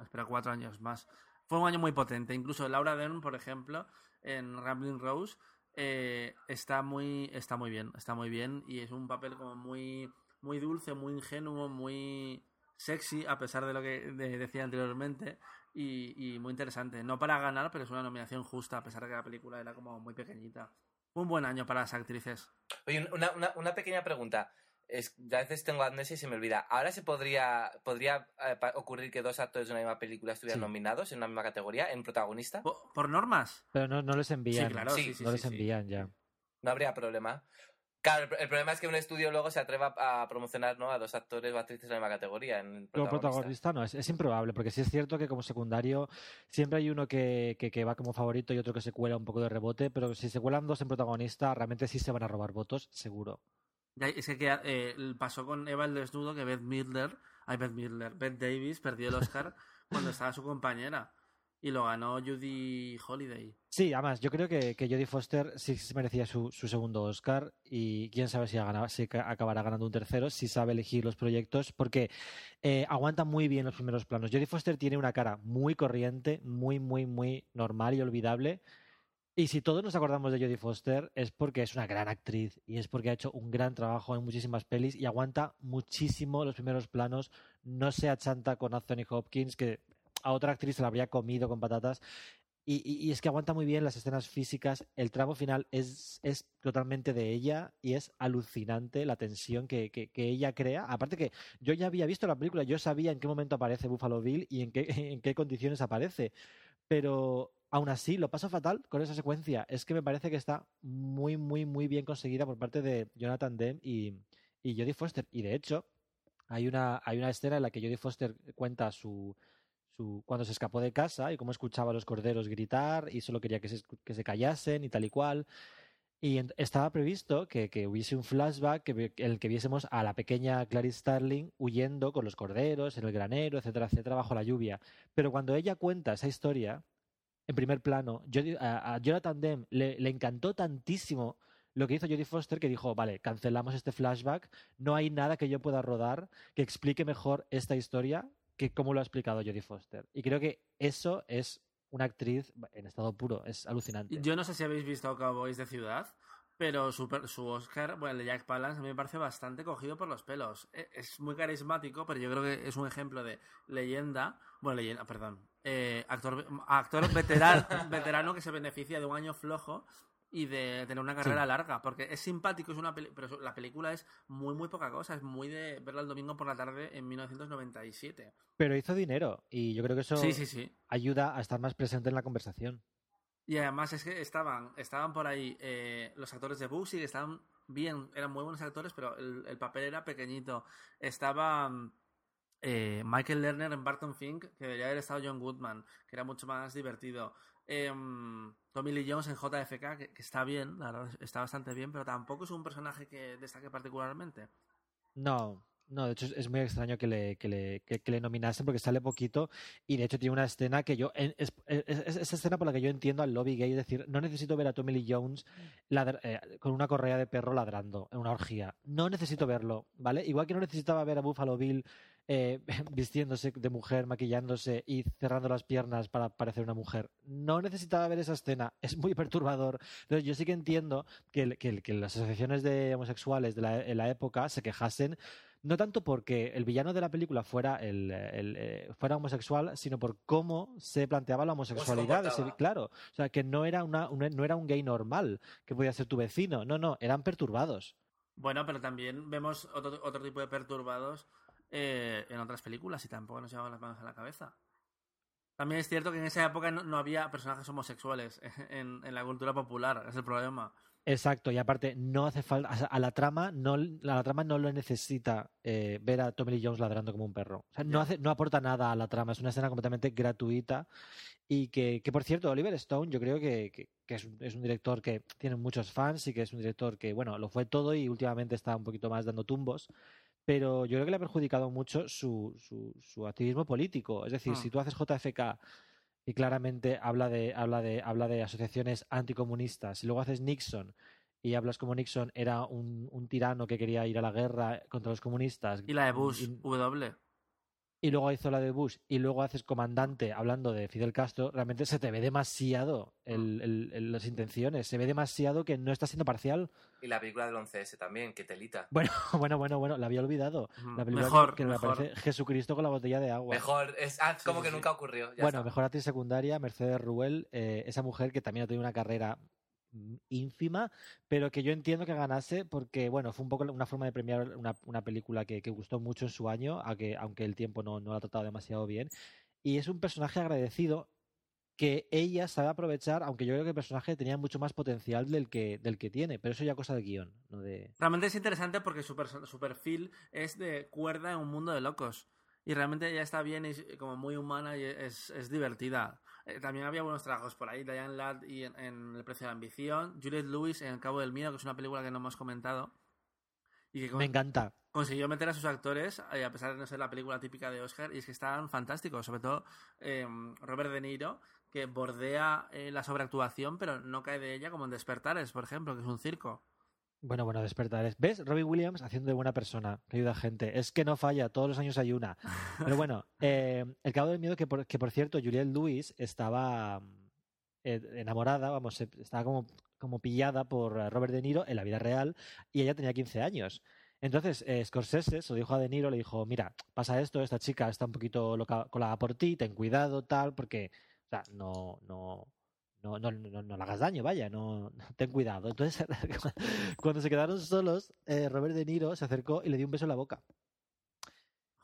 Espera, cuatro años más. fue un año muy potente. Incluso Laura Dern, por ejemplo, en Rambling Rose, eh, está muy está muy bien, está muy bien y es un papel como muy muy dulce, muy ingenuo, muy sexy, a pesar de lo que de- decía anteriormente, y, y muy interesante. No para ganar, pero es una nominación justa, a pesar de que la película era como muy pequeñita. Un buen año para las actrices. Oye, una, una, una pequeña pregunta. Es, a veces tengo amnesia y se me olvida. ¿Ahora se podría, podría eh, ocurrir que dos actores de una misma película estuvieran Sí. nominados en una misma categoría, en protagonista? ¿Por, por normas? Pero no, no les envían. Sí, claro, sí, sí, no sí, les sí. envían ya. No habría problema. Claro, el, problema es que un estudio luego se atreva a promocionar ¿no? a dos actores o actrices de la misma categoría. En Como protagonista. protagonista no, es, es improbable, porque sí es cierto que como secundario siempre hay uno que, que, que va como favorito y otro que se cuela un poco de rebote, pero si se cuelan dos en protagonista, realmente sí se van a robar votos, seguro. Ya, Es que eh, pasó con Eva el desnudo que Beth Midler, ay Beth Midler, Beth Davis perdió el Oscar cuando estaba su compañera y lo ganó Judy Holiday. Sí, además, yo creo que, que Jodie Foster sí se merecía su, su segundo Oscar y quién sabe si, acabará ganando un tercero, si sabe elegir los proyectos, porque eh, aguanta muy bien los primeros planos. Jodie Foster tiene una cara muy corriente, muy, muy, muy normal y olvidable. Y si todos nos acordamos de Jodie Foster es porque es una gran actriz y es porque ha hecho un gran trabajo en muchísimas pelis y aguanta muchísimo los primeros planos. No se achanta con Anthony Hopkins, que a otra actriz se la habría comido con patatas. Y, es que aguanta muy bien las escenas físicas. El tramo final es, es totalmente de ella y es alucinante la tensión que, que- que ella crea. Aparte que yo ya había visto la película, yo sabía en qué momento aparece Buffalo Bill y en qué, en qué condiciones aparece. Pero aún así lo paso fatal con esa secuencia. Es que me parece que está muy, muy, muy bien conseguida por parte de Jonathan Demme y, y Jodie Foster. Y de hecho, hay una, hay una escena en la que Jodie Foster cuenta su, cuando se escapó de casa y cómo escuchaba a los corderos gritar y solo quería que se, que se callasen y tal y cual. Y estaba previsto que, que hubiese un flashback en el que viésemos a la pequeña Clarice Starling huyendo con los corderos en el granero, etcétera, etcétera, bajo la lluvia. Pero cuando ella cuenta esa historia, en primer plano, a, a Jonathan Demme le, le encantó tantísimo lo que hizo Jodie Foster que dijo, vale, cancelamos este flashback, no hay nada que yo pueda rodar que explique mejor esta historia que cómo lo ha explicado Jodie Foster. Y creo que eso es una actriz en estado puro, es alucinante. Yo no sé si habéis visto Cowboys de Ciudad, pero su, su Oscar, bueno, el de Jack Palance, a mí me parece bastante cogido por los pelos. E- Es muy carismático, pero yo creo que es un ejemplo de leyenda, bueno, leyenda, perdón, eh, actor, actor veterano, veterano que se beneficia de un año flojo y de tener una carrera Sí. larga, porque es simpático, es una peli- pero la película es muy, muy poca cosa, es muy de verla el domingo por la tarde en 1997. Pero hizo dinero y yo creo que eso Sí, sí, sí. ayuda a estar más presente en la conversación. Y además es que estaban, estaban por ahí eh, los actores de Bugsy, que estaban bien, eran muy buenos actores, pero el, el papel era pequeñito. Estaba mm, eh, Michael Lerner en Barton Fink, que debería haber estado John Goodman, que era mucho más divertido. Em, Tommy Lee Jones en JFK, que, está bien, la verdad, está bastante bien, pero tampoco es un personaje que destaque particularmente. No, no, de hecho es, muy extraño que le, nominasen porque sale poquito y de hecho tiene una escena que yo, es, es- escena por la que yo entiendo al lobby gay, es decir, no necesito ver a Tommy Lee Jones eh, con una correa de perro ladrando en una orgía, no necesito verlo, ¿vale? Igual que no necesitaba ver a Buffalo Bill eh, vistiéndose de mujer, maquillándose y cerrando las piernas para parecer una mujer. No necesitaba ver esa escena, es muy perturbador. Entonces yo sí que entiendo que, las asociaciones de homosexuales de la, en la época se quejasen no tanto porque el villano de la película fuera el, el, eh, fuera homosexual, sino por cómo se planteaba la homosexualidad. ese- claro, o sea, que no era una, una- no era un gay normal que podía ser tu vecino. No, no, eran perturbados. Bueno, pero también vemos otro, otro tipo de perturbados eh, en otras películas y tampoco nos llevamos las manos a la cabeza. También es cierto que en esa época no, no había personajes homosexuales en, en la cultura popular, es el problema. Exacto, y aparte no hace falta a la trama no a la trama no lo necesita eh, ver a Tommy Lee Jones ladrando como un perro. O sea, no hace no aporta nada a la trama, es una escena completamente gratuita y que, que por cierto, Oliver Stone yo creo que, que- que es, un, es un director que tiene muchos fans y que es un director que, bueno, lo fue todo y últimamente está un poquito más dando tumbos, pero yo creo que le ha perjudicado mucho su, su, su activismo político. Es decir, Ah. si tú haces JFK y claramente habla de, habla de, habla de asociaciones anticomunistas, y luego haces Nixon y hablas como Nixon era un, un tirano que quería ir a la guerra contra los comunistas. Y la de Bush, y- W. y luego hizo la de Bush y luego haces comandante hablando de Fidel Castro, realmente se te ve demasiado el- el- el- las intenciones, se ve demasiado que no está siendo parcial. Y la película del 11S también, que telita. Bueno, bueno, bueno, bueno, la había olvidado. Ujú. La película Mejor, que, que me mejor. aparece Jesucristo con la botella de agua. Mejor, es ah, como sí, que sí. nunca ocurrió. ya bueno, está. mejor actriz secundaria, Mercedes Ruel, eh, esa mujer que también ha tenido una carrera mm, ínfima, pero que yo entiendo que ganase porque, bueno, fue un poco una forma de premiar una, una película que, que gustó mucho en su año, aunque, aunque el tiempo no, no la ha tratado demasiado bien. Y es un personaje agradecido que ella sabe aprovechar, aunque yo creo que el personaje tenía mucho más potencial del que, del que tiene, pero eso ya cosa del guion, no de... Realmente es interesante porque su, su perfil es de cuerda en un mundo de locos. Y realmente ella está bien y como muy humana y es, es divertida. Eh, también había buenos trabajos por ahí. Diane Ladd y en, en El precio de la ambición. Juliette Lewis en El cabo del miedo, que es una película que no hemos comentado. Y que con- Me encanta. consiguió meter a sus actores, eh, a pesar de no ser la película típica de Oscar, y es que estaban fantásticos. Sobre todo eh, Robert De Niro, que bordea eh, la sobreactuación, pero no cae de ella como en Despertares, por ejemplo, que es un circo. Bueno, bueno, despertares. ¿Ves? Robbie Williams haciendo de buena persona, que ayuda a gente. Es que no falla, todos los años hay una. Pero bueno, eh, el cabo del miedo, que por, que por cierto, Juliette Lewis estaba eh, enamorada, vamos, estaba como, como pillada por eh, Robert De Niro en la vida real y ella tenía 15 años. Entonces, eh, Scorsese se lo dijo a De Niro, le dijo, mira, pasa esto, esta chica está un poquito loca, colada por ti, ten cuidado, tal, porque, o sea, no, no, no, no, no, no le hagas daño, vaya, no, ten cuidado. Entonces, cuando se quedaron solos, eh, Robert De Niro se acercó y le dio un beso en la boca.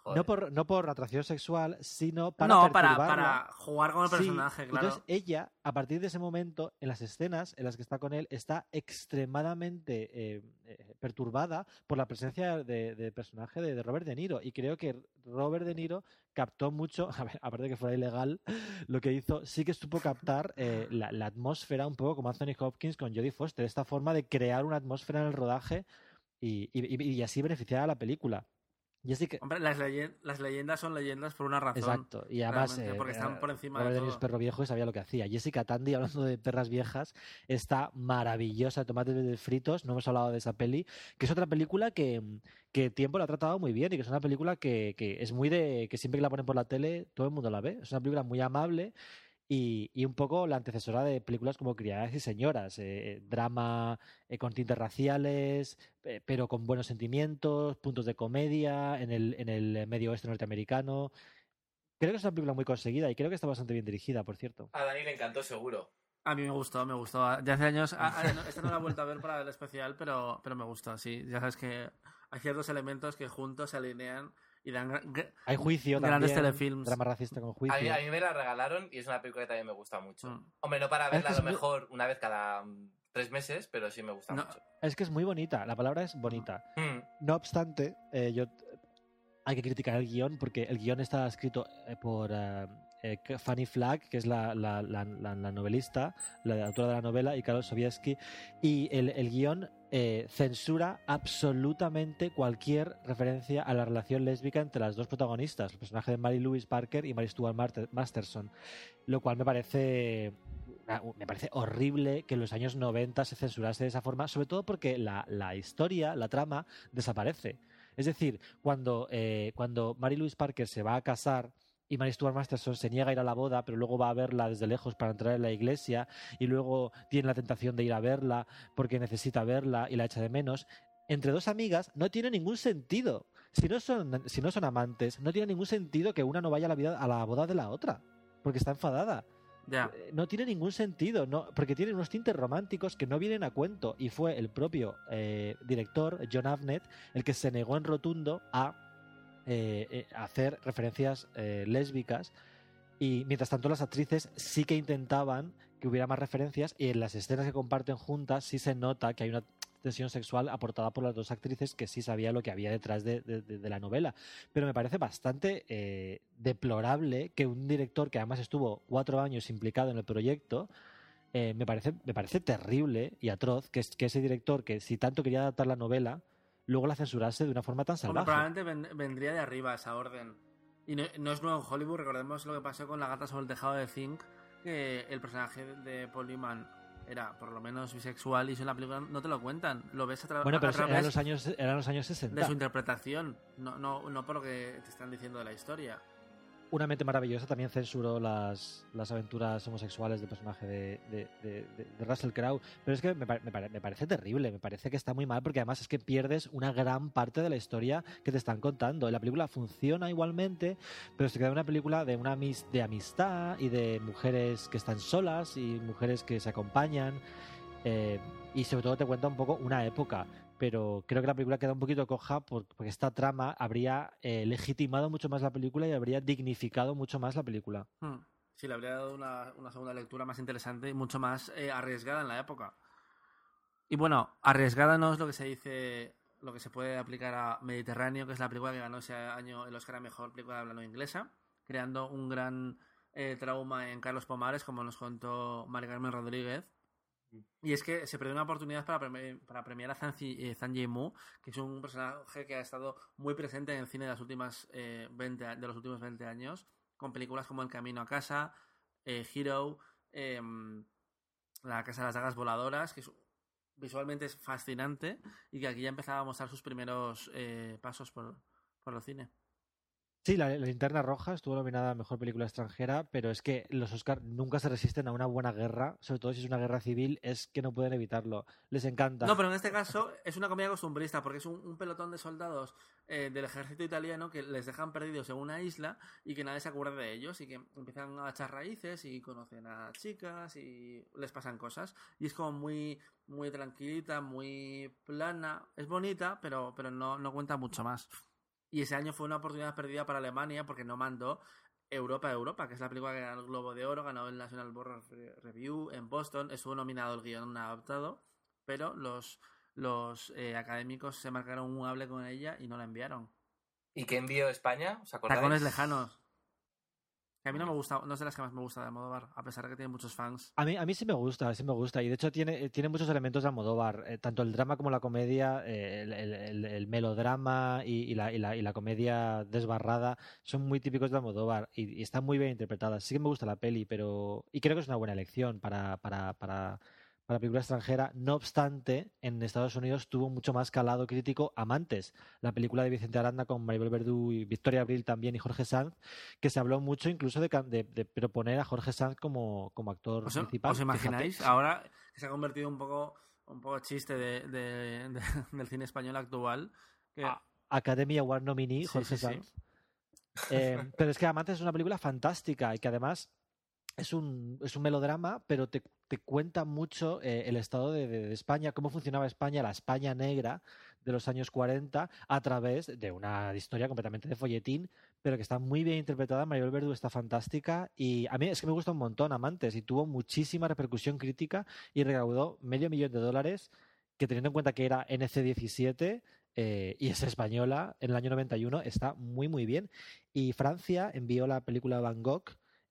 Joder. No por, no por atracción sexual, sino para no, para, jugar con el Sí, personaje, claro. Entonces ella, a partir de ese momento, en las escenas en las que está con él, está extremadamente eh, eh, perturbada por la presencia de- del personaje de, de Robert De Niro. Y creo que Robert De Niro captó mucho, a ver, aparte de que fuera ilegal, lo que hizo, sí que supo captar eh, la, la atmósfera, un poco como Anthony Hopkins con Jodie Foster, esta forma de crear una atmósfera en el rodaje y, y- y- y así beneficiar a la película. Jessica, Hombre, las, leyen- las leyendas son leyendas por una razón. Exacto, y además eh, porque están por encima Robert de todo. perro viejo y sabía lo que hacía. Jessica Tandy, hablando de perras viejas, está maravillosa, tomates fritos, no hemos hablado de esa peli, que es otra película que, que Tiempo la ha tratado muy bien y que es una película que, que es muy de que siempre que la ponen por la tele todo el mundo la ve. Es una película muy amable y, y un poco la antecesora de películas como Criadas y Señoras, eh, eh, drama eh, con tintes raciales, eh, pero con buenos sentimientos, puntos de comedia en el, en el medio oeste norteamericano. Creo que es una película muy conseguida y creo que está bastante bien dirigida, por cierto. A Dani le encantó seguro. A mí me gustó, me gustó. Ya hace años. no, esta no la he vuelto a ver para el especial, pero, pero me gustó, sí. Ya sabes que hay ciertos elementos que juntos se alinean y dan. Hay juicio Grandes también, telefilms. drama racista con A juicio. mí, a mí me la regalaron y es una película que también me gusta mucho. Mm. Hombre, no para Es verla que a lo muy- mejor una vez cada mm, tres meses, pero sí me gusta No. mucho. Es que es muy bonita, la palabra es bonita. Mm. No obstante, eh, yo hay que criticar el guion porque el guion está escrito eh, por eh, eh, Fanny Flagg, que es la, la- la- la- la novelista, la autora de la novela, y Karol Sobieski. Y el, el guion eh, censura absolutamente cualquier referencia a la relación lésbica entre las dos protagonistas, el personaje de Mary Louise Parker y Mary Stuart Masterson, lo cual me parece me parece horrible que en los años 90 se censurase de esa forma, sobre todo porque la, la historia, la trama, desaparece. Es decir, cuando, eh, cuando Mary Louise Parker se va a casar y Mary Stuart Masterson se niega a ir a la boda, pero luego va a verla desde lejos para entrar en la iglesia y luego tiene la tentación de ir a verla porque necesita verla y la echa de menos, entre dos amigas no tiene ningún sentido. Si no son, si no son amantes, no tiene ningún sentido que una no vaya a la, vida, a la boda de la otra, porque está enfadada eh, no tiene ningún sentido, no, porque tiene unos tintes románticos que no vienen a cuento. Y fue el propio eh, director, John Avnet, el que se negó en rotundo a eh, eh, hacer referencias eh, lésbicas. Y mientras tanto, las actrices sí que intentaban que hubiera más referencias. Y en las escenas que comparten juntas, sí se nota que hay una tensión sexual aportada por las dos actrices que sí sabía lo que había detrás de, la novela. Pero me parece bastante deplorable que un director que además estuvo cuatro años implicado en el proyecto, me, parece, me parece terrible y atroz que ese director que si tanto quería adaptar la novela, luego la censurase de una forma tan salvaje. probablemente ven- vendría de arriba esa orden. Y no, no es nuevo en Hollywood, recordemos lo que pasó con La gata sobre el tejado de Zinc, que el personaje de Paul Newman era por lo menos bisexual y eso en la película no te lo cuentan. Lo ves a, tra- Bueno, a pero través eran los años, eran los años 60. de su interpretación, no, no, no por lo que te están diciendo de la historia. Una mente maravillosa también censuró las, las aventuras homosexuales del personaje de, de- Russell Crowe. Pero es que me, pare- me pare- me parece terrible, me parece que está muy mal porque además es que pierdes una gran parte de la historia que te están contando. La película funciona igualmente, pero se queda una película de una amis- de amistad y de mujeres que están solas y mujeres que se acompañan. eh, y sobre todo te cuenta un poco una época. Pero creo que la película queda un poquito coja por- porque esta trama habría eh, legitimado mucho más la película y habría dignificado mucho más la película. Hmm. Sí, le habría dado una, segunda lectura más interesante y mucho más eh, arriesgada en la época. Y bueno, arriesgada no es lo que se dice, lo que se puede aplicar a Mediterráneo, que es la película que ganó ese año el Oscar a Mejor Película de habla no inglesa, creando un gran eh, trauma en Carlos Pomares, como nos contó Carmen Rodríguez. Y es que se perdió una oportunidad para, premi- para premiar a Zhang, eh, Zhang que es un personaje que ha estado muy presente en el cine de, las últimas, eh, 20, a- de los últimos 20 años, con películas como El Camino a Casa, eh, Hero, em, La Casa de las Dagas Voladoras, que visualmente es fascinante y que aquí ya empezaba a mostrar sus primeros eh, pasos por, por el cine. Sí, la, la Linterna Roja estuvo nominada a Mejor Película Extranjera, pero es que los Oscar nunca se resisten a una buena guerra, sobre todo si es una guerra civil, es que no pueden evitarlo. Les encanta. No, pero en este caso es una comedia costumbrista, porque es un, un pelotón de soldados eh, del ejército italiano que les dejan perdidos en una isla y que nadie se acuerda de ellos y que empiezan a echar raíces y conocen a chicas y les pasan cosas. Y es como muy, muy tranquilita, muy plana. Es bonita, pero, pero no, no cuenta mucho más. Y ese año fue una oportunidad perdida para Alemania porque no mandó Europa Europa, que es la película que ganó el Globo de Oro, ganó el National Board Review en Boston, estuvo nominado el guion adaptado, pero los, los eh, académicos se marcaron un hable con ella y no la enviaron. ¿Y qué envió España? ¿Os acordáis? Tacones lejanos. A mí no me gusta, no es de las que más me gusta de Almodóvar, a pesar de que tiene muchos fans. A mí, a mí sí me gusta, sí me gusta. Y de hecho tiene, eh, tiene muchos elementos de Almodóvar. eh, tanto el drama como la comedia, eh, el, el- el- el melodrama y, la, y la- y la comedia desbarrada son muy típicos de Almodóvar y, están muy bien interpretadas. Sí que me gusta la peli, pero. Y creo que es una buena elección para, para, para película extranjera. No obstante, en Estados Unidos tuvo mucho más calado crítico Amantes, la película de Vicente Aranda con Maribel Verdú y Victoria Abril también y Jorge Sanz, que se habló mucho incluso de, can- de- de proponer a Jorge Sanz como, como actor ¿Os, principal. os imagináis? fíjate. Ahora que se ha convertido un poco, un poco chiste de, de- de- del cine español actual. Que, A- Academy Award nominee, Jorge sí, sí. Sanz. Eh, pero es que Amantes es una película fantástica y que además es un, es un melodrama, pero te, te cuenta mucho eh, el estado de, de- España, cómo funcionaba España, la España negra de los años 40, a través de una historia completamente de folletín, pero que está muy bien interpretada. Maribel Verdú está fantástica y a mí es que me gusta un montón Amantes y tuvo muchísima repercusión crítica y recaudó medio millón de dólares, que teniendo en cuenta que era NC17 eh, y es española en el año 91, está muy muy bien. Y Francia envió la película Van Gogh,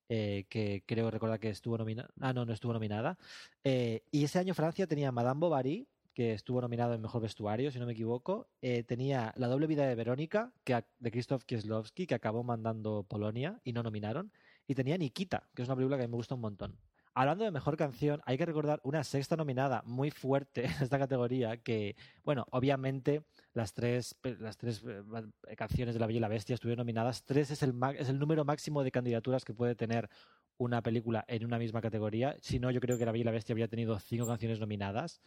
eh, que creo recordar que estuvo nominada. Ah, no, no estuvo nominada. Eh, y ese año Francia tenía Madame Bovary, que estuvo nominado en Mejor Vestuario, si no me equivoco. Eh, tenía La doble vida de Verónica, que, de Krzysztof Kieslowski, que acabó mandando Polonia y no nominaron. Y tenía Nikita, que es una película que me gusta un montón. Hablando de mejor canción, hay que recordar una sexta nominada muy fuerte en esta categoría que, bueno, obviamente las tres, las tres eh, canciones de La Bella y la Bestia estuvieron nominadas. Tres es el, es el número máximo de candidaturas que puede tener una película en una misma categoría. Si no, yo creo que La Bella y la Bestia habría tenido cinco canciones nominadas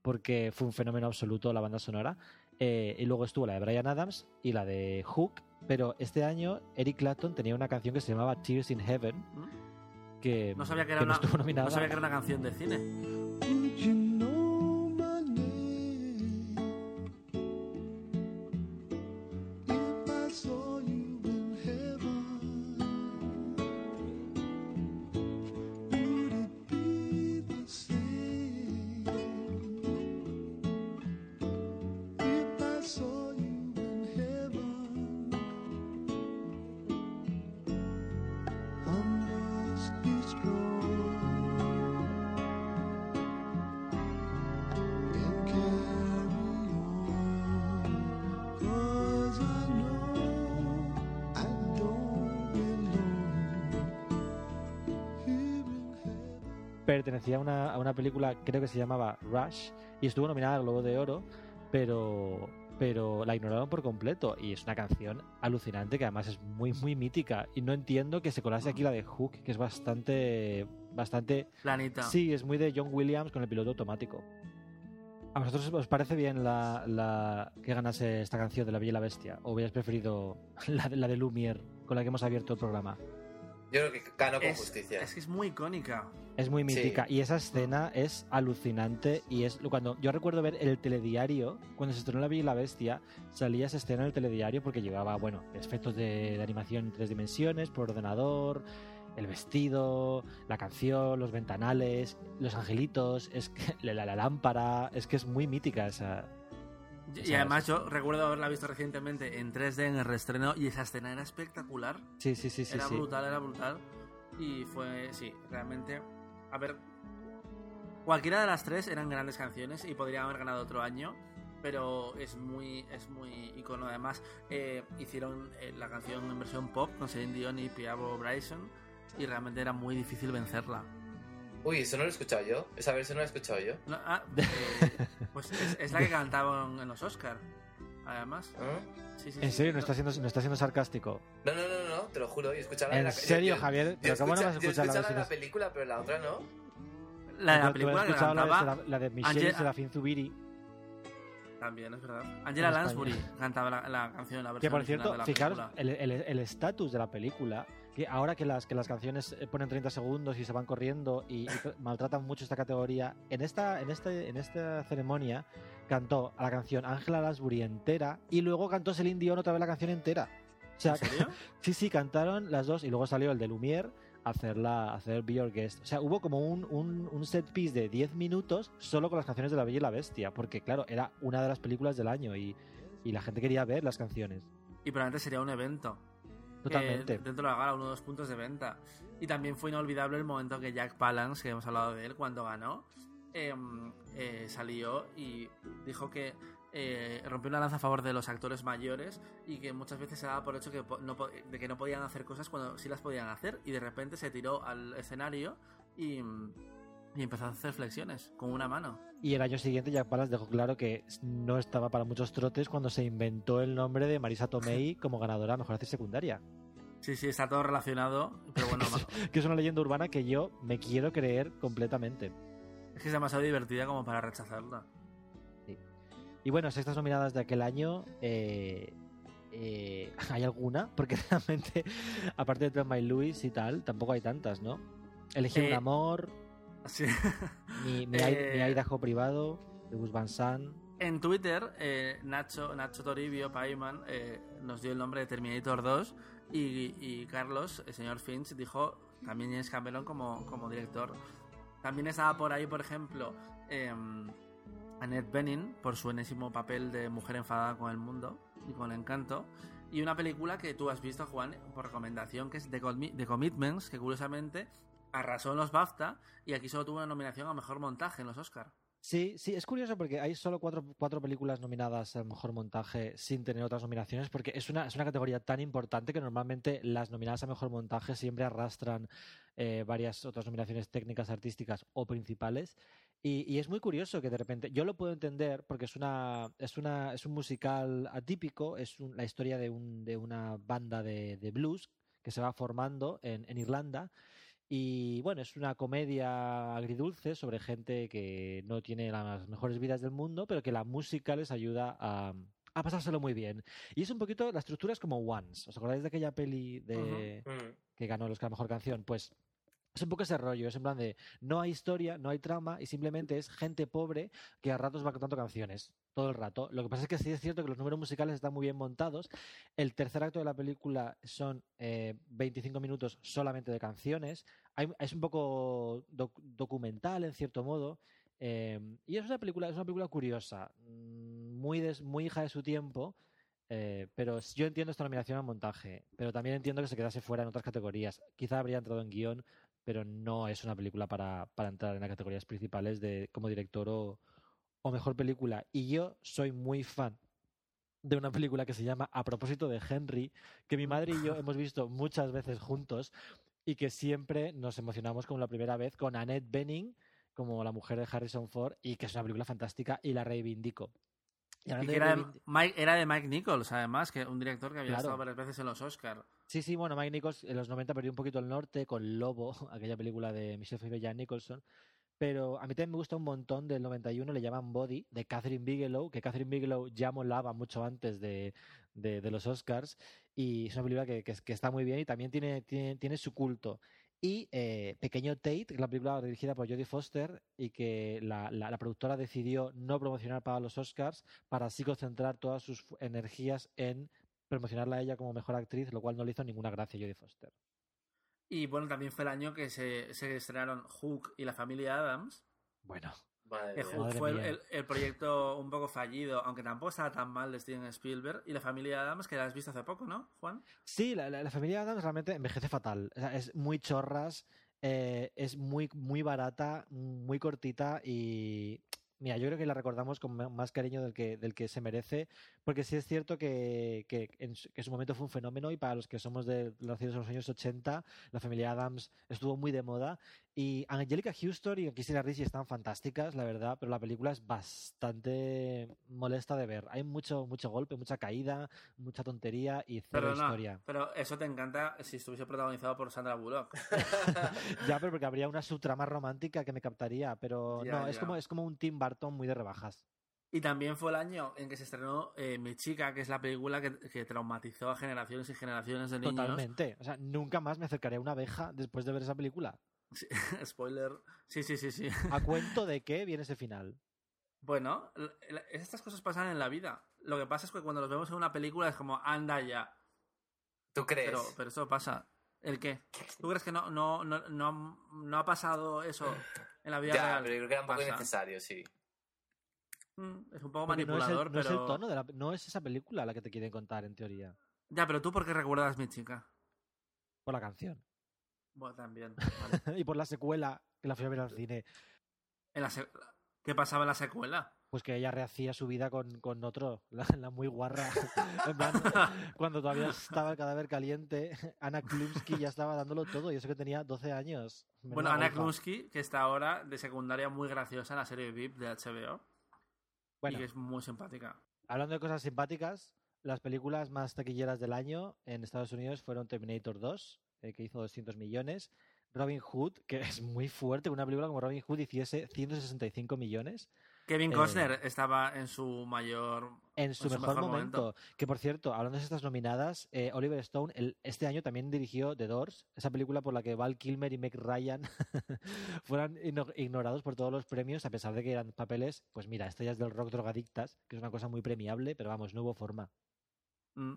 porque fue un fenómeno absoluto la banda sonora. Eh, y luego estuvo la de Brian Adams y la de Hook. Pero este año Eric Clapton tenía una canción que se llamaba Tears in Heaven. Que no sabía que era, que no una, nominada. no sabía que era una canción de cine. Película, creo que se llamaba Rush, y estuvo nominada al Globo de Oro, pero, pero la ignoraron por completo. Y es una canción alucinante que además es muy, muy mítica. Y no entiendo que se colase aquí la de Hook, que es bastante. bastante. Planita. Sí, es muy de John Williams con el piloto automático. ¿A vosotros os parece bien la, la que ganase esta canción de La Bella y la Bestia? ¿O hubierais preferido la, de- la de Lumière, con la que hemos abierto el programa? Yo creo que ganó con Es, justicia. es que es muy icónica. Es muy Sí. mítica y esa escena es alucinante y es cuando yo recuerdo ver el telediario cuando se estrenó La Bella y la Bestia salía esa escena en el telediario porque llevaba bueno efectos de, de animación en tres dimensiones por ordenador el vestido la canción los ventanales los angelitos es que la, la- la lámpara es que es muy mítica esa Y además yo recuerdo haberla visto recientemente en 3D en el reestreno y esa escena era espectacular. sí sí sí sí era sí brutal, era brutal. Y fue, sí, realmente... A ver, cualquiera de las tres eran grandes canciones y podrían haber ganado otro año, pero es muy, es muy icono. Además, eh, hicieron eh, la canción en versión pop con Celine Dion y Piavo Bryson y realmente era muy difícil vencerla. Uy, eso no lo he escuchado yo. Esa versión no la he escuchado yo. No, ah, eh, pues es, es la que cantaban en los Oscars, además. ¿Ah? Sí, sí, en sí. serio no está siendo no está siendo sarcástico No, no, no, no, te lo juro. Yo escuchaba en la serio yo- Javier Yo pero cómo no escucha- vas a yo escuchar la versión la película, pero la otra no. La de la película has que escuchado la de, la, de Michelle Angel- Serafín Zubiri También, es verdad. Angela Lansbury cantaba la, la canción, la Que versión por original cierto, de la fijaros, película. el el- el estatus de la película, que ahora que las, que las canciones eh, ponen 30 segundos y se van corriendo y, y tra- maltratan mucho esta categoría, en esta, en este, en esta ceremonia cantó a la canción Angela Lansbury entera y luego cantó Celine Dion otra vez la canción entera. O sea, ¿En serio? sí, sí, cantaron las dos y luego salió el de Lumière a hacer, la, a hacer Be Your Guest. O sea, hubo como un, un, un set piece de 10 minutos solo con las canciones de La Bella y la Bestia, porque claro, era una de las películas del año y, y la gente quería ver las canciones. Y probablemente sería un evento. Totalmente. Eh, dentro de la gala, uno de los puntos de venta. Y también fue inolvidable el momento que Jack Palance, que hemos hablado de él, cuando ganó, eh, eh, salió y dijo que eh, rompió una lanza a favor de los actores mayores y que muchas veces se daba por hecho de que no podían hacer cosas cuando sí las podían hacer y de repente se tiró al escenario y, y empezó a hacer flexiones con una mano. Y el año siguiente Jack Palance dejó claro que no estaba para muchos trotes cuando se inventó el nombre de Marisa Tomei como ganadora a Mejor Actriz Secundaria. Sí, sí, está todo relacionado, pero bueno, Que es una leyenda urbana que yo me quiero creer completamente. es que es demasiado divertida como para rechazarla. Y bueno, sextas nominadas de aquel año, eh, eh, ¿hay alguna? Porque realmente, aparte de Thelma y Louis y tal, tampoco hay tantas, ¿no? Elegí un Eh, amor, Sí. mi, mi, Eh, mi Idaho privado, de Gus Van. En Twitter, eh, Nacho, Nacho Toribio Paiman eh, nos dio el nombre de Terminator 2 y, y Carlos, el señor Finch, dijo también James Cameron como, como director. También estaba por ahí, por ejemplo, em, Annette Bening por su enésimo papel de mujer enfadada con el mundo y con el encanto. Y una película que tú has visto, Juan, por recomendación, que es The Commitments, que curiosamente arrasó en los BAFTA y aquí solo tuvo una nominación a Mejor Montaje en los Oscar. Sí, sí, es curioso porque hay solo cuatro, cuatro películas nominadas al mejor montaje sin tener otras nominaciones, porque es una, es una categoría tan importante que normalmente las nominadas a mejor montaje siempre arrastran eh, varias otras nominaciones técnicas, artísticas o principales. Y, es muy curioso que de repente, yo lo puedo entender porque es una, es una, es un musical atípico, es la historia de, un, de una banda de, blues que se va formando en Irlanda. Y bueno, es una comedia agridulce sobre gente que no tiene las mejores vidas del mundo, pero que la música les ayuda a, a pasárselo muy bien. Y es un poquito, la estructura es como Once. ¿Os acordáis de aquella peli de Mm. que ganó el Oscar a Mejor Canción? Pues es un poco ese rollo, es en plan de no hay historia, no hay trama y simplemente es gente pobre que a ratos va cantando canciones todo el rato. Lo que pasa es que sí es cierto que los números musicales están muy bien montados. El tercer acto de la película son eh, 25 minutos solamente de canciones. Hay- es un poco doc- documental en cierto modo. eh, y es una película, es una película curiosa, mm, muy, des- muy hija de su tiempo. eh, pero yo entiendo esta nominación al montaje, pero también entiendo que se quedase fuera en otras categorías. Quizá habría entrado en guion, pero no es una película para, para entrar en las categorías principales de como director o, o mejor película. Y yo soy muy fan de una película que se llama A propósito de Henry, que mi madre y yo hemos visto muchas veces juntos. y que siempre nos emocionamos como la primera vez con Annette Bening como la mujer de Harrison Ford y que es una película fantástica y la reivindico. Y Y hablando que de era, de Mike, era de Mike Nichols, además, que un director que había Claro. estado varias veces en los Oscars. Sí, sí, bueno, Mike Nichols en los 90 perdió un poquito el norte con Lobo, aquella película de Michelle Pfeiffer y Jan Nicholson. Pero a mí también me gusta un montón del 91, le llaman Body, de Catherine Bigelow, que Catherine Bigelow ya molaba mucho antes de, los Oscars. Y es una película que, está muy bien y también tiene, tiene, tiene su culto. Y eh, Pequeño Tate, que es la película dirigida por Jodie Foster y que la, la- la productora decidió no promocionar para los Oscars para así concentrar todas sus energías en promocionarla a ella como mejor actriz, lo cual no le hizo ninguna gracia a Jodie Foster. Y bueno, también fue el año que se, se estrenaron Hook y la familia Adams. Bueno. Hook fue el, el- el proyecto un poco fallido, aunque tampoco estaba tan mal de Steven Spielberg. Y la familia Adams, que la has visto hace poco, ¿no, Juan? Sí, la, la- la familia Adams realmente envejece fatal. O sea, es muy chorras, eh, es muy, muy barata, muy cortita y. Mira, yo creo que la recordamos con más cariño del que, del que se merece, porque sí es cierto que, en su, su momento fue un fenómeno y para los que somos de nacidos en los años 80, la familia Adams estuvo muy de moda y Angelica Houston y Christina Ricci están fantásticas, la verdad, pero la película es bastante molesta de ver. Hay mucho, mucho golpe, mucha caída, mucha tontería y cero historia. pero eso te encanta si estuviese protagonizado por Sandra Bullock. Ya, pero porque habría una subtrama romántica que me captaría, pero Ya, no, es como, es como un Tim Burton muy de rebajas. Y también fue el año en que se estrenó eh, Mi chica, que es la película que, que traumatizó a generaciones y generaciones de niños. Totalmente. O sea, nunca más me acercaré a una abeja después de ver esa película. Sí, spoiler. Sí, sí, sí, sí. ¿A cuento de qué viene ese final? Bueno, estas cosas pasan en la vida. Lo que pasa es que cuando los vemos en una película es como, anda ya. ¿Tú crees? Pero, pero eso pasa. ¿El qué? ¿Tú crees que no, no, no, no, no ha pasado eso en la vida ya, real? pero yo creo que era un poco Pasa. innecesario, sí. Mm, Es un poco Porque no es, el, manipulador, no es el pero... tono de la, no es esa película la que te quieren contar, en teoría. Ya, pero tú, ¿por qué recuerdas Mi chica? Por la canción. Bueno, también. vale. y por la secuela, que la fui a ver al cine. En la se- ¿Qué pasaba en la secuela? Pues que ella rehacía su vida con, con otro, la, la muy guarra. En plan, cuando todavía estaba el cadáver caliente, Ana Klumsky ya estaba dándolo todo y eso que tenía 12 años. Bueno, Ana. Klumsky, que está ahora de secundaria muy graciosa en la serie VIP de HBO. Bueno. Y que es muy simpática. Hablando de cosas simpáticas, las películas más taquilleras del año en Estados Unidos fueron Terminator 2, eh, que hizo 200 millones, Robin Hood, que es muy fuerte, que una película como Robin Hood hiciese 165 millones Kevin Eh, Costner estaba en su mayor... en su, mejor, momento. Que por cierto, hablando de estas nominadas, eh, Oliver Stone el- este año también dirigió The Doors, esa película por la que Val Kilmer y Meg Ryan fueran igno- ignorados por todos los premios, a pesar de que eran papeles, pues mira, estrellas del rock drogadictas, que es una cosa muy premiable, pero vamos, no hubo forma. Mm.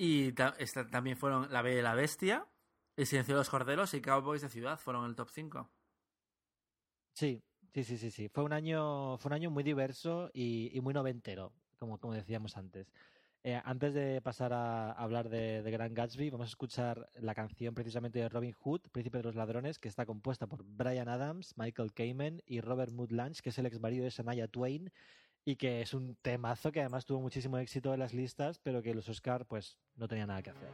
Y también fueron La Bella y la Bestia, El Silencio de los Corderos y Cowboys de Ciudad. Fueron el top 5. Sí, sí, sí, sí, sí. Fue un año, fue un año muy diverso y, y muy noventero, como, como decíamos antes. Eh, antes de pasar a hablar de, de Gran Gatsby, vamos a escuchar la canción precisamente de Robin Hood, Príncipe de los Ladrones, que está compuesta por Brian Adams, Michael Kamen y Robert Mood Lange, que es el ex marido de Shania Twain, y que es un temazo que además tuvo muchísimo éxito en las listas, pero que los Oscar pues no tenían nada que hacer.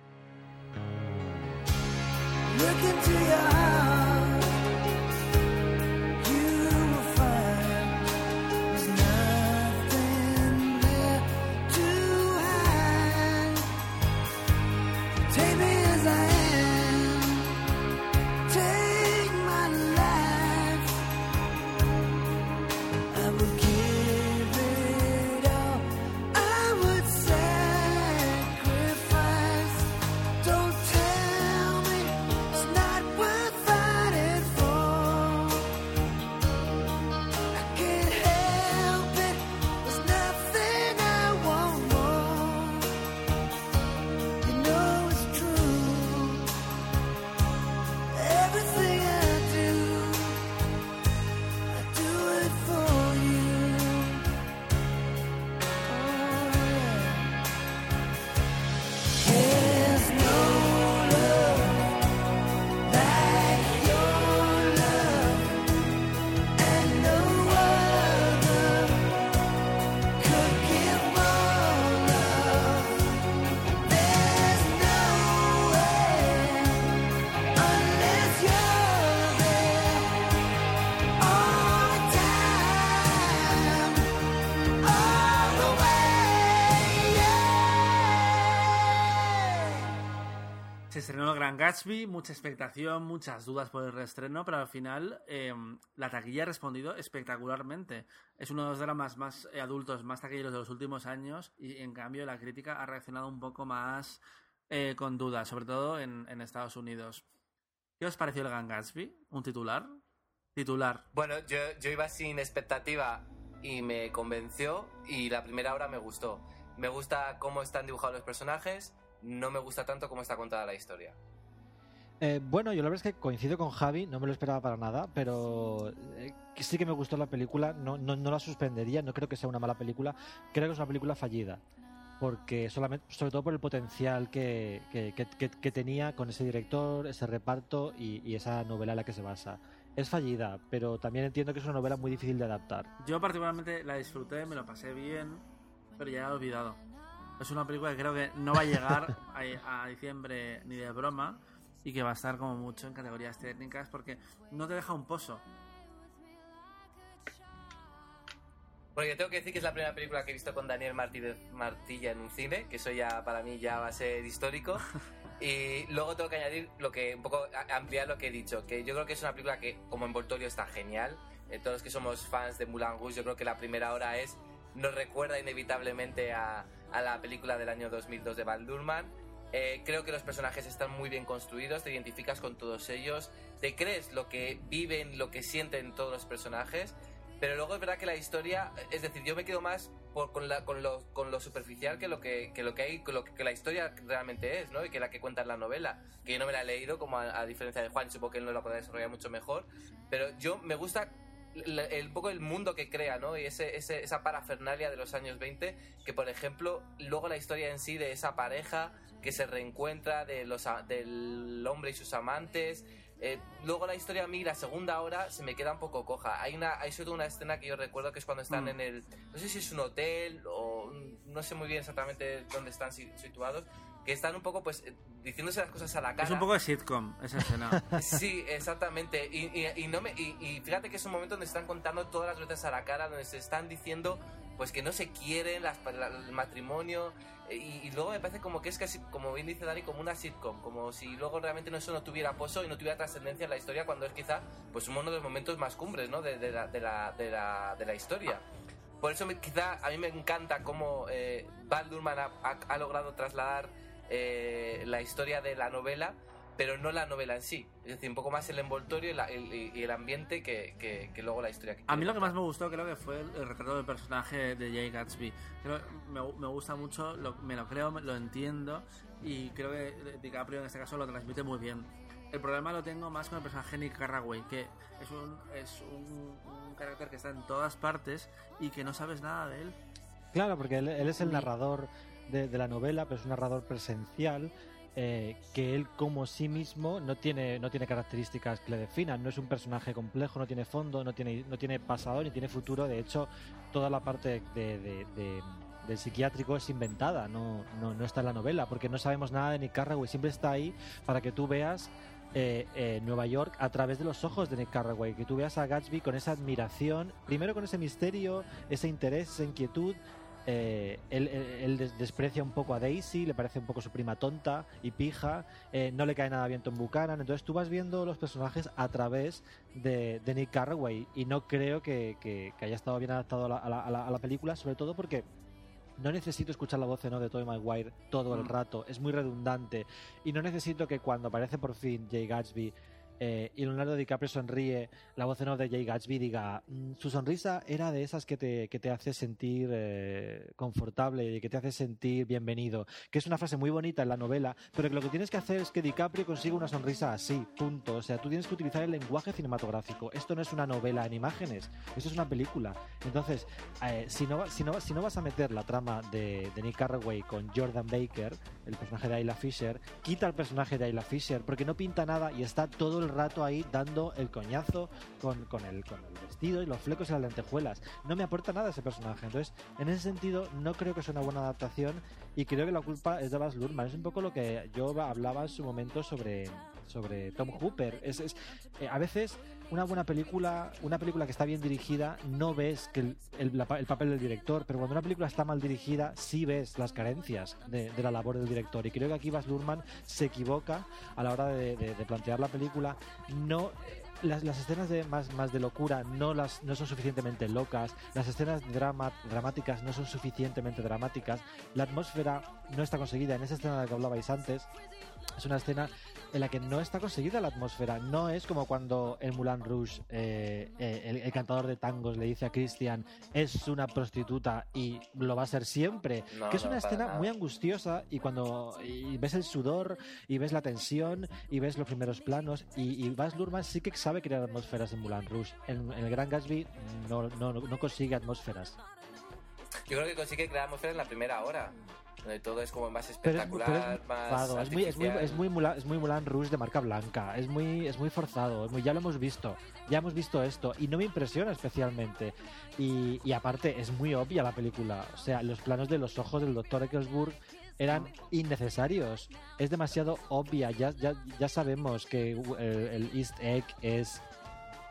Gran Gatsby, mucha expectación, muchas dudas por el reestreno, pero al final eh, la taquilla ha respondido espectacularmente. Es uno de los dramas más eh, adultos, más taquilleros de los últimos años y en cambio la crítica ha reaccionado un poco más eh, con dudas, sobre todo en, en Estados Unidos. ¿Qué os pareció el Gran Gatsby? ¿Un titular? Titular. Bueno, yo, yo iba sin expectativa y me convenció y la primera hora me gustó. Me gusta cómo están dibujados los personajes, no me gusta tanto cómo está contada la historia. Eh, bueno, yo la verdad es que coincido con Javi, no me lo esperaba para nada, pero eh, sí que me gustó la película, no, no, no la suspendería, no creo que sea una mala película, creo que es una película fallida, porque solamente, sobre todo por el potencial que, que, que- que- que tenía con ese director, ese reparto y, y esa novela en la que se basa. Es fallida, pero también entiendo que es una novela muy difícil de adaptar. Yo particularmente la disfruté, me lo pasé bien, pero ya la he olvidado. Es una película que creo que no va a llegar a, a diciembre ni de broma y que va a estar como mucho en categorías técnicas porque no te deja un pozo. Bueno, yo tengo que decir que es la primera película que he visto con Daniel Martínez Martilla en un cine, que eso ya para mí ya va a ser histórico. Y luego tengo que añadir lo que un poco ampliar lo que he dicho, que yo creo que es una película que como envoltorio está genial. Eh, todos los que somos fans de Moulin Rouge, yo creo que la primera hora es nos recuerda inevitablemente a, a la película del año 2002 de Val Durman. Eh, creo que los personajes están muy bien construidos, te identificas con todos ellos, te crees lo que viven, lo que sienten todos los personajes. Pero luego es verdad que la historia, es decir, yo me quedo más por- con, la- con, lo, con lo superficial que lo que, que lo que hay, lo que, la historia realmente es, ¿no? Y que la que cuenta en la novela. Que yo no me la he leído, como a, a diferencia de Juan, supongo que él no la podrá desarrollar mucho mejor. Pero yo me gusta el, el- poco el mundo que crea, ¿no? Y ese, ese- esa parafernalia de los años 20, que por ejemplo, luego la historia en sí de esa pareja que se reencuentra, de los, del hombre y sus amantes. eh, luego la historia a mí, la segunda hora, se me queda un poco coja. Hay una, hay sobre todo una escena que yo recuerdo que es cuando están Mm. en el, no sé si es un hotel o no sé muy bien exactamente dónde están si- situados, que están un poco pues eh, diciéndose las cosas a la cara. Es un poco de sitcom esa escena. Sí, exactamente. Y, y- y no me, y, y fíjate que es un momento donde están contando todas las veces a la cara, donde se están diciendo pues que no se quieren, las, la- el matrimonio. eh, Y, luego me parece como que es casi, como bien dice Dani, como una sitcom, como si luego realmente no, eso no tuviera pozo y no tuviera trascendencia en la historia cuando es quizá pues uno de los momentos más cumbres ¿no? de, la, de, la, de, la, de la historia. Por eso me- quizá a mí me encanta cómo eh, Val Durman ha logrado trasladar eh, la historia de la novela, pero no la novela en sí. Es decir, un poco más el envoltorio y, la- el, y- el ambiente que, que- que luego la historia. Que A mí lo que más me gustó creo que fue el, el retrato del personaje de Jay Gatsby. Creo, me, me gusta mucho, lo- me lo creo, me- lo entiendo y creo que DiCaprio en este caso lo transmite muy bien. El problema lo tengo más con el personaje Nick Carraway, que es un, es un, un carácter que está en todas partes y que no sabes nada de él. Claro, porque él, él es el narrador de, de la novela, pero es un narrador presencial. Eh, que él como sí mismo no tiene no tiene características que le definan no es un personaje complejo no tiene fondo no tiene no tiene pasado ni tiene futuro de hecho toda la parte de, de- de- del psiquiátrico es inventada no, no no está en la novela porque no sabemos nada de Nick Carraway siempre está ahí para que tú veas eh, eh, Nueva York a través de los ojos de Nick Carraway, que tú veas a Gatsby con esa admiración, primero con ese misterio, ese interés, esa inquietud. Eh, él, él- él des- desprecia un poco a Daisy, le parece un poco su prima tonta y pija, eh, no le cae nada bien Tom Buchanan, entonces tú vas viendo los personajes a través de, de Nick Carraway y no creo que, que- que haya estado bien adaptado a la, a la- a la- a la película, sobre todo porque no necesito escuchar la voz de Tobey Maguire todo el Mm. rato, es muy redundante. Y no necesito que cuando aparece por fin Jay Gatsby eh, y Leonardo DiCaprio sonríe, la voz en de Jay Gatsby diga, "Mm, su sonrisa era de esas que te, que te hace sentir eh, confortable y que te hace sentir bienvenido. Que es una frase muy bonita en la novela, pero que lo que tienes que hacer es que DiCaprio consiga una sonrisa así, punto. O sea, tú tienes que utilizar el lenguaje cinematográfico. Esto no es una novela en imágenes, esto es una película. Entonces, eh, si, no, si, no, si no vas a meter la trama de, de Nick Carraway con Jordan Baker, el personaje de Ayla Fisher, quita el personaje de Ayla Fisher porque no pinta nada y está todo el rato ahí dando el coñazo con, con, el, con el vestido y los flecos y las lentejuelas. No me aporta nada ese personaje. Entonces, en ese sentido, no creo que sea una buena adaptación y creo que la culpa es de Baz Luhrmann. Es un poco lo que yo hablaba en su momento sobre, sobre Tom Hooper. Es, es- eh, a veces una buena película, una película que está bien dirigida, no ves que el, papel del director, pero cuando una película está mal dirigida, sí ves las carencias de, la labor del director. Y creo que aquí Baz Luhrmann se equivoca a la hora de, plantear la película. No las, las escenas de más, más de locura no las no son suficientemente locas, las escenas drama, dramáticas no son suficientemente dramáticas, la atmósfera no está conseguida. En esa escena de la que hablabais antes, es una escena en la que no está conseguida la atmósfera. No es como cuando en Moulin Rouge eh, eh, el, el cantador de tangos le dice a Christian es una prostituta y lo va a ser siempre. No, que es no, una para escena nada. muy angustiosa y cuando y ves el sudor y ves la tensión y ves los primeros planos y, y Baz Luhrmann sí que sabe crear atmósferas en Moulin Rouge. En, en el Gran Gatsby no, no, no consigue atmósferas. Yo creo que consigue crear atmósfera en la primera hora. Donde todo es como más espectacular, es muy más. es muy, es muy, es muy Mulan, es muy Moulin Rouge de marca blanca, es muy, es muy forzado, es muy- ya lo hemos visto, ya hemos visto esto y no me impresiona especialmente. Y, y aparte es muy obvia la película, o sea, los planos de los ojos del Dr. Ecclesburg eran innecesarios, es demasiado obvia, ya, ya, ya sabemos que eh, el East Egg es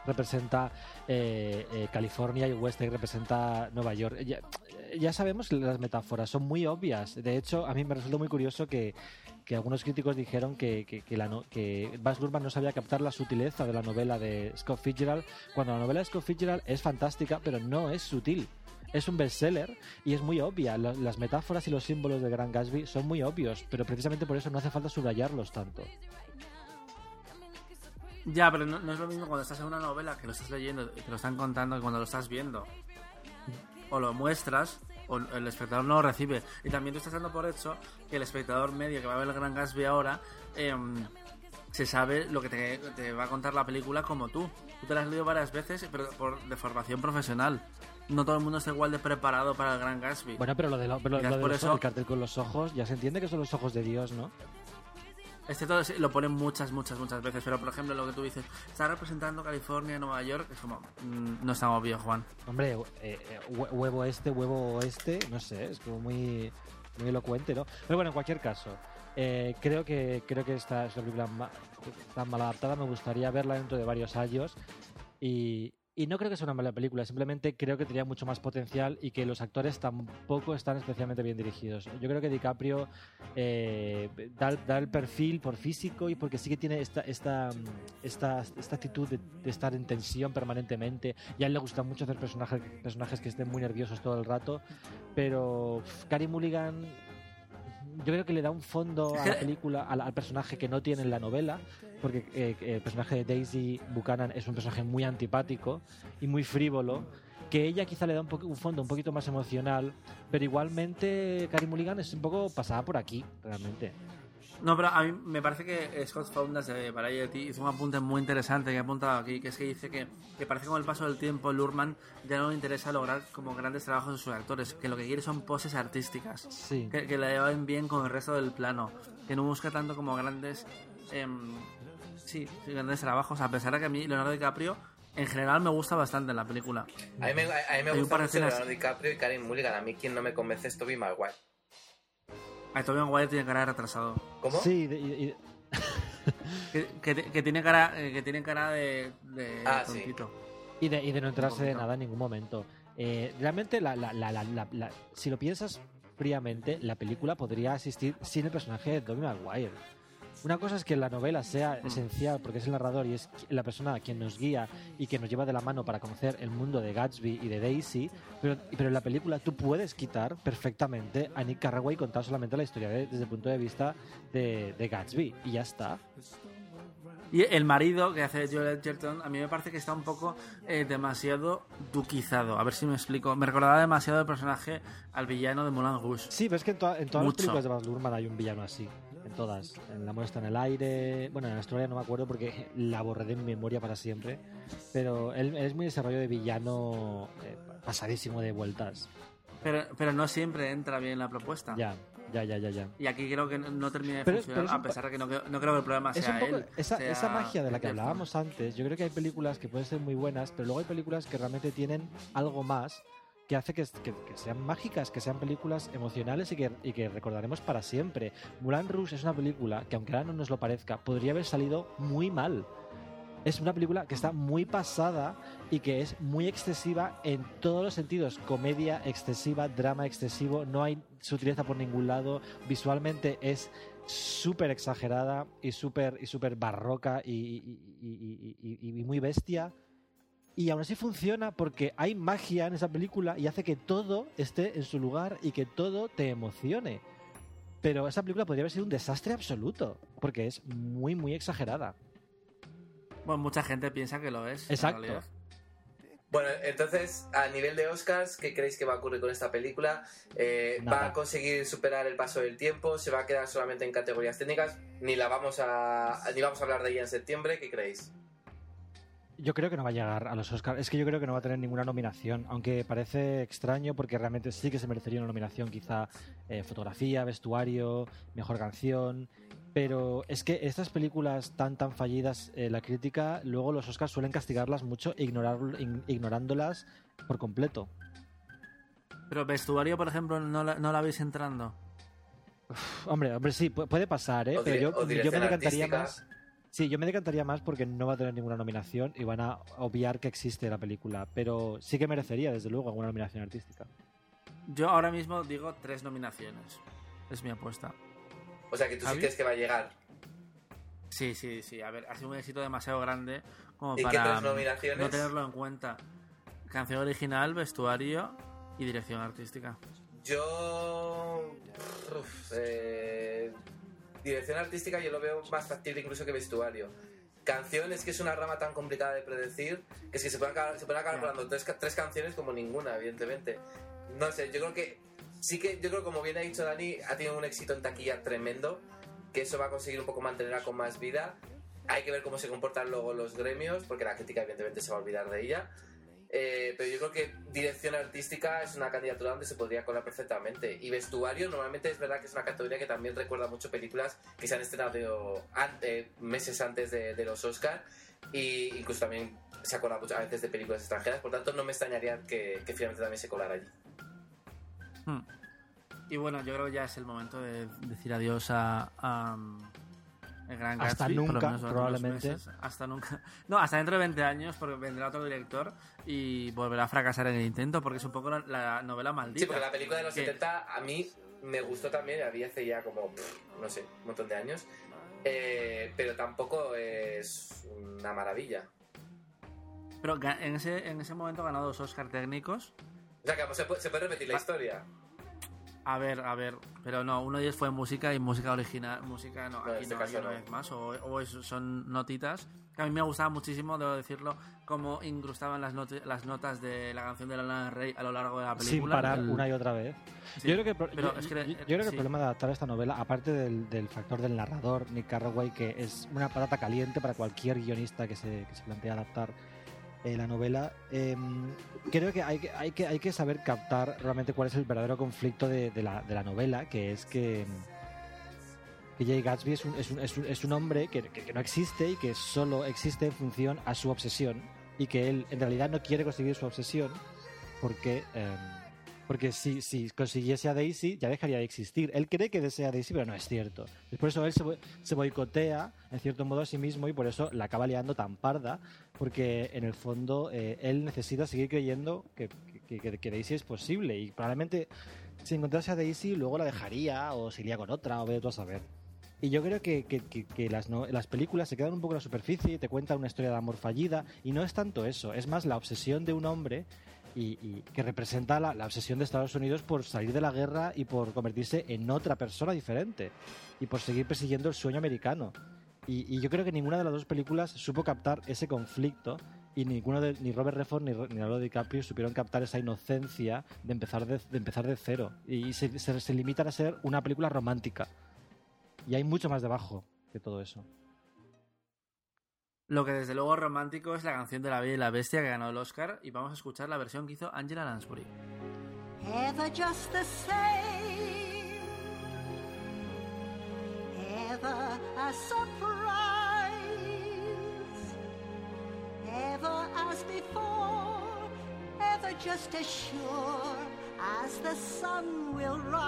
representa eh, eh, California y West Egg representa Nueva York. Ya, sabemos las metáforas son muy obvias. De hecho, a mí me resultó muy curioso que, que algunos críticos dijeron que, que, que la no- que Baz Luhrmann no sabía captar la sutileza de la novela de Scott Fitzgerald, cuando la novela de Scott Fitzgerald es fantástica, pero no es sutil. Es un bestseller y es muy obvia. La- Las metáforas y los símbolos de Gran Gatsby son muy obvios, pero precisamente por eso no hace falta subrayarlos tanto. Ya, pero no, no es lo mismo cuando estás en una novela que lo estás leyendo y te lo están contando que cuando lo estás viendo. O lo muestras o el espectador no lo recibe. Y también tú estás dando por hecho que el espectador medio que va a ver el Gran Gatsby ahora em, se sabe lo que te, te va a contar la película como tú. Tú te la has leído varias veces, pero por, de formación profesional. No todo el mundo está igual de preparado para el Gran Gatsby. Bueno, pero lo de, lo, pero lo de por los- eso- el cartel con los ojos, ya se entiende que son los ojos de Dios, ¿no? Este todo sí, lo ponen muchas, muchas, muchas veces, pero por ejemplo lo que tú dices, está representando California, Nueva York, es como, mm, no es tan obvio, Juan. Hombre, eh, eh, hue- huevo este, huevo oeste, no sé, es como muy, muy elocuente, ¿no? Pero bueno, en cualquier caso, eh, creo que creo que esta es una película tan mal adaptada, me gustaría verla dentro de varios años y, y no creo que sea una mala película, simplemente creo que tenía mucho más potencial y que los actores tampoco están especialmente bien dirigidos. Yo creo que DiCaprio eh, da, da el perfil por físico y porque sí que tiene esta, esta, esta, esta actitud de, de estar en tensión permanentemente. Y a él le gusta mucho hacer personajes, personajes que estén muy nerviosos todo el rato, pero uf, Carey Mulligan yo creo que le da un fondo a la película, al, al personaje que no tiene en la novela, porque eh, el personaje de Daisy Buchanan es un personaje muy antipático y muy frívolo, que ella quizá le da un, un fondo un poquito más emocional, pero igualmente Carey Mulligan es un poco pasada por aquí, realmente. No, pero a mí me parece que Scott Foundas de Variety hizo un apunte muy interesante que he apuntado aquí, que es que dice que, que parece que con el paso del tiempo Lurman ya no le interesa lograr como grandes trabajos en sus actores, que lo que quiere son poses artísticas, Sí. que, que le lleven bien con el resto del plano, que no busca tanto como grandes, em, sí, sí, grandes trabajos, a pesar de que a mí Leonardo DiCaprio en general me gusta bastante en la película. A mí me, a mí me Hay un gusta mucho escenas- Leonardo DiCaprio y Karen Mulligan. A mí quien no me convence es Tobey Maguire. A Tobey Maguire tiene cara de retrasado. ¿Cómo? Sí, de- y- y- Que, que- que tiene cara, eh, que tiene cara de, de Ah, sí. tontito. y de, y de no entrarse de nada en ningún momento. Eh, realmente, la, la- la- la- la- la- si lo piensas fríamente, la película podría asistir sin el personaje de Tobey Maguire. Una cosa es que la novela sea esencial porque es el narrador y es la persona quien nos guía y que nos lleva de la mano para conocer el mundo de Gatsby y de Daisy, pero, pero en la película tú puedes quitar perfectamente a Nick Carraway y contar solamente la historia de- desde el punto de vista de, de Gatsby y ya está. Y el marido que hace Joel Edgerton, a mí me parece que está un poco eh, demasiado duquizado. A ver si me explico. Me recordaba demasiado el personaje al villano de Moulin Rouge. Sí, pero es que en, to- en todas las Mucho. películas de Baz Luhrmann hay un villano así. Todas. En La muerte está en el aire. Bueno, en la historia no me acuerdo porque la borré de mi memoria para siempre. Pero él, él es muy desarrollo de villano eh, pasadísimo de vueltas. Pero, pero no siempre entra bien la propuesta. Ya, ya, ya, ya, ya. Y aquí creo que no- termina de Pero- funcionar, pero a pesar de que no, no creo que el problema sea poco él. esa, sea esa magia de la que hablábamos antes. Yo creo que hay películas que pueden ser muy buenas, pero luego hay películas que realmente tienen algo más que hace que, sean mágicas, que sean películas emocionales y que, recordaremos para siempre. Moulin Rouge es una película que, aunque ahora no nos lo parezca, podría haber salido muy mal. Es una película que está muy pasada y que es muy excesiva en todos los sentidos. Comedia excesiva, drama excesivo, no hay sutileza por ningún lado. Visualmente es súper exagerada y súper y súper barroca y muy bestia. Y aún así funciona porque hay magia en esa película y hace que todo esté en su lugar y que todo te emocione. Pero esa película podría haber sido un desastre absoluto porque es muy, muy exagerada. Bueno, mucha gente piensa que lo es. Exacto. Bueno, entonces, a nivel de Oscars, ¿qué creéis que va a ocurrir con esta película? Eh, ¿Va a conseguir superar el paso del tiempo? ¿Se va a quedar solamente en categorías técnicas? Ni la vamos a ni vamos a hablar de ella en septiembre. ¿Qué creéis? Yo creo que no va a llegar a los Oscars. Es que yo creo que no va a tener ninguna nominación, aunque parece extraño porque realmente sí que se merecería una nominación, quizá eh, fotografía, vestuario, mejor canción. Pero es que estas películas tan tan fallidas, eh, la crítica, luego los Oscars suelen castigarlas mucho, ignorar, ign- ignorándolas por completo. Pero vestuario, por ejemplo, no la, no la veis entrando. Uf, hombre, hombre, sí, pu- puede pasar, ¿eh? O Pero yo, me artística. más. Sí, yo me decantaría más porque no va a tener ninguna nominación y van a obviar que existe la película. Pero sí que merecería, desde luego, alguna nominación artística. Yo ahora mismo digo tres nominaciones. Es mi apuesta. O sea, que tú sí crees que va a llegar. Sí, sí, sí. A ver, ha sido un éxito demasiado grande como ¿Y qué para tres nominaciones? no tenerlo en cuenta. Canción original, vestuario y dirección artística. Yo. uf, eh, dirección artística yo lo veo más factible incluso que vestuario. Canción es que es una rama tan complicada de predecir que es que se pueden acabar, se pueden acabar colando tres, tres canciones como ninguna, evidentemente. No sé, yo creo que. Sí que, yo creo que como bien ha dicho Dani, ha tenido un éxito en taquilla tremendo, que eso va a conseguir un poco mantenerla con más vida. Hay que ver cómo se comportan luego los gremios, porque la crítica evidentemente se va a olvidar de ella. Eh, pero yo creo que dirección artística es una candidatura donde se podría colar perfectamente. Y vestuario, normalmente es verdad que es una categoría que también recuerda mucho películas que se han estrenado ante- meses antes de, los Oscars. Y incluso también se acuerda muchas veces de películas extranjeras. Por tanto, no me extrañaría que, finalmente también se colara allí. Hmm. Y bueno, yo creo que ya es el momento de decir adiós a, el Gran Hasta Gatsby, por lo nunca, menos probablemente. meses. Hasta nunca. No, hasta dentro de 20 años, porque vendrá otro director y volverá a fracasar en el intento, porque es un poco la, la novela maldita. Sí, porque la película de los Que- 70 a mí me gustó también, la vi hace ya como, pff, no sé, un montón de años. Eh, pero tampoco es una maravilla. Pero en ese, en ese momento ganó dos Oscar técnicos. O sea, que se puede, se puede repetir la historia. A ver, a ver, pero no, uno de ellos fue música y música original, música no, No, en aquí este no, caso aquí no no. es más, o, o es- son notitas, que a mí me gustaba muchísimo, debo decirlo, cómo incrustaban las, las notas de la canción de Lana del Rey a lo largo de la Sin película. parar El- una y otra vez. Sí, yo creo que, pero yo- es que, yo- yo creo que sí. el problema de adaptar esta novela, aparte del, del factor del narrador, Nick Carraway, que es una patata caliente para cualquier guionista que se, que se plantea adaptar eh, la novela, eh, creo que hay, hay que hay que saber captar realmente cuál es el verdadero conflicto de, de la, de la novela, que es que que Jay Gatsby es un, es un, es un, es un hombre que, que- que no existe y que solo existe en función a su obsesión y que él en realidad no quiere conseguir su obsesión porque eh, porque si, si consiguiese a Daisy ya dejaría de existir. Él cree que desea a Daisy, pero no es cierto. Por eso él se, se boicotea en cierto modo a sí mismo y por eso la acaba liando tan parda, porque en el fondo eh, él necesita seguir creyendo que, que- que- que Daisy es posible y probablemente si encontrase a Daisy luego la dejaría o se iría con otra o ve tú a saber. Y yo creo que, que- que- que las, no- las películas se quedan un poco en la superficie y te cuentan una historia de amor fallida y no es tanto eso, es más la obsesión de un hombre y, que representa la, obsesión de Estados Unidos por salir de la guerra y por convertirse en otra persona diferente y por seguir persiguiendo el sueño americano. Y, yo creo que ninguna de las dos películas supo captar ese conflicto y ninguno ni Robert Redford ni, ni Leonardo DiCaprio supieron captar esa inocencia de empezar de, de empezar de cero y se, se- se limitan a ser una película romántica y hay mucho más debajo de todo eso. Lo que desde luego romántico es la canción de La Bella y la Bestia que ganó el Oscar y vamos a escuchar la versión que hizo Angela Lansbury. Ever just the same. Ever a surprise. Ever as before. Ever just as sure as the sun will rise.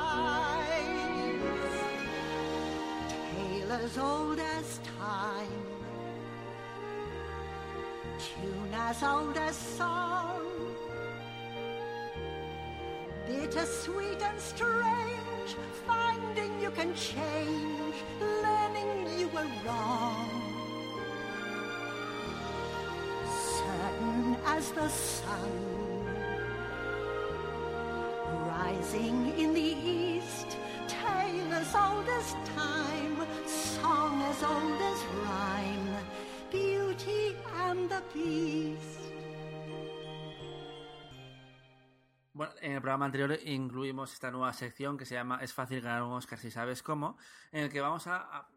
Tale as old as time, tune as old as song, bittersweet and strange, finding you can change, learning you were wrong. Certain as the sun, rising in the east, tale as old as time, song as old as rhyme, beauty and the beast. Bueno, en el programa anterior incluimos esta nueva sección que se llama Es fácil ganar un Oscar si sabes cómo, en el que vamos a,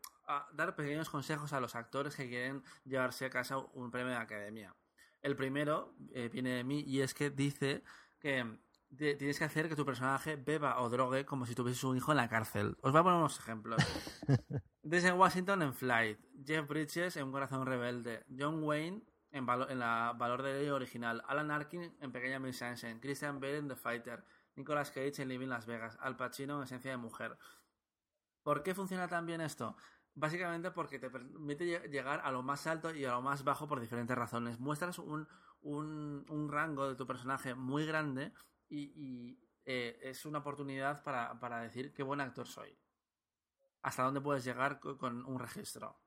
dar pequeños consejos a los actores que quieren llevarse a casa un premio de academia. El primero eh, viene de mí y es que dice que tienes que hacer que tu personaje beba o drogue como si tuviese un hijo en la cárcel. Os voy a poner unos ejemplos. Desde Washington en Flight, Jeff Bridges en Un Corazón Rebelde, John Wayne en, Valo- en la Valor de Ley original, Alan Arkin en Pequeña Miss Sunshine, Christian Bale en The Fighter, Nicolas Cage en Living Las Vegas, Al Pacino en Esencia de Mujer. ¿Por qué funciona tan bien esto? Básicamente porque te permite lle- llegar a lo más alto y a lo más bajo por diferentes razones. Muestras un, un, un rango de tu personaje muy grande y, y, eh, es una oportunidad para, para decir qué buen actor soy. Hasta dónde puedes llegar co- con un registro.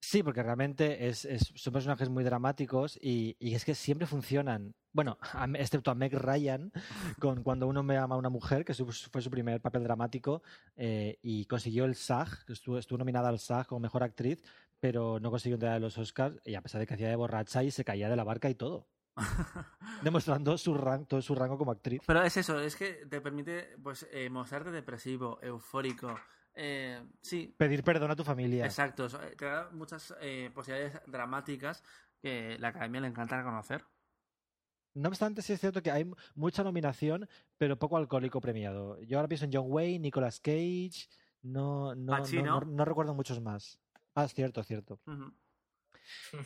Sí, porque realmente es, es- son personajes muy dramáticos y, y es que siempre funcionan. Bueno, excepto a Meg Ryan, con Cuando uno me ama a una mujer, que fue su primer papel dramático eh, y consiguió el SAG, que estuvo, estuvo nominada al SAG como mejor actriz, pero no consiguió entrar a los Oscars y a pesar de que hacía de borracha y se caía de la barca y todo. Demostrando su rango, todo su rango como actriz. Pero es eso, es que te permite pues eh, mostrarte depresivo, eufórico. eh, sí, Pedir perdón a tu familia. exacto. eh, Te da muchas eh, posibilidades dramáticas que la academia le encanta conocer. No obstante, sí es cierto que hay mucha nominación, pero poco alcohólico premiado. Yo ahora pienso en John Wayne, Nicolas Cage, no, no, no, recuerdo muchos más. Ah, es cierto, es cierto.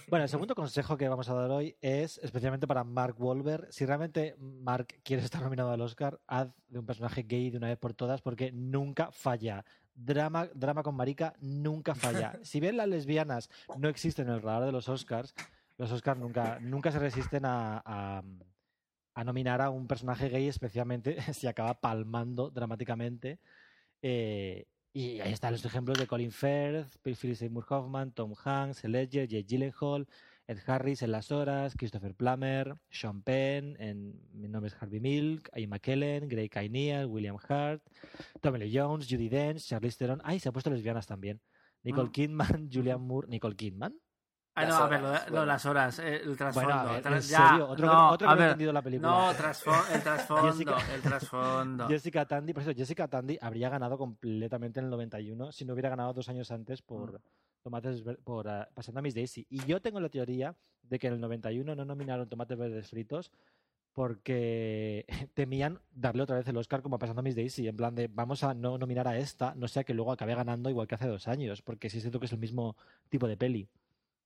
Bueno, el segundo consejo que vamos a dar hoy es especialmente para Mark Wahlberg. Si realmente Mark quiere estar nominado al Oscar, haz de un personaje gay de una vez por todas porque nunca falla. Drama, drama con marica nunca falla. Si bien las lesbianas no existen en el radar de los Oscars, los Oscars nunca, nunca se resisten a, a- a nominar a un personaje gay, especialmente si acaba palmando dramáticamente. Eh, y ahí están los ejemplos de Colin Firth, Philip Seymour Hoffman, Tom Hanks, Ledger, Jake Gyllenhaal, Ed Harris en Las Horas, Christopher Plummer, Sean Penn en Mi nombre es Harvey Milk, Ian McKellen, Greg Kinnear, William Hart, Tommy Lee Jones, Judy Dench, Charlize Theron. Ay, se ha puesto lesbianas también. Nicole Mm. Kidman, Julianne Moore, Nicole Kidman. Ah, no, a ver, lo, horas, de- bueno. no, las horas, eh, el trasfondo. Bueno, ver. Otro que- no, otro que a no ha ver, entendido la película. No, el trasfondo, Jessica- el trasfondo. Jessica Tandy, por eso Jessica Tandy habría ganado completamente en el 91 si no hubiera ganado dos años antes por Mm. Tomates por ah, Pasando a Miss Daisy. Y yo tengo la teoría de que en el 91 no nominaron Tomates Verdes Fritos porque temían darle otra vez el Oscar como a Pasando a Miss Daisy, en plan de vamos a no nominar a esta, no sea que luego acabe ganando igual que hace dos años, porque sí es cierto que es el mismo tipo de peli.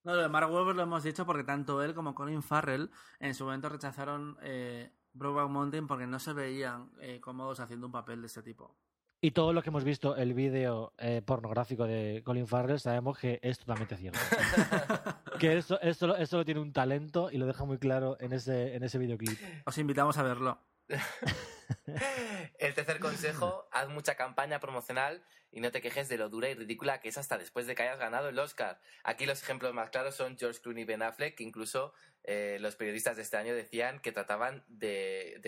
No, lo de Mark Wahlberg lo hemos dicho porque tanto él como Colin Farrell en su momento rechazaron eh, Brokeback Mountain porque no se veían eh, cómodos haciendo un papel de este tipo. Y todos los que hemos visto el vídeo eh, pornográfico de Colin Farrell sabemos que es totalmente cierto. que esto, esto, esto lo tiene un talento y lo deja muy claro en ese, en ese videoclip. Os invitamos a verlo. El tercer consejo, haz mucha campaña promocional y no te quejes de lo dura y ridícula que es hasta después de que hayas ganado el Oscar. Aquí los ejemplos más claros son George Clooney y Ben Affleck, que incluso eh, los periodistas de este año decían que trataban de,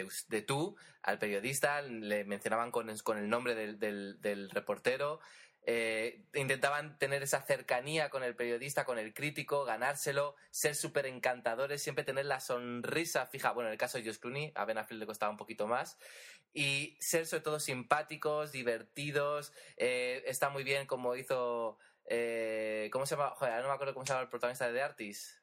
tú al periodista, le mencionaban con, el nombre del reportero, eh, intentaban tener esa cercanía con el periodista, con el crítico, ganárselo, ser súper encantadores, siempre tener la sonrisa fija. Bueno, en el caso de George Clooney, a Ben Affleck le costaba un poquito más. Y ser sobre todo simpáticos, divertidos. eh, está muy bien como hizo... eh, ¿Cómo se llama? Joder, no me acuerdo cómo se llama el protagonista de The Artist.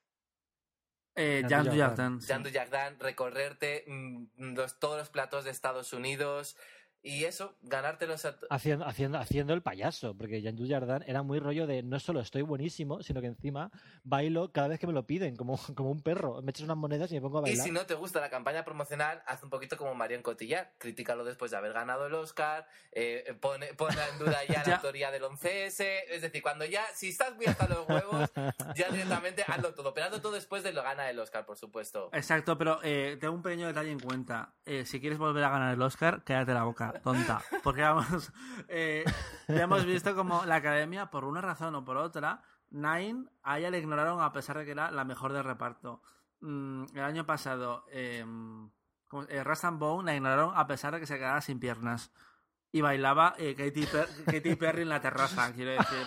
Eh, Jan Jan Dujardin. Dujardin, sí. Jean Dujardin, recorrerte mm, los- todos los platos de Estados Unidos Y eso, ganártelos a... Haciendo, haciendo, haciendo el payaso, porque Jean Dujardin era muy rollo de no solo estoy buenísimo, sino que encima bailo cada vez que me lo piden, como, como un perro. Me echas unas monedas y me pongo a Y bailar. si no te gusta la campaña promocional, haz un poquito como Marion Cotillard. Critícalo después de haber ganado el Oscar, eh, pone, pone en duda ya la autoría del 11S. Es decir, cuando ya, si estás muy hasta los huevos, ya directamente hazlo todo. Pero hazlo todo después de lo gana el Oscar, por supuesto. Exacto, pero eh, tengo un pequeño detalle en cuenta. Eh, si quieres volver a ganar el Oscar, cállate la boca, tonta. Porque vamos, eh, ya hemos visto como la academia, por una razón o por otra, Nine a ella le ignoraron a pesar de que era la mejor de reparto. Mm, el año pasado, eh, ¿cómo- eh, Rust and Bone la ignoraron a pesar de que se quedaba sin piernas. Y bailaba eh, Katy, Per- Katy Perry en la terraza, quiero decir.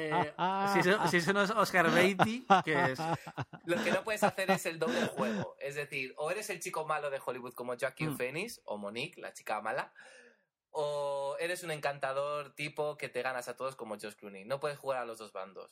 Eh, si, eso, si eso no es Oscar Beatty, ¿qué es? Lo que no puedes hacer es el doble juego. Es decir, o eres el chico malo de Hollywood como Joaquin Mm. Phoenix o Monique, la chica mala, o eres un encantador tipo que te ganas a todos como Josh Clooney. No puedes jugar a los dos bandos.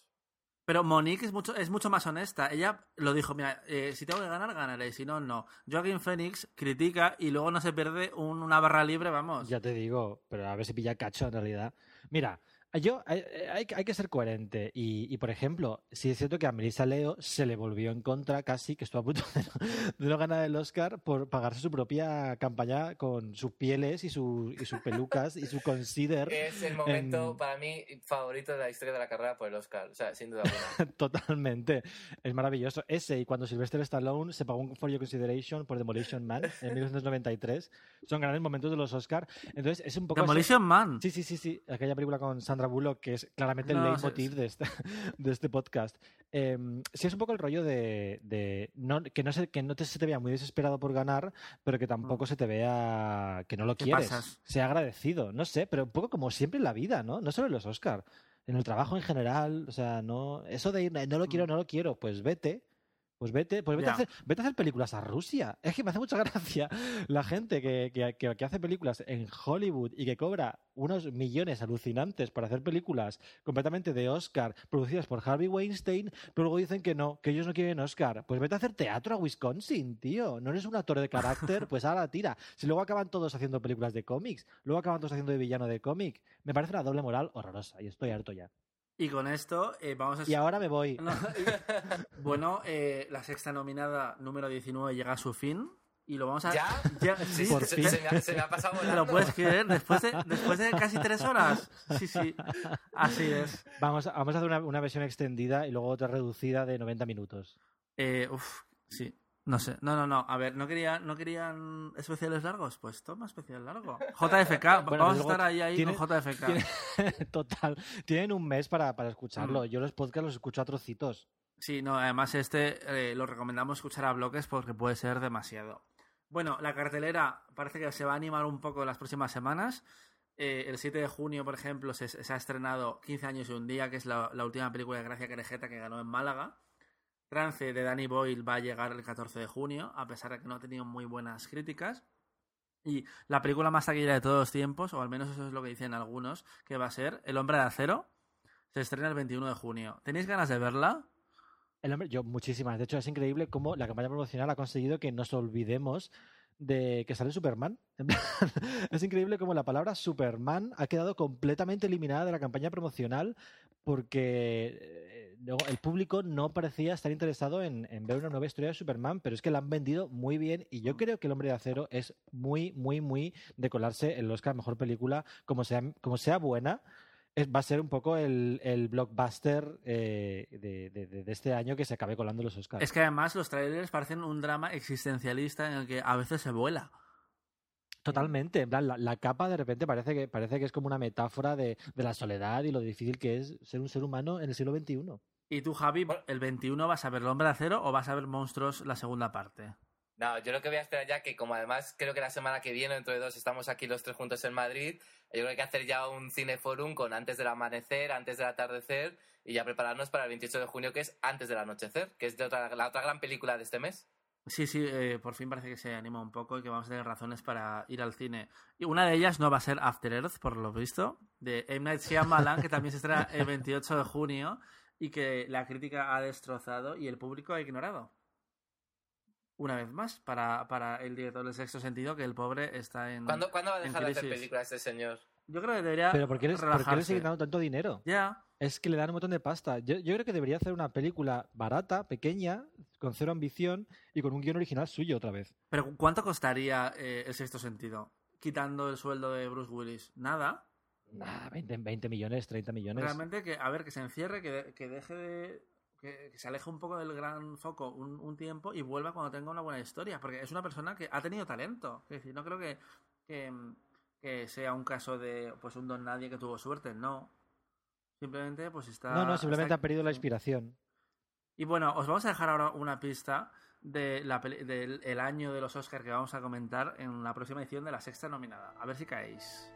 Pero Monique es mucho, es mucho más honesta. Ella lo dijo, mira, eh, si tengo que ganar, ganaré. Si no, no. Joaquin Phoenix critica y luego no se pierde un- una barra libre, vamos. Ya te digo, pero a ver si pilla cacho en realidad. Mira, yo hay, hay- hay que ser coherente y, y, por ejemplo, si es cierto que a Melissa Leo se le volvió en contra casi, que estuvo a punto de no, de no ganar el Oscar por pagarse su propia campaña con sus pieles y, su, y sus pelucas y su consider. Es el momento en- para mí favorito de la historia de la carrera por el Oscar. O sea, sin duda alguna. Totalmente. Es maravilloso. Ese y cuando Sylvester Stallone se pagó un For Your Consideration por Demolition Man en 1993. Son grandes momentos de los Oscar. Entonces es un poco... así- Demolition Man. Sí, sí, sí, sí. Aquella película con Sandra Bullock que es claramente el No, leitmotiv de este, de este podcast. Eh, sí, es un poco el rollo de, de no, que, no se, que no te, se te vea muy desesperado por ganar, pero que tampoco se te vea que no lo ¿Qué quieres. pasas? Sea agradecido, no sé, pero un poco como siempre en la vida, ¿no? No solo en los Oscar. En el trabajo en general, o sea, no. Eso de ir, no lo quiero, no lo quiero, pues vete. Pues vete, pues vete, a hacer, vete a hacer películas a Rusia. Es que me hace mucha gracia la gente que, que- que- que hace películas en Hollywood y que cobra unos millones alucinantes para hacer películas completamente de Oscar producidas por Harvey Weinstein, pero luego dicen que no, que ellos no quieren Oscar. Pues vete a hacer teatro a Wisconsin, tío. No eres un actor de carácter, pues ahora tira. Si luego acaban todos haciendo películas de cómics, luego acaban todos haciendo de villano de cómic, me parece una doble moral horrorosa y estoy harto ya. Y con esto eh, vamos a... Y ahora me voy. No, bueno, eh, la sexta nominada número 19 llega a su fin. Y lo vamos a... ¿Ya? sí, Por se- fin. se- Se me ha- se me ha pasado ¿Te volando. lo puedes creer? Después de, después de casi tres horas. Sí, sí. Así es. Vamos, a- vamos a hacer una, una versión extendida y luego otra reducida de 90 minutos. Eh, uf, sí. No sé. No, no, no. A ver, ¿no, quería, ¿no querían especiales largos? Pues toma especial largo. JFK. Bueno, vamos a luego estar ahí, ahí tiene- con JFK. Total. Tienen un mes para, para escucharlo. Mm. Yo los podcasts los escucho a trocitos. Sí, no, además este eh, lo recomendamos escuchar a bloques porque puede ser demasiado. Bueno, la cartelera parece que se va a animar un poco las próximas semanas. Eh, el 7 de junio, por ejemplo, se, se ha estrenado 15 años y un día, que es la, la última película de Gracia Querejeta que ganó en Málaga. Trance de Danny Boyle va a llegar el 14 de junio, a pesar de que no ha tenido muy buenas críticas. Y la película más taquillera de todos los tiempos, o al menos eso es lo que dicen algunos, que va a ser El Hombre de Acero, se estrena el 21 de junio. ¿Tenéis ganas de verla? El hombre, yo muchísimas. De hecho, es increíble cómo la campaña promocional ha conseguido que nos olvidemos de que sale Superman. Es increíble cómo la palabra Superman ha quedado completamente eliminada de la campaña promocional porque eh, el público no parecía estar interesado en, en ver una nueva historia de Superman, pero es que la han vendido muy bien y yo creo que El Hombre de Acero es muy, muy, muy de colarse el Oscar Mejor Película, como sea, como sea buena. es- va a ser un poco el, el blockbuster eh, de, de- de- de este año que se acabe colando los Oscars. Es que además los trailers parecen un drama existencialista en el que a veces se vuela. Totalmente, en plan, la, la capa de repente parece que, parece que es como una metáfora de, de la soledad y lo difícil que es ser un ser humano en el siglo XXI. ¿Y tú, Javi, el 21 vas a ver El Hombre de Acero o vas a ver Monstruos la segunda parte? No, yo lo que voy a esperar ya, que como además creo que la semana que viene, dentro de dos, estamos aquí los tres juntos en Madrid, yo creo que hay que hacer ya un cineforum con antes del amanecer, antes del atardecer, y ya prepararnos para el 28 de junio, que es antes del anochecer, que es de otra, la otra gran película de este mes. Sí, sí, eh, por fin parece que se anima un poco y que vamos a tener razones para ir al cine. Y una de ellas no va a ser After Earth, por lo visto, de M. Night Shyamalan, que también se estrena el 28 de junio y que la crítica ha destrozado y el público ha ignorado. una vez más para, para el director del sexto sentido, que el pobre está en. ¿Cuándo, ¿cuándo va a dejar de hacer películas este señor? Yo creo que debería. Pero ¿por qué, les, ¿por qué le siguen dando tanto dinero? Ya. Es que le dan un montón de pasta. Yo, yo creo que debería hacer una película barata, pequeña, con cero ambición y con un guion original suyo otra vez. Pero ¿cuánto costaría eh, el sexto sentido? Quitando el sueldo de Bruce Willis. Nada. Nah, 20, 20 millones, 30 millones. Realmente que, a ver, que se encierre, que, de- que deje de. Que, que se aleje un poco del gran foco un, un tiempo y vuelva cuando tenga una buena historia. Porque es una persona que ha tenido talento. Es decir, no creo que, que, que sea un caso de pues un don nadie que tuvo suerte. No. Simplemente pues está. no, no, simplemente está- ha perdido la inspiración. Y bueno, os vamos a dejar ahora una pista de la peli- del el año de los Oscars que vamos a comentar en la próxima edición de la sexta nominada. A ver si caéis.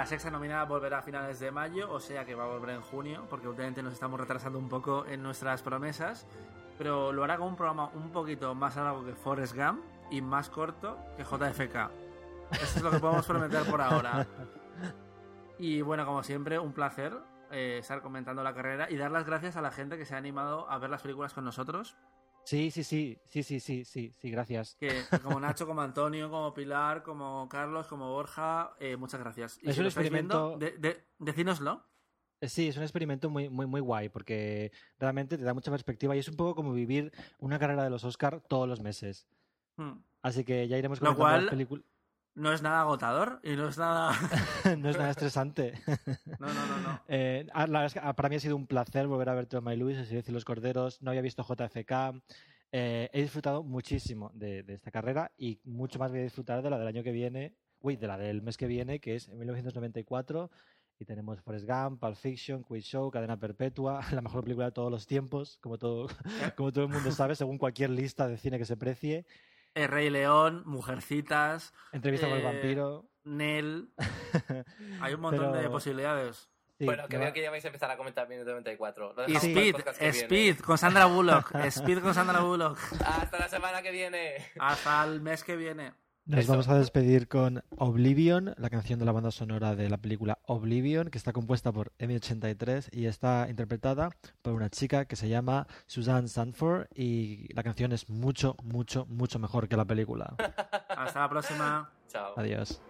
La sexta nominada volverá a finales de mayo, o sea que va a volver en junio, porque últimamente nos estamos retrasando un poco en nuestras promesas, pero lo hará con un programa un poquito más largo que Forrest Gump y más corto que JFK. Eso es lo que podemos prometer por ahora. Y bueno, como siempre, un placer eh, estar comentando la carrera y dar las gracias a la gente que se ha animado a ver las películas con nosotros. Sí, sí, sí, sí, sí, sí, sí, sí, gracias. Que como Nacho, como Antonio, como Pilar, como Carlos, como Borja, eh, muchas gracias. Y Es si un viendo, experimento- de- de- decínoslo. Eh, Sí, es un experimento muy, muy, muy guay porque realmente te da mucha perspectiva y es un poco como vivir una carrera de los Oscar todos los meses. Hmm. Así que ya iremos cual- las películas. No es nada agotador y no es nada. no es nada estresante. No, no, no, no. Eh, ah, la verdad es que ah, para mí ha sido un placer volver a ver Thelma y Luis, silencio y los corderos. No había visto JFK. Eh, he disfrutado muchísimo de, de esta carrera y mucho más voy a disfrutar de la del año que viene, uy, de la del mes que viene, que es en 1994. Y tenemos Forrest Gump, Pulp Fiction, Quiz Show, Cadena Perpetua, la mejor película de todos los tiempos, como todo, como todo el mundo sabe, según cualquier lista de cine que se precie. El Rey León, Mujercitas. Entrevista con el eh, vampiro. Nell. Hay un montón Pero- de posibilidades. Sí, bueno, que veo va- que ya vais a empezar a comentar 1994. Lo Y Speed. Speed con Sandra Bullock. Speed con Sandra Bullock. Hasta la semana que viene. Hasta el mes que viene. Nos vamos a despedir con Oblivion, la canción de la banda sonora de la película Oblivion, que está compuesta por M83 y está interpretada por una chica que se llama Suzanne Sanford y la canción es mucho, mucho, mucho mejor que la película. Hasta la próxima. Chao. Adiós.